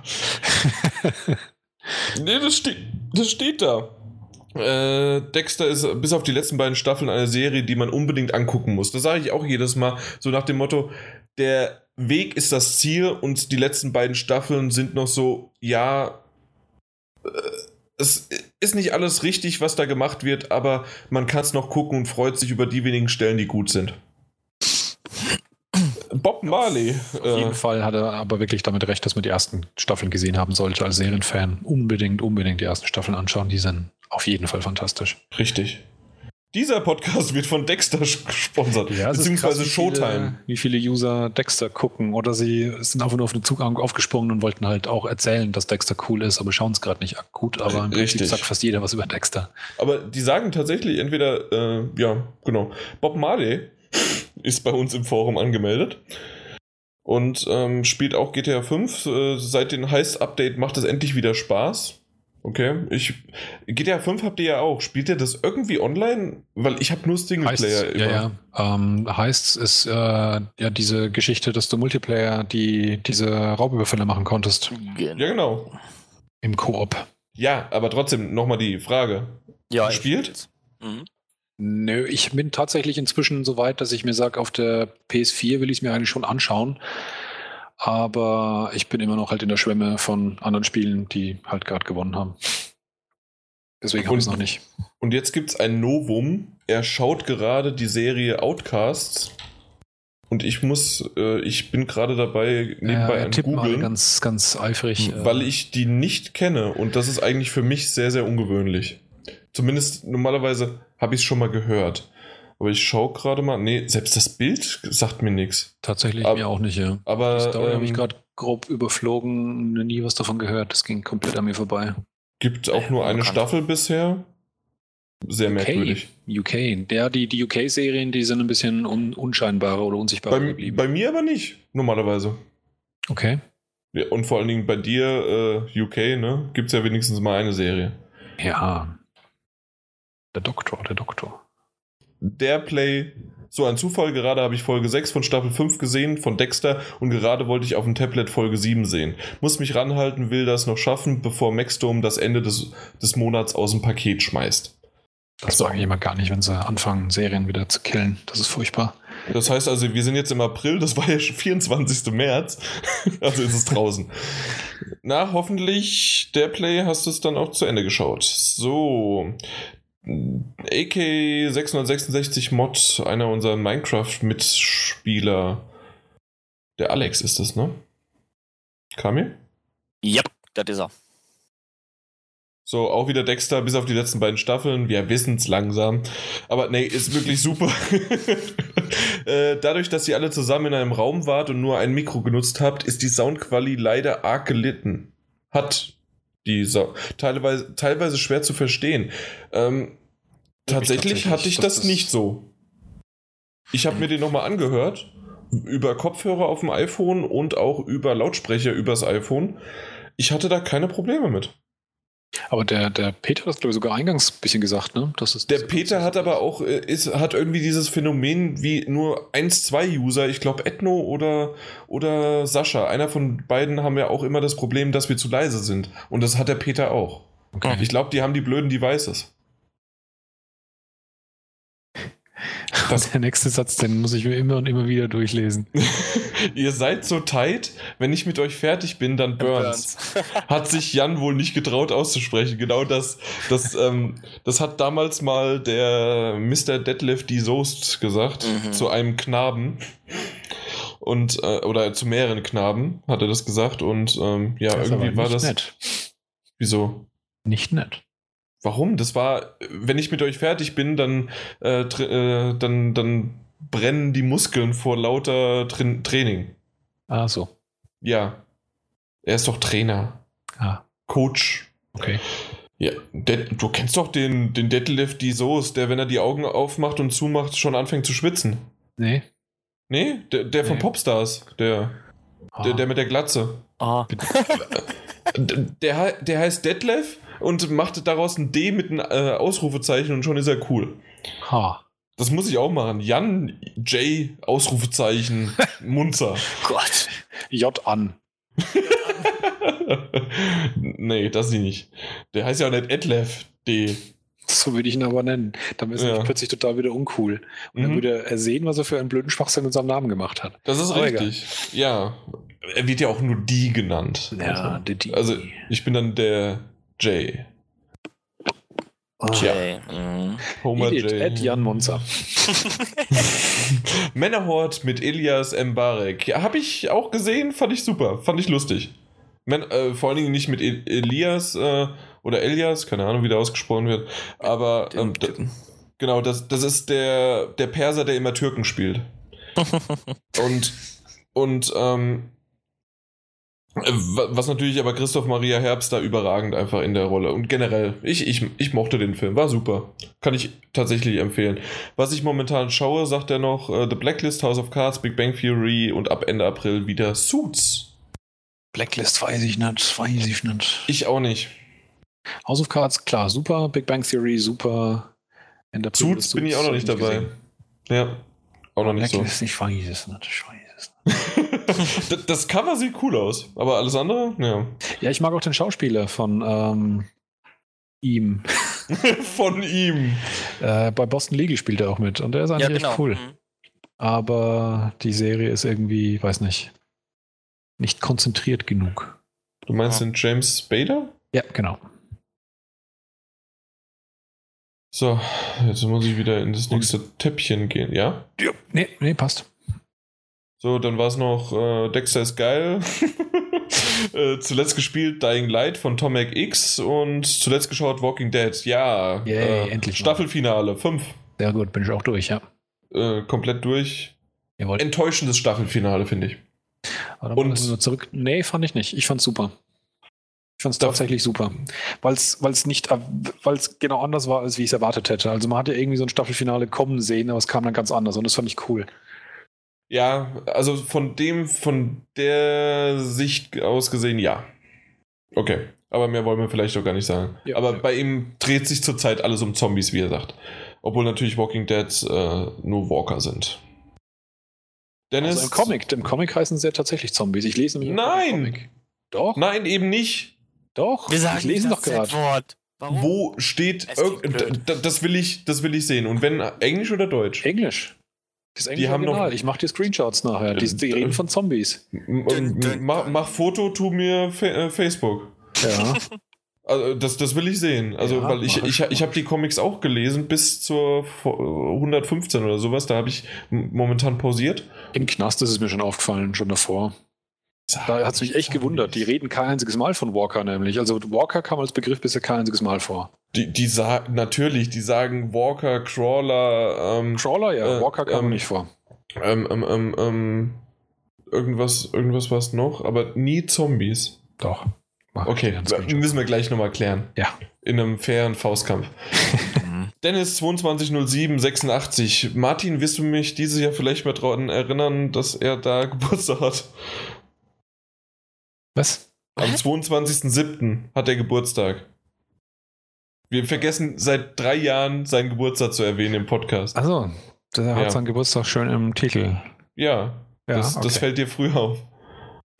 nee, das, ste das steht da. Äh, Dexter ist bis auf die letzten beiden Staffeln eine Serie, die man unbedingt angucken muss. Das sage ich auch jedes Mal, so nach dem Motto, der Weg ist das Ziel und die letzten beiden Staffeln sind noch so, ja, äh, es ist nicht alles richtig, was da gemacht wird, aber man kann es noch gucken und freut sich über die wenigen Stellen, die gut sind. Bob Marley. Auf äh, jeden Fall hat er aber wirklich damit recht, dass man die ersten Staffeln gesehen haben sollte. Als Serienfan unbedingt, unbedingt die ersten Staffeln anschauen. Die sind auf jeden Fall fantastisch. Richtig. Dieser Podcast wird von Dexter gesponsert, es ist beziehungsweise krass, wie Showtime. Viele, wie viele User Dexter gucken oder sie sind einfach nur auf den Zug aufgesprungen und wollten halt auch erzählen, dass Dexter cool ist, aber schauen es gerade nicht akut. Aber im Prinzip Richtig. sagt fast jeder was über Dexter. Aber die sagen tatsächlich entweder, äh, ja, genau. Bob Marley ist bei uns im Forum angemeldet. und ähm, spielt auch GTA 5. Äh, seit dem Heist-Update macht es endlich wieder Spaß. Okay, ich GTA 5 habt ihr ja auch. Spielt ihr das irgendwie online? Weil ich habe nur Singleplayer heißt, immer. Ja, ja. Ähm, heißt ist äh, ja diese Geschichte, dass du Multiplayer die diese Raubüberfälle machen konntest. Ja, genau. Im Koop. Ja, aber trotzdem nochmal die Frage. Ja, Spielt? Mhm. Nö, ich bin tatsächlich inzwischen so weit, dass ich mir sage, auf der PS4 will ich es mir eigentlich schon anschauen. Aber ich bin immer noch halt in der Schwemme von anderen Spielen, die halt gerade gewonnen haben. Deswegen habe ich es noch nicht. Und jetzt gibt es ein Novum. Er schaut gerade die Serie Outcasts. Und ich muss, äh, ich bin gerade dabei, nebenbei äh, an Google. ganz, ganz eifrig. Äh, weil ich die nicht kenne. Und das ist eigentlich für mich sehr, sehr ungewöhnlich. Zumindest normalerweise habe ich es schon mal gehört. Aber ich schaue gerade mal. Nee, selbst das Bild sagt mir nichts. Tatsächlich aber, mir auch nicht, ja. Aber, die Story ähm, habe ich gerade grob überflogen, nie was davon gehört. Das ging komplett an mir vorbei. Gibt auch nur eine Staffel bisher. Sehr merkwürdig. UK. Der, die, die UK-Serien, die sind ein bisschen un, unscheinbarer oder unsichtbarer bei, geblieben. Bei mir aber nicht, normalerweise. Okay. Ja, und vor allen Dingen bei dir, äh, UK, ne, gibt es ja wenigstens mal eine Serie. Ja. Der Doktor, der Doktor der Play, so ein Zufall, gerade habe ich Folge 6 von Staffel 5 gesehen, von Dexter, und gerade wollte ich auf dem Tablet Folge 7 sehen. Muss mich ranhalten, will das noch schaffen, bevor Maxdome das Ende des, des Monats aus dem Paket schmeißt. Das sagen jemand gar nicht, wenn sie anfangen, Serien wieder zu killen. Das ist furchtbar. Das heißt also, wir sind jetzt im April, das war ja schon 24. März. also ist es draußen. Na, hoffentlich, der Play hast du es dann auch zu Ende geschaut. So, AK666 Mod, einer unserer Minecraft-Mitspieler. Der Alex ist das, ne? Kamil? Ja, das ist er. So, auch wieder Dexter, bis auf die letzten beiden Staffeln. Wir wissen es langsam. Aber nee, ist wirklich super. äh, dadurch, dass ihr alle zusammen in einem Raum wart und nur ein Mikro genutzt habt, ist die Soundqualität leider arg gelitten. Hat die Sau teilweise, teilweise schwer zu verstehen. Ähm, tatsächlich, tatsächlich, hatte ich das, das nicht so. Ich habe mir den nochmal angehört, über Kopfhörer auf dem iPhone und auch über Lautsprecher übers iPhone. Ich hatte da keine Probleme mit. Aber der, der Peter hat das, glaube ich, sogar eingangs ein bisschen gesagt, ne? Das ist, der Peter hat aber auch, äh, ist, hat irgendwie dieses Phänomen wie nur 1, 2 User, ich glaube Ethno oder, oder Sascha. Einer von beiden haben ja auch immer das Problem, dass wir zu leise sind. Und das hat der Peter auch. Okay. Ich glaube, die haben die blöden Devices. Das der nächste Satz, den muss ich mir immer und immer wieder durchlesen. Ihr seid so tight, wenn ich mit euch fertig bin, dann burns. hat sich Jan wohl nicht getraut auszusprechen. Genau das, das, ähm, das hat damals mal der Mr. Deadlift die Soest gesagt mhm. zu einem Knaben. Und, äh, oder zu mehreren Knaben hat er das gesagt und ähm, ja, das irgendwie war das. Nett. Wieso? Nicht nett. Warum? Das war, wenn ich mit euch fertig bin, dann, äh, äh, dann, dann brennen die Muskeln vor lauter Tra Training. Ah, so. Ja. Er ist doch Trainer. Ah. Coach. Okay. Ja, der, du kennst doch den, den Deadlift die Soße, der, wenn er die Augen aufmacht und zumacht, schon anfängt zu schwitzen. Nee. Nee, der, der nee. von Popstars, der, ah. der, der mit der Glatze. Ah. der, der heißt Detlef und macht daraus ein D mit einem äh, Ausrufezeichen und schon ist er cool. Ha. Das muss ich auch machen. Jan J. Ausrufezeichen Munzer. Gott. J an. nee, das nicht. Der heißt ja auch nicht Edlev D. So würde ich ihn aber nennen. Dann ist ja. er plötzlich total wieder uncool. Und mhm. dann würde er sehen, was er für einen blöden Schwachsinn mit seinem Namen gemacht hat. Das ist aber richtig. Egal. Ja. Er wird ja auch nur die genannt. Ja, also, der die. Also ich bin dann der J. Oh. J. Mhm. Homer Edith, J. Ed Jan Monza. Männerhort mit Elias Mbarek. Ja, habe ich auch gesehen, fand ich super, fand ich lustig. Man, äh, vor allen Dingen nicht mit Elias äh, oder Elias, keine Ahnung, wie der ausgesprochen wird, aber ähm, da, genau, das, das ist der, der Perser, der immer Türken spielt. und und ähm, Äh, was natürlich aber Christoph Maria Herbst da überragend einfach in der Rolle. Und generell, ich, ich, ich mochte den Film, war super. Kann ich tatsächlich empfehlen. Was ich momentan schaue, sagt er noch uh, The Blacklist, House of Cards, Big Bang Theory und ab Ende April wieder Suits. Blacklist weiß ich nicht, weiß ich nicht. Ich auch nicht. House of Cards, klar, super. Big Bang Theory, super. Ende April Suits, Suits bin ich auch noch nicht dabei. Gesehen. Ja, auch noch nicht Blacklist, so. Ich weiß es nicht, ich weiß es nicht. das Cover sieht cool aus, aber alles andere, ja. Ja, ich mag auch den Schauspieler von ähm, ihm. von ihm. Äh, bei Boston Legal spielt er auch mit und der ist eigentlich ja, genau. echt cool. Mhm. Aber die Serie ist irgendwie, weiß nicht, nicht konzentriert genug. Du meinst ja. den James Spader? Ja, genau. So, jetzt muss ich wieder in das nächste Täppchen gehen, ja? Ja, nee, nee, passt. So, dann war es noch äh, Dexter ist geil. äh, zuletzt gespielt Dying Light von Tomek X und zuletzt geschaut Walking Dead. Ja, Yay, äh, endlich. Staffelfinale 5. Sehr gut, bin ich auch durch, ja. Äh, komplett durch. Jawohl. Enttäuschendes Staffelfinale, finde ich. und zurück. Nee, fand ich nicht. Ich fand's super. Ich fand es tatsächlich super. Weil es nicht, weil es genau anders war, als wie ich es erwartet hätte. Also man hatte irgendwie so ein Staffelfinale kommen sehen, aber es kam dann ganz anders und das fand ich cool. Ja, also von dem, von der Sicht aus gesehen, ja. Okay. Aber mehr wollen wir vielleicht auch gar nicht sagen. Ja, Aber ja. bei ihm dreht sich zurzeit alles um Zombies, wie er sagt. Obwohl natürlich Walking Dead äh, nur Walker sind. Dennis. Also im Comic, im Comic heißen sie ja tatsächlich Zombies. Ich lese nämlich Nein! Comic. Doch. Nein, eben nicht. Doch. Wir sagen ich lese doch gerade. Wo steht das will ich das will ich sehen und wenn Englisch oder Deutsch? Englisch. Das ist die haben noch, ich mache dir Screenshots nachher. Die, die reden von Zombies. Mach, mach Foto, tu mir äh, Facebook. Ja. Also das, das will ich sehen. Also, ja, weil ich, ich, ich, ich habe die Comics auch gelesen bis zur 115 oder sowas. Da habe ich momentan pausiert. Im Knast ist es mir schon aufgefallen, schon davor. Da hat es mich echt gewundert. Die reden kein einziges Mal von Walker nämlich. Also Walker kam als Begriff bisher kein einziges Mal vor. Die, die sagen, natürlich, die sagen Walker, Crawler. Ähm, Crawler, ja, äh, Walker kam ähm, nicht vor. Ähm, ähm, ähm, ähm, irgendwas, irgendwas was noch, aber nie Zombies. Doch. Okay, müssen wir gleich nochmal klären. Ja. In einem fairen Faustkampf. Dennis 220786. Martin, wirst du mich dieses Jahr vielleicht mal daran erinnern, dass er da Geburtstag hat? Was? Am 22.07. hat er Geburtstag. Wir vergessen seit drei Jahren seinen Geburtstag zu erwähnen im Podcast. Achso, der hat ja. seinen Geburtstag schön im Titel. Ja, ja das, okay. das fällt dir früh auf.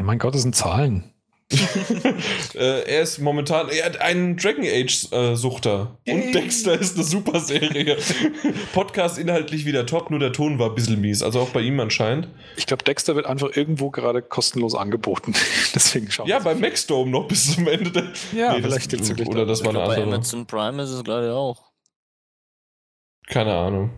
Mein Gott, das sind Zahlen. äh, er ist momentan, er hat einen Dragon Age äh, Suchter. Und Dexter ist eine super Serie. Podcast inhaltlich wieder top, nur der Ton war ein bisschen mies. Also auch bei ihm anscheinend. Ich glaube, Dexter wird einfach irgendwo gerade kostenlos angeboten. Deswegen schauen Ja, beim Maxdome noch bis zum Ende. Der ja, nee, vielleicht das, jetzt Oder das war eine andere. Bei Amazon Prime ist es ich auch. Keine Ahnung.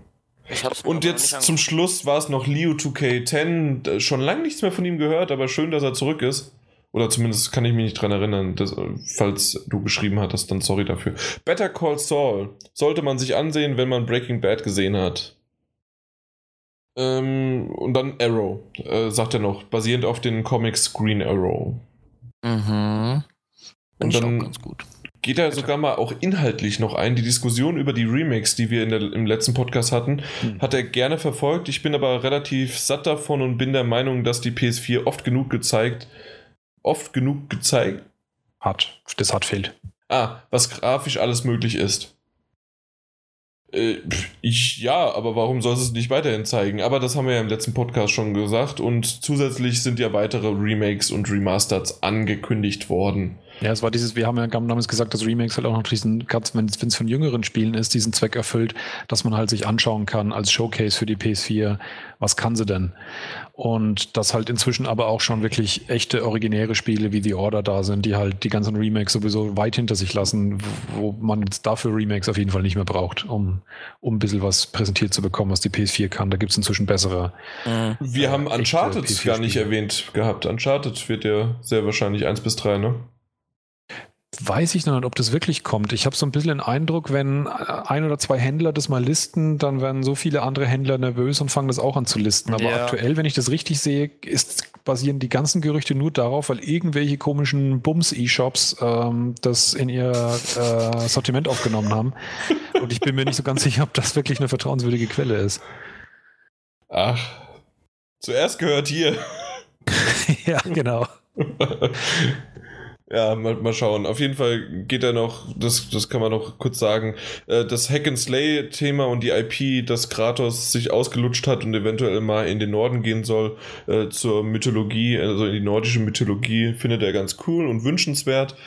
Und jetzt zum Schluss war es noch Leo 2K10. Schon lange nichts mehr von ihm gehört, aber schön, dass er zurück ist. Oder zumindest kann ich mich nicht dran erinnern, dass, falls du geschrieben hattest, dann sorry dafür. Better Call Saul sollte man sich ansehen, wenn man Breaking Bad gesehen hat. Ähm, und dann Arrow, äh, sagt er noch, basierend auf den Comics Green Arrow. Mhm. und dann geht er sogar mal auch inhaltlich noch ein. Die Diskussion über die Remakes, die wir der, im letzten Podcast hatten, mhm. hat er gerne verfolgt. Ich bin aber relativ satt davon und bin der Meinung, dass die PS4 oft genug gezeigt oft genug gezeigt hat. Das hat fehlt. Ah, was grafisch alles möglich ist. Äh, ich ja, aber warum soll es nicht weiterhin zeigen? Aber das haben wir ja im letzten Podcast schon gesagt und zusätzlich sind ja weitere Remakes und Remasters angekündigt worden. Ja, es war dieses, wir haben ja damals gesagt, dass Remakes halt auch noch diesen, wenn es von jüngeren Spielen ist, diesen Zweck erfüllt, dass man halt sich anschauen kann als Showcase für die PS4, was kann sie denn? Und dass halt inzwischen aber auch schon wirklich echte originäre Spiele wie The Order da sind, die halt die ganzen Remakes sowieso weit hinter sich lassen, wo man jetzt dafür Remakes auf jeden Fall nicht mehr braucht, um, um ein bisschen was präsentiert zu bekommen, was die PS4 kann. Da gibt es inzwischen bessere. Mhm. Wir äh, haben Uncharted gar nicht erwähnt gehabt. Uncharted wird ja sehr wahrscheinlich 1 bis 3, ne? Weiß ich noch nicht, ob das wirklich kommt. Ich habe so ein bisschen den Eindruck, wenn ein oder zwei Händler das mal listen, dann werden so viele andere Händler nervös und fangen das auch an zu listen. Aber ja. aktuell, wenn ich das richtig sehe, ist, basieren die ganzen Gerüchte nur darauf, weil irgendwelche komischen Bums-E-Shops ähm, das in ihr äh, Sortiment aufgenommen haben. Und ich bin mir nicht so ganz sicher, ob das wirklich eine vertrauenswürdige Quelle ist. Ach, zuerst gehört hier. ja, genau. Ja, mal, mal schauen. Auf jeden Fall geht er noch, das, das kann man noch kurz sagen, äh, das Hack and Slay-Thema und die IP, dass Kratos sich ausgelutscht hat und eventuell mal in den Norden gehen soll, äh, zur Mythologie, also in die nordische Mythologie, findet er ganz cool und wünschenswert.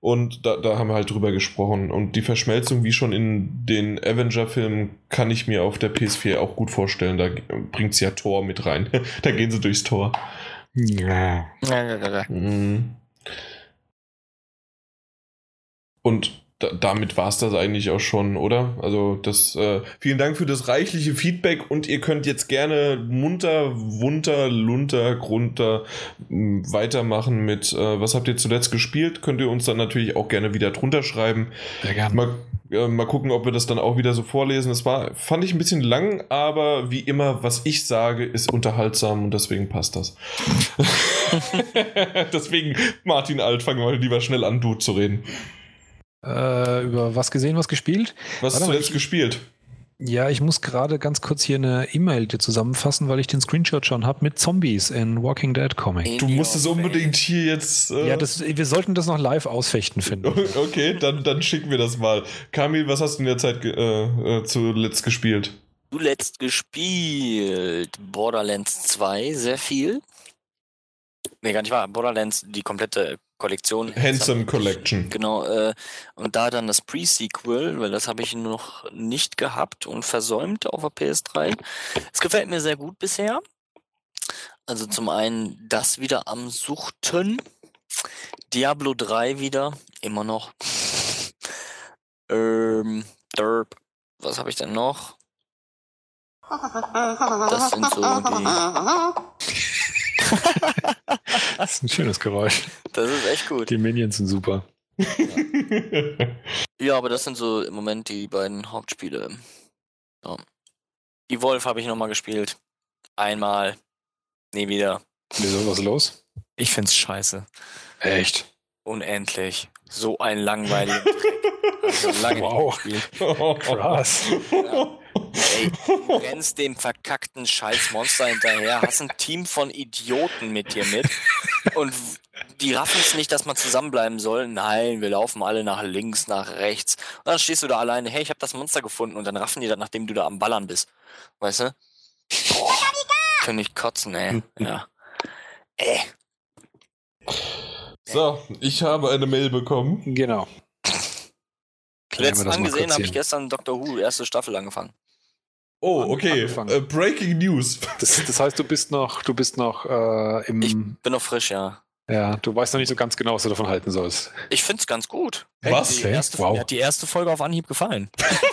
Und da, da haben wir halt drüber gesprochen. Und die Verschmelzung, wie schon in den Avenger-Filmen, kann ich mir auf der PS4 auch gut vorstellen. Da bringt sie ja Tor mit rein. da gehen sie durchs Tor. Ja. Mhm. Und da, damit war es das eigentlich auch schon, oder? Also das, äh, vielen Dank für das reichliche Feedback und ihr könnt jetzt gerne munter, wunter, lunter, grunter weitermachen mit, äh, was habt ihr zuletzt gespielt? Könnt ihr uns dann natürlich auch gerne wieder drunter schreiben. Sehr gerne. Mal, äh, mal gucken, ob wir das dann auch wieder so vorlesen. Es war, fand ich ein bisschen lang, aber wie immer, was ich sage, ist unterhaltsam und deswegen passt das. deswegen, Martin Alt, fangen wir lieber schnell an, du zu reden. Äh, über was gesehen, was gespielt? Was hast du jetzt gespielt? Ja, ich muss gerade ganz kurz hier eine E-Mail dir zusammenfassen, weil ich den Screenshot schon habe mit Zombies in Walking Dead Comic. Du musst es unbedingt hier jetzt. Äh ja, das, wir sollten das noch live ausfechten finden. Okay, dann, dann schicken wir das mal. Kamil, was hast du in der Zeit äh, äh, zuletzt gespielt? Zuletzt gespielt Borderlands 2, sehr viel. Nee, gar nicht wahr. Borderlands, die komplette Kollektion. Handsome Collection. Genau. Äh, und da dann das Pre-Sequel, weil das habe ich noch nicht gehabt und versäumt auf der PS3. Es gefällt mir sehr gut bisher. Also zum einen das wieder am Suchten. Diablo 3 wieder, immer noch. ähm, Derp. Was habe ich denn noch? Das sind so die. das ist ein schönes Geräusch. Das ist echt gut. Die Minions sind super. Ja, ja aber das sind so im Moment die beiden Hauptspiele. Ja. Die Wolf habe ich nochmal gespielt. Einmal. Nie wieder. Wieso, was los? Ich find's scheiße. Echt? Unendlich. So ein langweiliger Trick. Also lange wow. gespielt. Krass. Ja. Ey, du rennst dem verkackten Scheißmonster hinterher, hast ein Team von Idioten mit dir mit und die raffen es nicht, dass man zusammenbleiben soll. Nein, wir laufen alle nach links, nach rechts. Und dann stehst du da alleine, hey, ich habe das Monster gefunden und dann raffen die das, nachdem du da am Ballern bist. Weißt du? Boah, kann ich kotzen, ey. Ja. Ey. So, ich habe eine Mail bekommen. Genau. Letzten angesehen habe ich gestern Doctor Who erste Staffel angefangen. Oh, okay. Uh, breaking News. Das, das, heißt, du bist noch, du bist noch äh, im. Ich bin noch frisch, ja. Ja, du weißt noch nicht so ganz genau, was du davon halten sollst. Ich find's ganz gut. Was? Die erste, wow. Mir hat die erste Folge auf Anhieb gefallen.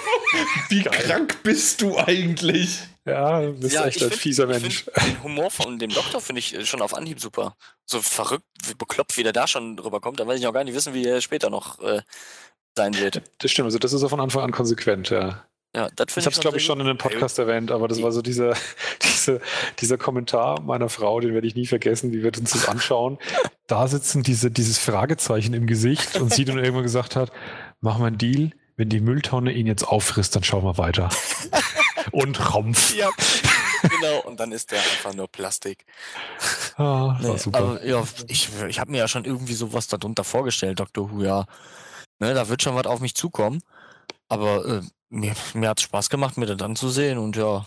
Wie Geil. krank bist du eigentlich? Ja, du bist ja, echt ein find, fieser Mensch. Den Humor von dem Doktor finde ich schon auf Anhieb super. So verrückt, wie bekloppt, wie der da schon drüber kommt, da weiß ich auch gar nicht wissen, wie er später noch äh, sein wird. Das stimmt, also das ist ja von Anfang an konsequent, ja. Ja, das ich habe es, glaube ich, schon in einem Podcast erwähnt, aber das war so dieser, diese, dieser Kommentar meiner Frau, den werde ich nie vergessen, die wird uns das anschauen. da sitzen diese, dieses Fragezeichen im Gesicht und sie dann irgendwann gesagt hat, machen wir einen Deal, wenn die Mülltonne ihn jetzt auffrisst, dann schauen wir weiter. und Rampf. Ja, genau, und dann ist der einfach nur Plastik. Ah, nee, super. Aber ja, ich, ich habe mir ja schon irgendwie sowas darunter vorgestellt, Dr. Who, ja. Ne, da wird schon was auf mich zukommen. Aber äh, mir, mir hat es Spaß gemacht, mir das anzusehen und ja,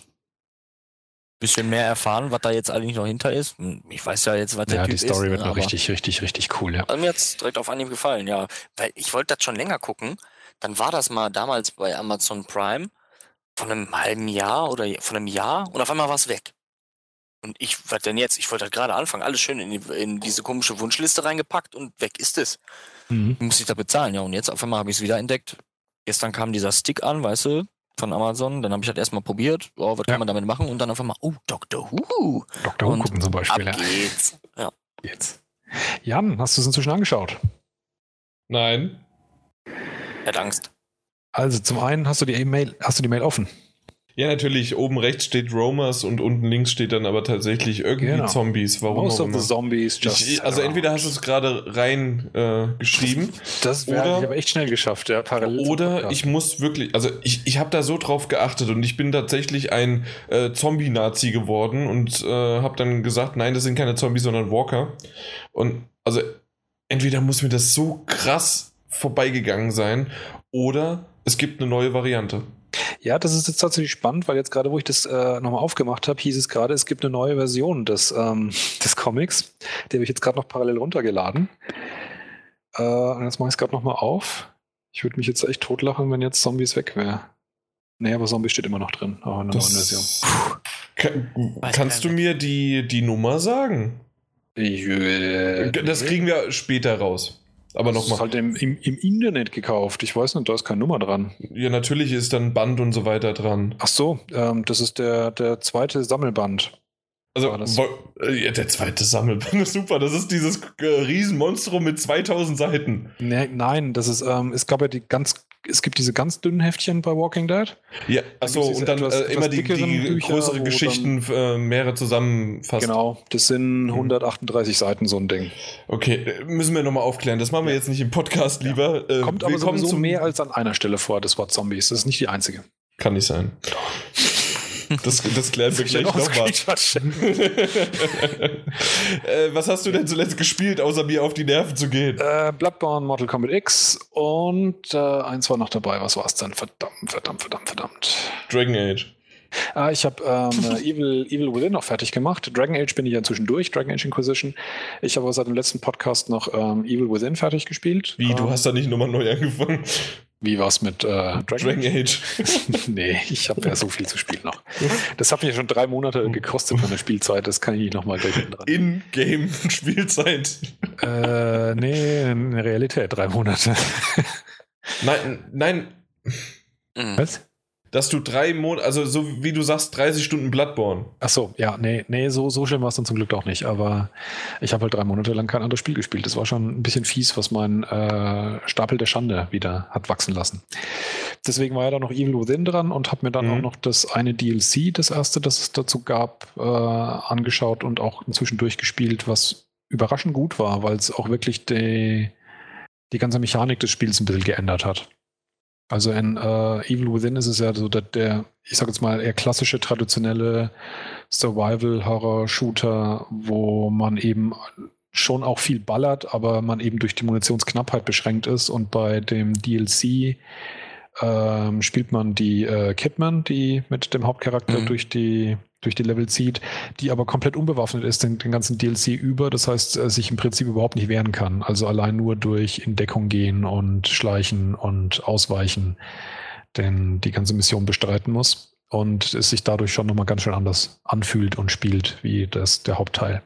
bisschen mehr erfahren, was da jetzt eigentlich noch hinter ist. Hm, ich weiß ja jetzt, was der ja, typ die Story ist, wird noch richtig, richtig, richtig cool, ja. Also mir hat's direkt auf Anhieb gefallen, ja. Weil ich wollte das schon länger gucken. Dann war das mal damals bei Amazon Prime von einem halben Jahr oder von einem Jahr und auf einmal war es weg. Und ich, was denn jetzt? Ich wollte halt gerade anfangen, alles schön in, die, in, diese komische Wunschliste reingepackt und weg ist es. Mhm. Muss ich da bezahlen, ja. Und jetzt auf einmal habe ich es wieder entdeckt. Gestern kam dieser Stick an, weißt du, von Amazon. Dann habe ich halt erstmal probiert, oh, was ja. kann man damit machen? Und dann einfach mal, oh, Dr. Who. Dr. Who und gucken zum Beispiel. Ab geht's. Ja. Jetzt. Jan, hast du es inzwischen angeschaut? Nein. Er hat Angst. Also zum einen hast du die E-Mail, hast du die Mail offen? Ja, natürlich. Oben rechts steht Romers und unten links steht dann aber tatsächlich irgendwie Genau. Zombies. Warum Most of the zombies just. Ich, also entweder hast du es gerade rein äh, geschrieben das wäre ich aber echt schnell geschafft, ja. Parallel oder ich muss wirklich, also ich, ich habe da so drauf geachtet und ich bin tatsächlich ein äh, Zombie-Nazi geworden und äh, habe dann gesagt, nein, das sind keine Zombies, sondern Walker. Und also entweder muss mir das so krass vorbeigegangen sein oder es gibt eine neue Variante. Ja, das ist jetzt tatsächlich spannend, weil jetzt gerade, wo ich das äh, nochmal aufgemacht habe, hieß es gerade, es gibt eine neue Version des, ähm, des Comics. Die habe ich jetzt gerade noch parallel runtergeladen. Äh, und jetzt mache ich es gerade nochmal auf. Ich würde mich jetzt echt totlachen, wenn jetzt Zombies weg wäre. Nee, aber Zombie steht immer noch drin, auch in neuen Version. Kann, kannst du mir die, die Nummer sagen? Ich, äh, Das kriegen wir später raus. Aber das ist nochmal. halt im, im, im Internet gekauft. Ich weiß nicht, da ist keine Nummer dran. Ja, natürlich ist dann Band und so weiter dran. Ach so, ähm, das ist der, der zweite Sammelband. Also, äh, ja, der zweite Sammelband ist super. Das ist dieses äh, Riesenmonstrum mit 2000 Seiten. Nee, nein, das ist, ähm, es gab ja die ganz, es gibt diese ganz dünnen Heftchen bei Walking Dead. Ja, achso, und dann etwas- äh, immer die, die Bücher, größere Geschichten äh, mehrere zusammenfasst. Genau, das sind 138 Seiten, so ein Ding. Okay, äh, müssen wir nochmal aufklären. Das machen wir jetzt nicht im Podcast lieber. Äh, Kommt aber sowieso mehr als an einer Stelle vor, das Wort Zombies. Das ist nicht die einzige. Kann nicht sein. Das, das klären wir gleich nochmal. Äh, was hast du denn zuletzt gespielt, außer mir auf die Nerven zu gehen? äh, Bloodborne, Mortal Kombat X und äh, eins war noch dabei. Was war es denn? Verdammt, verdammt, verdammt, verdammt. Dragon Age. Ah, ich habe ähm, äh, Evil, Evil Within noch fertig gemacht. Dragon Age bin ich ja zwischendurch, Dragon Age Inquisition. Ich habe aber seit dem letzten Podcast noch ähm, Evil Within fertig gespielt. Wie, du ähm, hast da nicht nochmal neu angefangen? Wie war's mit äh, Dragon, Dragon Age. nee, ich habe ja so viel zu spielen noch. Das hat mich schon drei Monate gekostet von der Spielzeit. Das kann ich nicht nochmal dran. In-Game-Spielzeit. Äh, nee, in der Realität drei Monate. Nein, nein, Mhm. Was? Dass du drei Monate, also so wie du sagst, 30 Stunden Bloodborne. Ach so, ja, nee, nee, so, so schlimm war es dann zum Glück auch nicht. Aber ich habe halt drei Monate lang kein anderes Spiel gespielt. Das war schon ein bisschen fies, was mein äh, Stapel der Schande wieder hat wachsen lassen. Deswegen war ja da noch Evil Within dran und habe mir dann Mhm. auch noch das eine DLC, das erste, das es dazu gab, äh, angeschaut und auch inzwischen durchgespielt, was überraschend gut war, weil es auch wirklich die, die ganze Mechanik des Spiels ein bisschen geändert hat. Also in äh, Evil Within ist es ja so der, der ich sag jetzt mal, eher klassische, traditionelle Survival-Horror-Shooter, wo man eben schon auch viel ballert, aber man eben durch die Munitionsknappheit beschränkt ist. Und bei dem DLC ähm, spielt man die äh, Kidman, die mit dem Hauptcharakter Mhm. durch die durch die Level zieht, die aber komplett unbewaffnet ist den, den ganzen DLC über. Das heißt, äh, sich im Prinzip überhaupt nicht wehren kann. Also allein nur durch in Deckung gehen und schleichen und ausweichen, denn die ganze Mission bestreiten muss und es sich dadurch schon nochmal ganz schön anders anfühlt und spielt wie das der Hauptteil.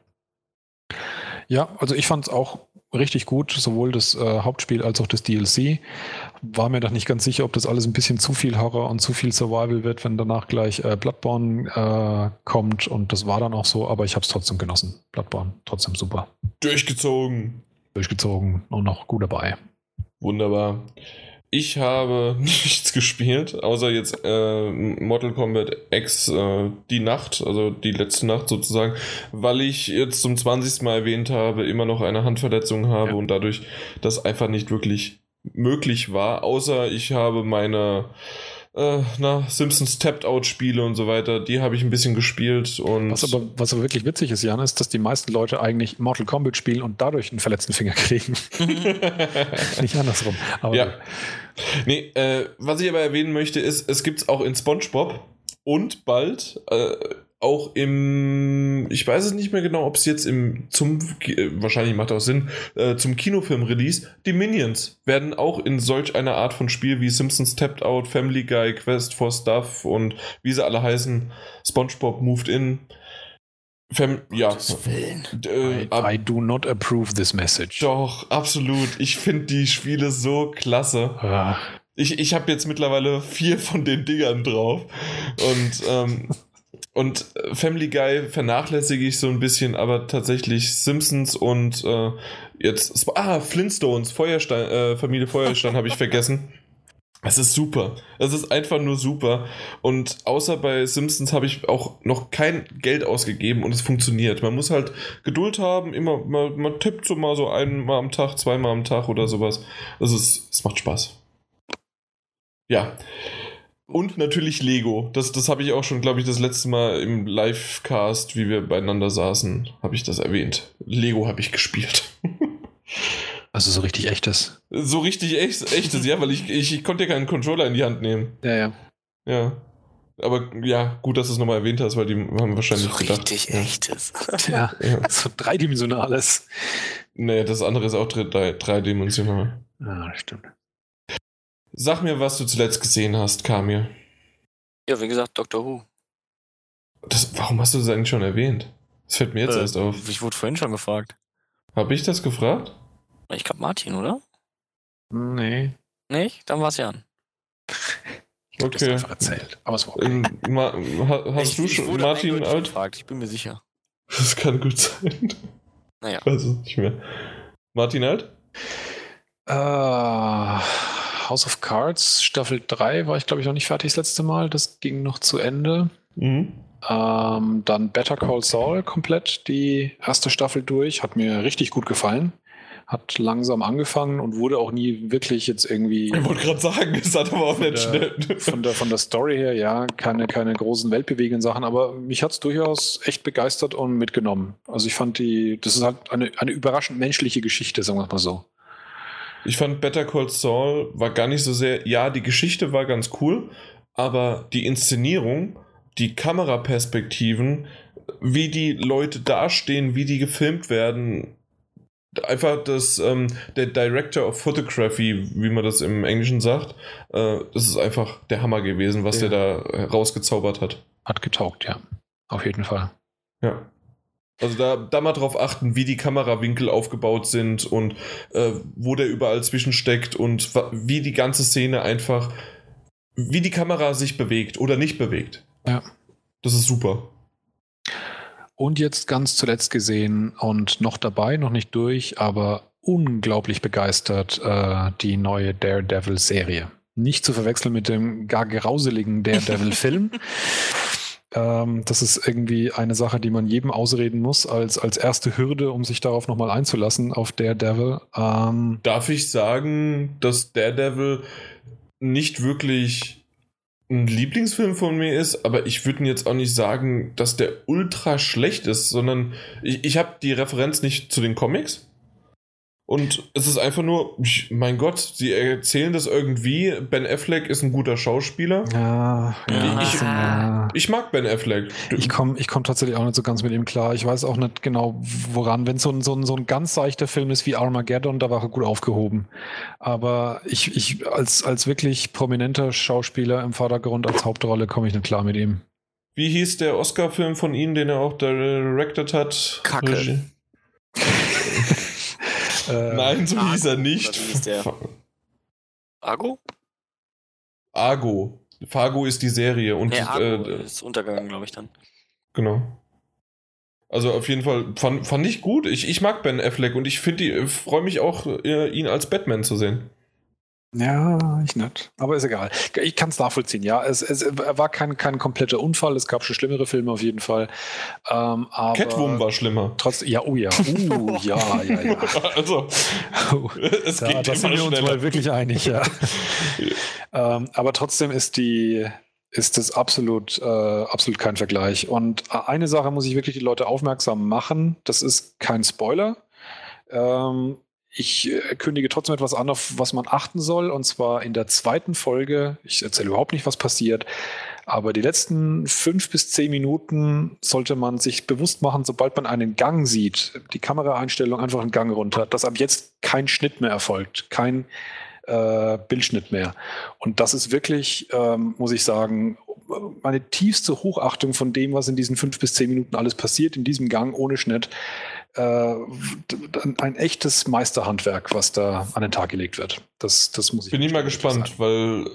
Ja, also ich fand es auch richtig gut, sowohl das äh, Hauptspiel als auch das DLC. War mir doch nicht ganz sicher, ob das alles ein bisschen zu viel Horror und zu viel Survival wird, wenn danach gleich äh, Bloodborne äh, kommt. Und das war dann auch so, aber ich habe es trotzdem genossen. Bloodborne, trotzdem super. Durchgezogen. Durchgezogen und noch gut dabei. Wunderbar. Ich habe nichts gespielt, außer jetzt äh, Mortal Kombat X äh, die Nacht, also die letzte Nacht sozusagen, weil ich jetzt zum 20. Mal erwähnt habe, immer noch eine Handverletzung habe Ja. und dadurch das einfach nicht wirklich möglich war, außer ich habe meine äh, na, Simpsons Tapped Out Spiele und so weiter, die habe ich ein bisschen gespielt und Was aber, was aber wirklich witzig ist, Jan, ist, dass die meisten Leute eigentlich Mortal Kombat spielen und dadurch einen verletzten Finger kriegen. nicht andersrum. Ja. Nee, äh, was ich aber erwähnen möchte, ist, es gibt es auch in SpongeBob und bald äh, auch im, ich weiß es nicht mehr genau, ob es jetzt im, zum, äh, wahrscheinlich macht auch Sinn, äh, zum Kinofilm-Release, die Minions werden auch in solch einer Art von Spiel wie Simpsons Tapped Out, Family Guy, Quest for Stuff und wie sie alle heißen, SpongeBob Moved In. Fam ja. Äh, I, I do not approve this message. doch, absolut. Ich finde die Spiele so klasse. Ah, Ich, ich habe jetzt mittlerweile vier von den Dingern drauf. Und ähm, Und äh, Family Guy vernachlässige ich so ein bisschen, aber tatsächlich Simpsons und äh, jetzt. Ah, Flintstones, Feuerstein, äh, Familie Feuerstein habe ich vergessen. Es ist super. Es ist einfach nur super. Und außer bei Simpsons habe ich auch noch kein Geld ausgegeben und es funktioniert. Man muss halt Geduld haben, immer, man, man tippt so mal so einmal am Tag, zweimal am Tag oder sowas. Es ist, es macht Spaß. Ja. Und natürlich Lego. Das, das habe ich auch schon, glaube ich, das letzte Mal im Livecast, wie wir beieinander saßen, habe ich das erwähnt. Lego habe ich gespielt. Also so richtig echtes. So richtig echt, echtes, ja, weil ich, ich, ich konnte ja keinen Controller in die Hand nehmen. Ja, ja. Ja. Aber ja, gut, dass du es nochmal erwähnt hast, weil die haben wahrscheinlich so gedacht. richtig ja. echtes. Ja, Ja. so dreidimensionales. Nee, das andere ist auch drei- drei- dreidimensional. Das stimmt. Sag mir, was du zuletzt gesehen hast, Kamil. Ja, wie gesagt, Doctor Who. Das, warum hast du das eigentlich schon erwähnt? Das fällt mir jetzt Äh, erst auf. Ich wurde vorhin schon gefragt. Habe ich das gefragt? Ich glaube Martin, oder? Nee. Nicht? Dann war's Jan. Ich hab das Okay. einfach erzählt. Aber es war okay. Ähm, Ma ha hast ich, du ich schon wurde Martin alt? gefragt, ich bin mir sicher. Das kann gut sein. Naja. Es nicht mehr. Martin alt? Äh, House of Cards, Staffel 3 war ich, glaube ich, noch nicht fertig das letzte Mal. Das ging noch zu Ende. Mhm. Ähm, dann Better Call Saul komplett die erste Staffel durch. Hat mir richtig gut gefallen. Hat langsam angefangen und wurde auch nie wirklich jetzt irgendwie Ich wollte gerade sagen, es hat aber auch nicht schnell. von, der, von der Story her, ja, keine, keine großen weltbewegenden Sachen, aber mich hat es durchaus echt begeistert und mitgenommen. Also ich fand die, das ist halt eine, eine überraschend menschliche Geschichte, sagen wir mal so. Ich fand Better Call Saul war gar nicht so sehr. Ja, die Geschichte war ganz cool, aber die Inszenierung, die Kameraperspektiven, wie die Leute dastehen, wie die gefilmt werden, einfach das, ähm, der Director of Photography, wie man das im Englischen sagt, äh, das ist einfach der Hammer gewesen, was Ja. der da rausgezaubert hat. Hat getaugt, ja. Auf jeden Fall. Ja. Also da, da mal drauf achten, wie die Kamerawinkel aufgebaut sind und äh, wo der überall zwischensteckt und wie die ganze Szene einfach, wie die Kamera sich bewegt oder nicht bewegt. Ja. Das ist super. Und jetzt ganz zuletzt gesehen und noch dabei, noch nicht durch, aber unglaublich begeistert äh, die neue Daredevil-Serie. Nicht zu verwechseln mit dem gar grauseligen Daredevil-Film. Ähm, das ist irgendwie eine Sache, die man jedem ausreden muss, als, als erste Hürde, um sich darauf nochmal einzulassen, auf Daredevil. Ähm, Darf ich sagen, dass Daredevil nicht wirklich ein Lieblingsfilm von mir ist, aber ich würde jetzt auch nicht sagen, dass der ultra schlecht ist, sondern ich, ich habe die Referenz nicht zu den Comics. Und es ist einfach nur, mein Gott, sie erzählen das irgendwie. Ben Affleck ist ein guter Schauspieler. ja, ja, Ich- ja. Ich mag Ben Affleck. Ich komme ich komm tatsächlich auch nicht so ganz mit ihm klar. Ich weiß auch nicht genau, woran. Wenn so ein, so ein, so ein ganz seichter Film ist wie Armageddon, da war er gut aufgehoben. Aber ich, ich als, als wirklich prominenter Schauspieler im Vordergrund als Hauptrolle komme ich nicht klar mit ihm. Wie hieß der Oscar-Film von Ihnen, den er auch directed hat? Kacke. Regie? Äh, Nein, so Argo, hieß er nicht. wie hieß der? Fa- Argo? Argo. Fargo ist die Serie und Nee, Argo äh, ist untergegangen, glaube ich dann. genau. Also auf jeden Fall fand, fand ich gut. Ich, ich mag Ben Affleck und ich finde, freue mich auch, äh, ihn als Batman zu sehen. Ja, ich nicht. Aber ist egal. Ich kann es nachvollziehen, ja. Es, es war kein, kein kompletter Unfall. Es gab schon schlimmere Filme auf jeden Fall. Ähm, aber Catwoman war schlimmer. Trotzdem, ja, oh ja. Uh, ja, ja, ja. Also, Oh. es Da, geht da sind wir uns schneller. mal wirklich einig, ja. ähm, aber trotzdem ist die ist das absolut, äh, absolut kein Vergleich. Und äh, eine Sache muss ich wirklich die Leute aufmerksam machen. Das ist kein Spoiler. Ähm, ich äh, kündige trotzdem etwas an, auf was man achten soll. Und zwar in der zweiten Folge. Ich erzähle überhaupt nicht, was passiert. Aber die letzten fünf bis zehn Minuten sollte man sich bewusst machen, sobald man einen Gang sieht, die Kameraeinstellung einfach einen Gang runter, dass ab jetzt kein Schnitt mehr erfolgt, kein äh, Bildschnitt mehr. Und das ist wirklich, ähm, muss ich sagen, meine tiefste Hochachtung von dem, was in diesen fünf bis zehn Minuten alles passiert, in diesem Gang ohne Schnitt. Äh, ein echtes Meisterhandwerk, was da an den Tag gelegt wird. Das, das muss ich. Bin ich mal gespannt, weil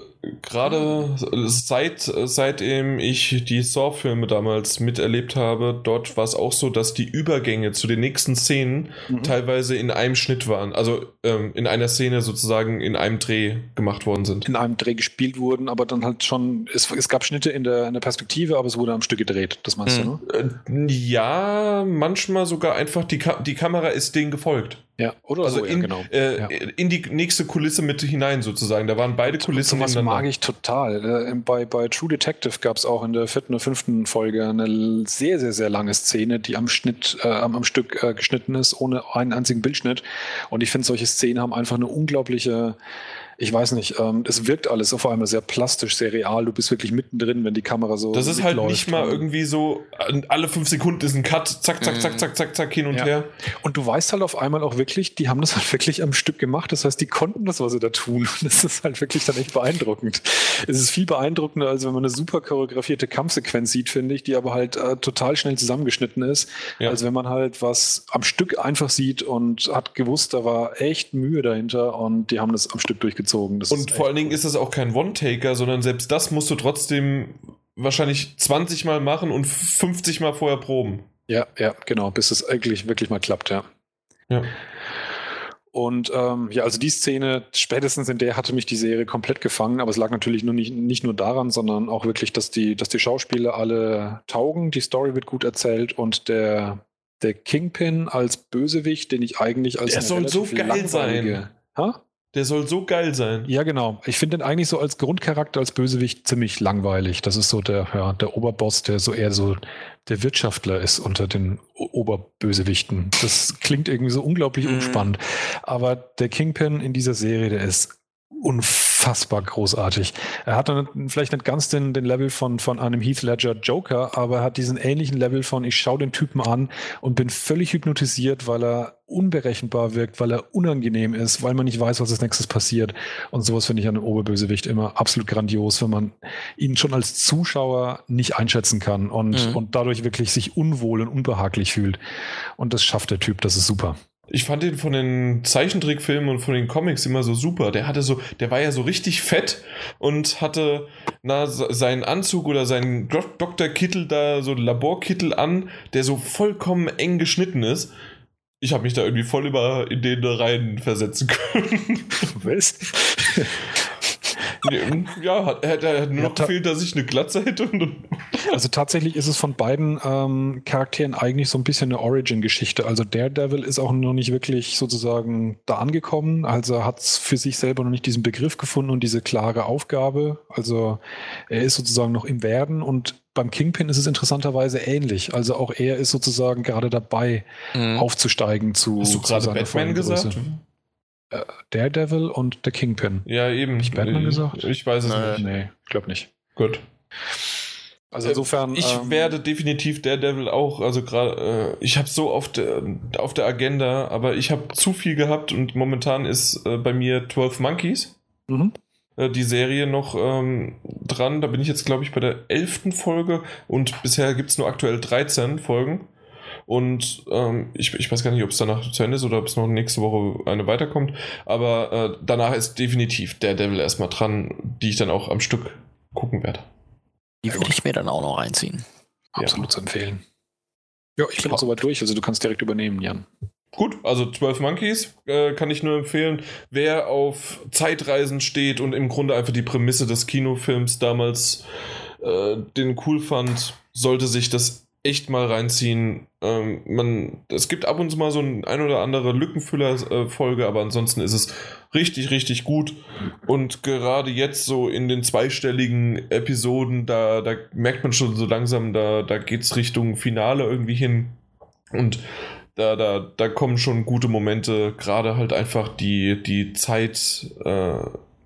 gerade seit seitdem ich die Saw-Filme damals miterlebt habe, dort war es auch so, dass die Übergänge zu den nächsten Szenen mhm. teilweise in einem Schnitt waren. Also ähm, in einer Szene sozusagen in einem Dreh gemacht worden sind. In einem Dreh gespielt wurden, aber dann halt schon, es, es gab Schnitte in der, in der Perspektive, aber es wurde am Stück gedreht. Das meinst mhm. du, ne? Äh, ja, manchmal sogar einfach die, Ka die Kamera ist denen gefolgt. Ja, oder also so, in, ja, genau. Äh, ja. in die nächste Kulisse mit hinein sozusagen. Da waren beide Kulissen. Das mag ich total. Äh, bei, bei True Detective gab es auch in der vierten oder fünften Folge eine sehr, sehr, sehr lange Szene, die am Schnitt, äh, am, am, Stück äh, geschnitten ist, ohne einen einzigen Bildschnitt. Und ich finde, solche Szenen haben einfach eine unglaubliche ich weiß nicht, ähm, es wirkt alles auf einmal sehr plastisch, sehr real. Du bist wirklich mittendrin, wenn die Kamera so. Das ist halt nicht mal irgendwie so, alle fünf Sekunden ist ein Cut, zack, zack, zack, zack, zack, zack, hin und ja. her. Und du weißt halt auf einmal auch wirklich, die haben das halt wirklich am Stück gemacht. Das heißt, die konnten das, was sie da tun. Und das ist halt wirklich dann echt beeindruckend. Es ist viel beeindruckender, als wenn man eine super choreografierte Kampfsequenz sieht, finde ich, die aber halt äh, total schnell zusammengeschnitten ist. Ja. Als wenn man halt was am Stück einfach sieht und hat gewusst, da war echt Mühe dahinter und die haben das am Stück durchgezogen durchgezogen. Das und vor allen Dingen ist das auch kein One-Taker, sondern selbst das musst du trotzdem wahrscheinlich 20 Mal machen und 50 Mal vorher proben. Ja, ja, genau, bis es eigentlich wirklich mal klappt, ja. Ja. Und ähm, ja, also die Szene, spätestens in der hatte mich die Serie komplett gefangen, aber es lag natürlich nur nicht, nicht nur daran, sondern auch wirklich, dass die, dass die Schauspieler alle taugen, die Story wird gut erzählt und der, der Kingpin als Bösewicht, den ich eigentlich als. Der soll so geil sein. Ha? Der soll so geil sein. Ja, genau. Ich finde den eigentlich so als Grundcharakter, als Bösewicht ziemlich langweilig. Das ist so der, ja, der Oberboss, der so eher so der Wirtschaftler ist unter den Oberbösewichten. Das klingt irgendwie so unglaublich mhm. unspannend. Aber der Kingpin in dieser Serie, der ist unfassbar großartig. Er hat dann vielleicht nicht ganz den, den Level von, von einem Heath Ledger Joker, aber er hat diesen ähnlichen Level von ich schaue den Typen an und bin völlig hypnotisiert, weil er unberechenbar wirkt, weil er unangenehm ist, weil man nicht weiß, was als nächstes passiert. Und sowas finde ich an einem Oberbösewicht immer absolut grandios, wenn man ihn schon als Zuschauer nicht einschätzen kann und, mhm. und dadurch wirklich sich unwohl und unbehaglich fühlt. Und das schafft der Typ, das ist super. Ich fand den von den Zeichentrickfilmen und von den Comics immer so super. Der hatte so, der war ja so richtig fett und hatte na, seinen Anzug oder seinen Doktorkittel da, so Laborkittel an, der so vollkommen eng geschnitten ist. Ich habe mich da irgendwie voll über in den rein versetzen können. Was? Ja, hat, hat, hat nur noch ja, gefehlt, dass ich eine Glatze hätte. also tatsächlich ist es von beiden ähm, Charakteren eigentlich so ein bisschen eine Origin-Geschichte. Also Daredevil ist auch noch nicht wirklich sozusagen da angekommen. Also hat es für sich selber noch nicht diesen Begriff gefunden und diese klare Aufgabe. Also er ist sozusagen noch im Werden und beim Kingpin ist es interessanterweise ähnlich. Also auch er ist sozusagen gerade dabei, mhm. aufzusteigen zu. Hast du gerade Batman gesagt? Äh, Daredevil und der Kingpin. Ja, eben. Nicht Batman gesagt? Ich weiß es nee. nicht. Nee, ich glaube nicht. Gut. Also insofern. Ich ähm, werde definitiv Daredevil auch, also gerade, äh, ich habe so auf der, auf der Agenda, aber ich habe zu viel gehabt und momentan ist äh, bei mir 12 Monkeys. Mhm. Äh, die Serie noch ähm, dran. Da bin ich jetzt, glaube ich, bei der 11. Folge und bisher gibt es nur aktuell 13 Folgen. Und ähm, ich, ich weiß gar nicht, ob es danach zu Ende ist oder ob es noch nächste Woche eine weiterkommt. Aber äh, danach ist definitiv der Devil erstmal dran, die ich dann auch am Stück gucken werde. Die würde ich mir dann auch noch reinziehen. Absolut ja. zu empfehlen. Ja, ich bin auch soweit durch, also du kannst direkt übernehmen, Jan. Gut, also 12 Monkeys äh, kann ich nur empfehlen. Wer auf Zeitreisen steht und im Grunde einfach die Prämisse des Kinofilms damals äh, den cool fand, sollte sich das echt mal reinziehen. Ähm, man, es gibt ab und zu mal so ein, ein oder andere Lückenfüller-Folge, aber ansonsten ist es richtig, richtig gut. Und gerade jetzt so in den zweistelligen Episoden, da, da merkt man schon so langsam, da, da geht es Richtung Finale irgendwie hin. Und da, da, da kommen schon gute Momente, gerade halt einfach die, die Zeit, äh,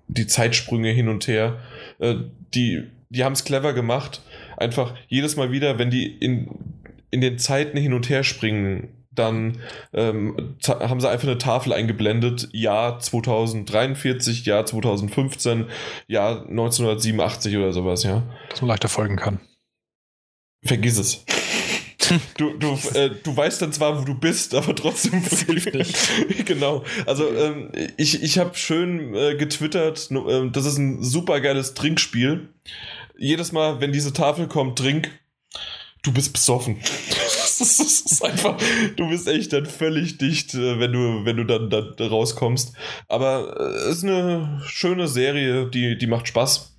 die Zeitsprünge hin und her. Äh, die, die haben es clever gemacht einfach jedes Mal wieder, wenn die in, in den Zeiten hin und her springen, dann ähm, haben sie einfach eine Tafel eingeblendet, Jahr 2043, Jahr 2015, Jahr 1987 oder sowas, ja. Dass man leichter folgen kann. Vergiss es. du, du, äh, du weißt dann zwar, wo du bist, aber trotzdem. genau. Also ähm, ich, ich habe schön äh, getwittert, äh, das ist ein super geiles Trinkspiel. Jedes Mal, wenn diese Tafel kommt, trink, du bist besoffen. das, ist, einfach, du bist echt dann völlig dicht, äh, wenn du, wenn du dann, dann rauskommst. Aber es äh, ist eine schöne Serie, die, die macht Spaß.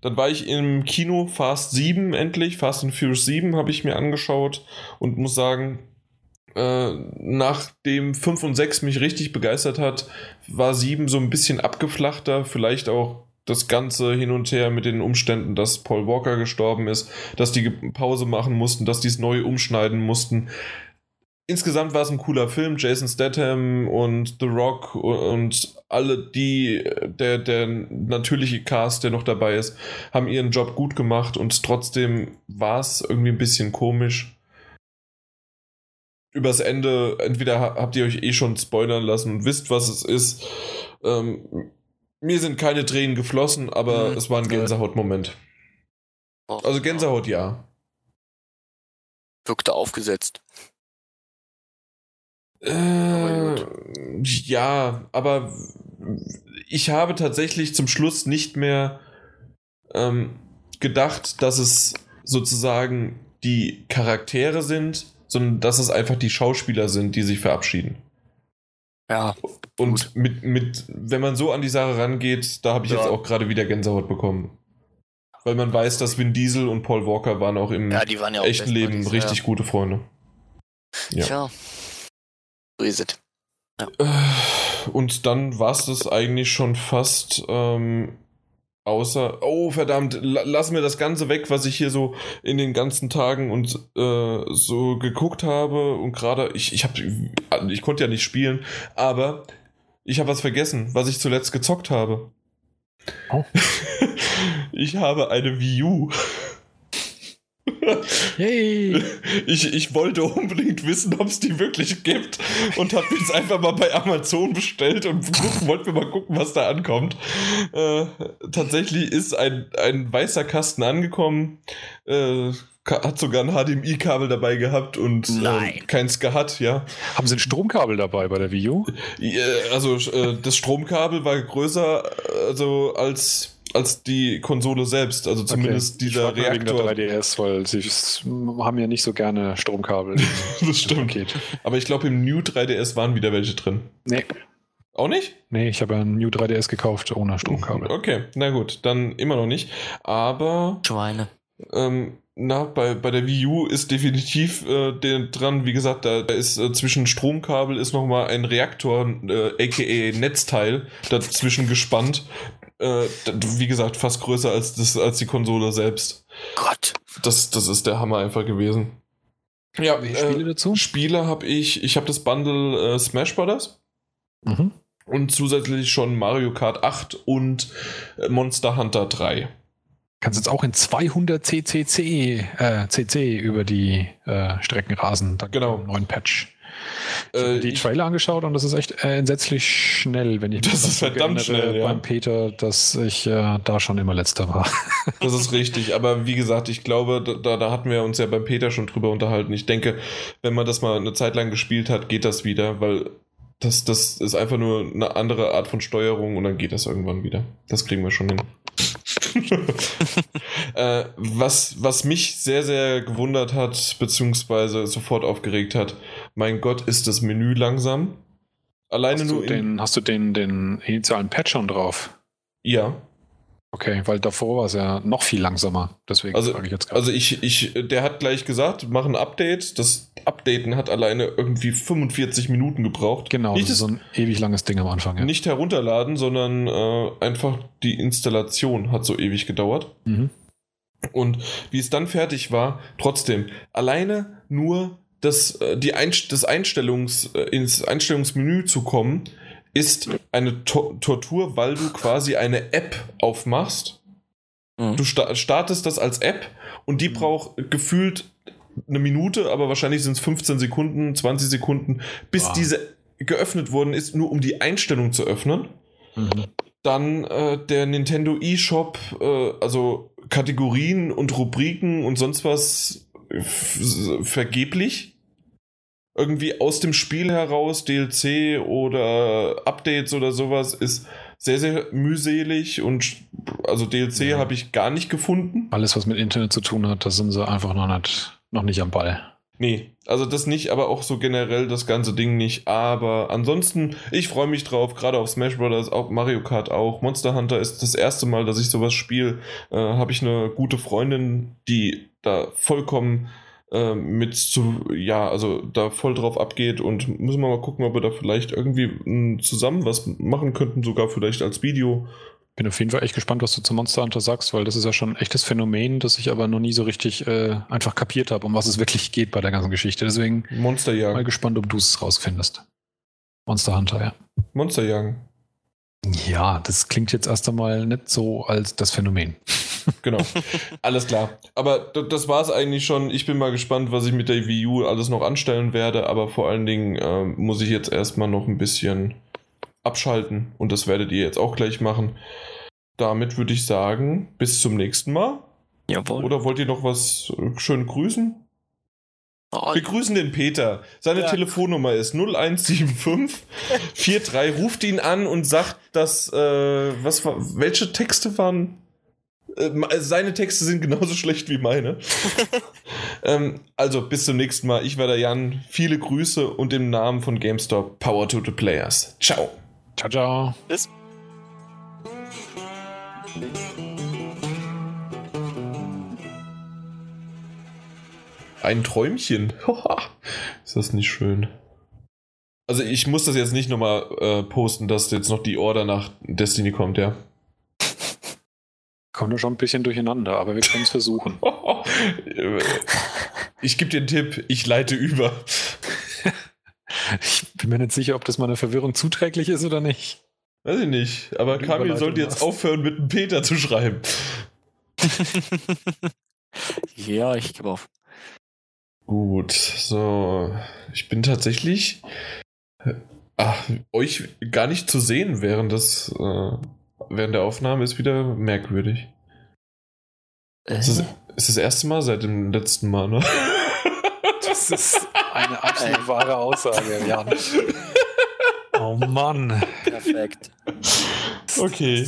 Dann war ich im Kino Fast 7 endlich, Fast and Furious 7 habe ich mir angeschaut und muss sagen, äh, nachdem 5 und 6 mich richtig begeistert hat, war 7 so ein bisschen abgeflachter, vielleicht auch das Ganze hin und her mit den Umständen, dass Paul Walker gestorben ist, dass die Pause machen mussten, dass die es neu umschneiden mussten insgesamt war es ein cooler Film. Jason Statham und The Rock und alle die, der, der natürliche Cast, der noch dabei ist, haben ihren Job gut gemacht und trotzdem war es irgendwie ein bisschen komisch. Übers Ende, entweder habt ihr euch eh schon spoilern lassen und wisst, was es ist. Ähm, mir sind keine Tränen geflossen, aber mhm. es war ein Gänsehautmoment. Also Gänsehaut ja. Wirkte aufgesetzt. Äh, ja, aber ich habe tatsächlich zum Schluss nicht mehr ähm, gedacht, dass es sozusagen die Charaktere sind, sondern dass es einfach die Schauspieler sind, die sich verabschieden. Ja. Und mit, mit, wenn man so an die Sache rangeht, da habe ich ja. jetzt auch gerade wieder Gänsehaut bekommen. Weil man weiß, dass Vin Diesel und Paul Walker waren auch im ja, waren ja auch echten Leben richtig gute Freunde. Ja. Tja. So ist es. Äh, und dann war es das eigentlich schon fast. Ähm, außer, oh verdammt, lass mir das Ganze weg, was ich hier so in den ganzen Tagen und äh, so geguckt habe und gerade, ich, ich, hab, ich konnte ja nicht spielen, aber ich habe was vergessen, was ich zuletzt gezockt habe. Oh. ich habe eine Wii U. Hey. Ich, ich wollte unbedingt wissen, ob es die wirklich gibt und habe jetzt einfach mal bei Amazon bestellt und wollte mir mal gucken, was da ankommt. Äh, tatsächlich ist ein, ein weißer Kasten angekommen. Äh, hat sogar ein HDMI-Kabel dabei gehabt und äh, kein SCAT, ja. Haben Sie ein Stromkabel dabei bei der Wii U? Also äh, das Stromkabel war größer also als als die Konsole selbst, also zumindest okay. dieser ich Reaktor. Wegen der 3DS, weil sie haben ja nicht so gerne Stromkabel. das stimmt. Aber ich glaube, im New 3DS waren wieder welche drin. Nee. Auch nicht? Nee, ich habe ja ein New 3DS gekauft ohne Stromkabel. Okay, na gut, dann immer noch nicht. Aber. Schweine. Ähm, na, bei, bei der Wii U ist definitiv äh, dran, wie gesagt, da, da ist äh, zwischen Stromkabel ist nochmal ein Reaktor, äh, aka Netzteil, dazwischen gespannt, äh, wie gesagt, fast größer als, das, als die Konsole selbst. Gott. Das, das ist der Hammer einfach gewesen. Ja, Wie Spiele äh, dazu? Spiele habe ich, ich habe das Bundle äh, Smash Brothers. Mhm. Und zusätzlich schon Mario Kart 8 und äh, Monster Hunter 3. Kannst jetzt auch in 200 CCC, äh, CC über die äh, Strecken rasen. Dank genau. neuen Patch. Äh, die Trailer angeschaut und das ist echt äh, entsetzlich schnell, wenn ich das ist verdammt schnell ja. beim Peter, dass ich äh, da schon immer letzter war. das ist richtig, aber wie gesagt, ich glaube, da, da hatten wir uns ja beim Peter schon drüber unterhalten. Ich denke, wenn man das mal eine Zeit lang gespielt hat, geht das wieder, weil das, das ist einfach nur eine andere Art von Steuerung und dann geht das irgendwann wieder. Das kriegen wir schon hin. äh, was, was mich sehr, sehr gewundert hat, beziehungsweise sofort aufgeregt hat, mein Gott, ist das Menü langsam. Alleine hast nur. Du den, hast du den, den initialen Patch schon drauf? Ja. Okay, weil davor war es ja noch viel langsamer. Deswegen also, frage ich jetzt gerade. Also ich, ich, der hat gleich gesagt, mach ein Update. Das Updaten hat alleine irgendwie 45 Minuten gebraucht. Genau, nicht das ist so ein ewig langes Ding am Anfang. Ja. Nicht herunterladen, sondern äh, einfach die Installation hat so ewig gedauert. Mhm. Und wie es dann fertig war, trotzdem, alleine nur das, äh, die Einst das Einstellungs, äh, ins Einstellungsmenü zu kommen, ist eine to Tortur, weil du quasi eine App aufmachst. Mhm. Du sta startest das als App und die mhm. braucht gefühlt eine Minute, aber wahrscheinlich sind es 15 Sekunden, 20 Sekunden, bis wow. diese geöffnet worden ist, nur um die Einstellung zu öffnen. Mhm. Dann äh, der Nintendo eShop, äh, also Kategorien und Rubriken und sonst was vergeblich. Irgendwie aus dem Spiel heraus, DLC oder Updates oder sowas, ist sehr, sehr mühselig und also DLC ja. habe ich gar nicht gefunden. Alles, was mit Internet zu tun hat, da sind sie einfach noch nicht, noch nicht am Ball. Nee, also das nicht, aber auch so generell das ganze Ding nicht. Aber ansonsten, ich freue mich drauf, gerade auf Smash Bros., auch Mario Kart auch. Monster Hunter ist das erste Mal, dass ich sowas spiele. Äh, Habe ich eine gute Freundin, die da vollkommen äh, mit zu, ja, also da voll drauf abgeht und müssen wir mal gucken, ob wir da vielleicht irgendwie zusammen was machen könnten, sogar vielleicht als Video bin auf jeden Fall echt gespannt, was du zu Monster Hunter sagst, weil das ist ja schon ein echtes Phänomen, das ich aber noch nie so richtig äh, einfach kapiert habe, um was es wirklich geht bei der ganzen Geschichte. Deswegen Monsterjagen. mal gespannt, ob du es rausfindest. Monster Hunter, ja. Monsterjagen. Ja, das klingt jetzt erst einmal nicht so als das Phänomen. Genau. Alles klar. Aber das war es eigentlich schon. Ich bin mal gespannt, was ich mit der Wii U alles noch anstellen werde. Aber vor allen Dingen äh, muss ich jetzt erstmal noch ein bisschen abschalten. Und das werdet ihr jetzt auch gleich machen. Damit würde ich sagen, bis zum nächsten Mal. Jawohl. Oder wollt ihr noch was äh, schön grüßen? Oh, Wir grüßen den Peter. Seine ja. Telefonnummer ist 0175 43. Ruft ihn an und sagt, dass äh, was war, welche Texte waren? Äh, seine Texte sind genauso schlecht wie meine. ähm, also bis zum nächsten Mal. Ich war der Jan. Viele Grüße und im Namen von GameStop Power to the Players. Ciao. Ciao, ciao. Bis. Ein Träumchen. Ist das nicht schön? Also ich muss das jetzt nicht nochmal äh, posten, dass jetzt noch die Order nach Destiny kommt, ja. Kommt schon ein bisschen durcheinander, aber wir können es versuchen. ich gebe dir einen Tipp, ich leite über. Ich bin mir nicht sicher, ob das meiner Verwirrung zuträglich ist oder nicht. Weiß ich nicht. Aber Kamil sollte jetzt aufhören, mit einem Peter zu schreiben. ja, ich gebe auf. Gut, so. Ich bin tatsächlich ach, euch gar nicht zu sehen während des äh, während der Aufnahme ist wieder merkwürdig. Äh? Ist, das, ist das erste Mal seit dem letzten Mal, ne? Das ist eine absolut wahre Aussage, Jan. Oh Mann. Perfekt. Okay.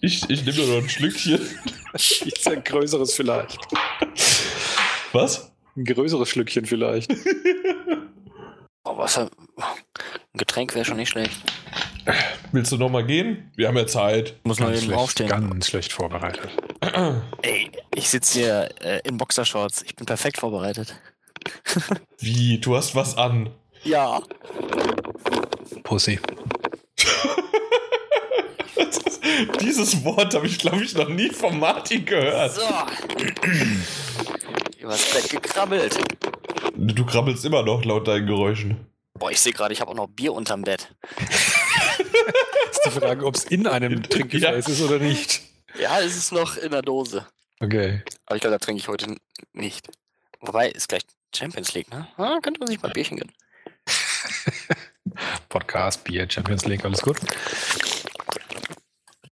Ich, ich nehme noch ein Schlückchen. Ist ein größeres vielleicht. Was? Ein größeres Schlückchen vielleicht. Oh, Wasser. Ein Getränk wäre schon nicht schlecht. Willst du nochmal gehen? Wir haben ja Zeit. Muss noch eben schlecht, aufstehen. Ganz schlecht vorbereitet. Ey, ich sitze hier äh, in Boxershorts. Ich bin perfekt vorbereitet. Wie? Du hast was an? Ja. Pussy. Dieses Wort habe ich, glaube ich, noch nie von Martin gehört. So. Übers Bett gekrabbelt. Du krabbelst immer noch laut deinen Geräuschen. Boah, ich sehe gerade, ich habe auch noch Bier unterm Bett. ist die Frage, ob es in einem Trinkgefäß ja. ist oder nicht. Ja, es ist noch in der Dose. Okay. Aber ich glaube, da trinke ich heute nicht. Wobei, ist gleich Champions League, ne? Ah, könnte man sich mal ein Bierchen gönnen. Podcast, Bier, Champions League, alles gut.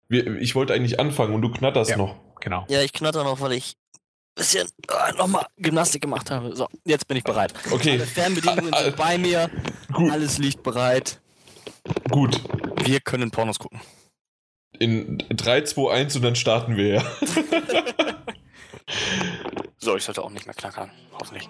ich wollte eigentlich anfangen und du knatterst ja, noch. Genau. Ja, ich knatter noch, weil ich bisschen äh, nochmal Gymnastik gemacht habe. So, jetzt bin ich bereit. Okay. Alle Fernbedienungen sind bei mir. Gut. Alles liegt bereit. Gut. Wir können Pornos gucken. In 3, 2, 1 und dann starten wir ja. so, ich sollte auch nicht mehr knackern. Hoffentlich.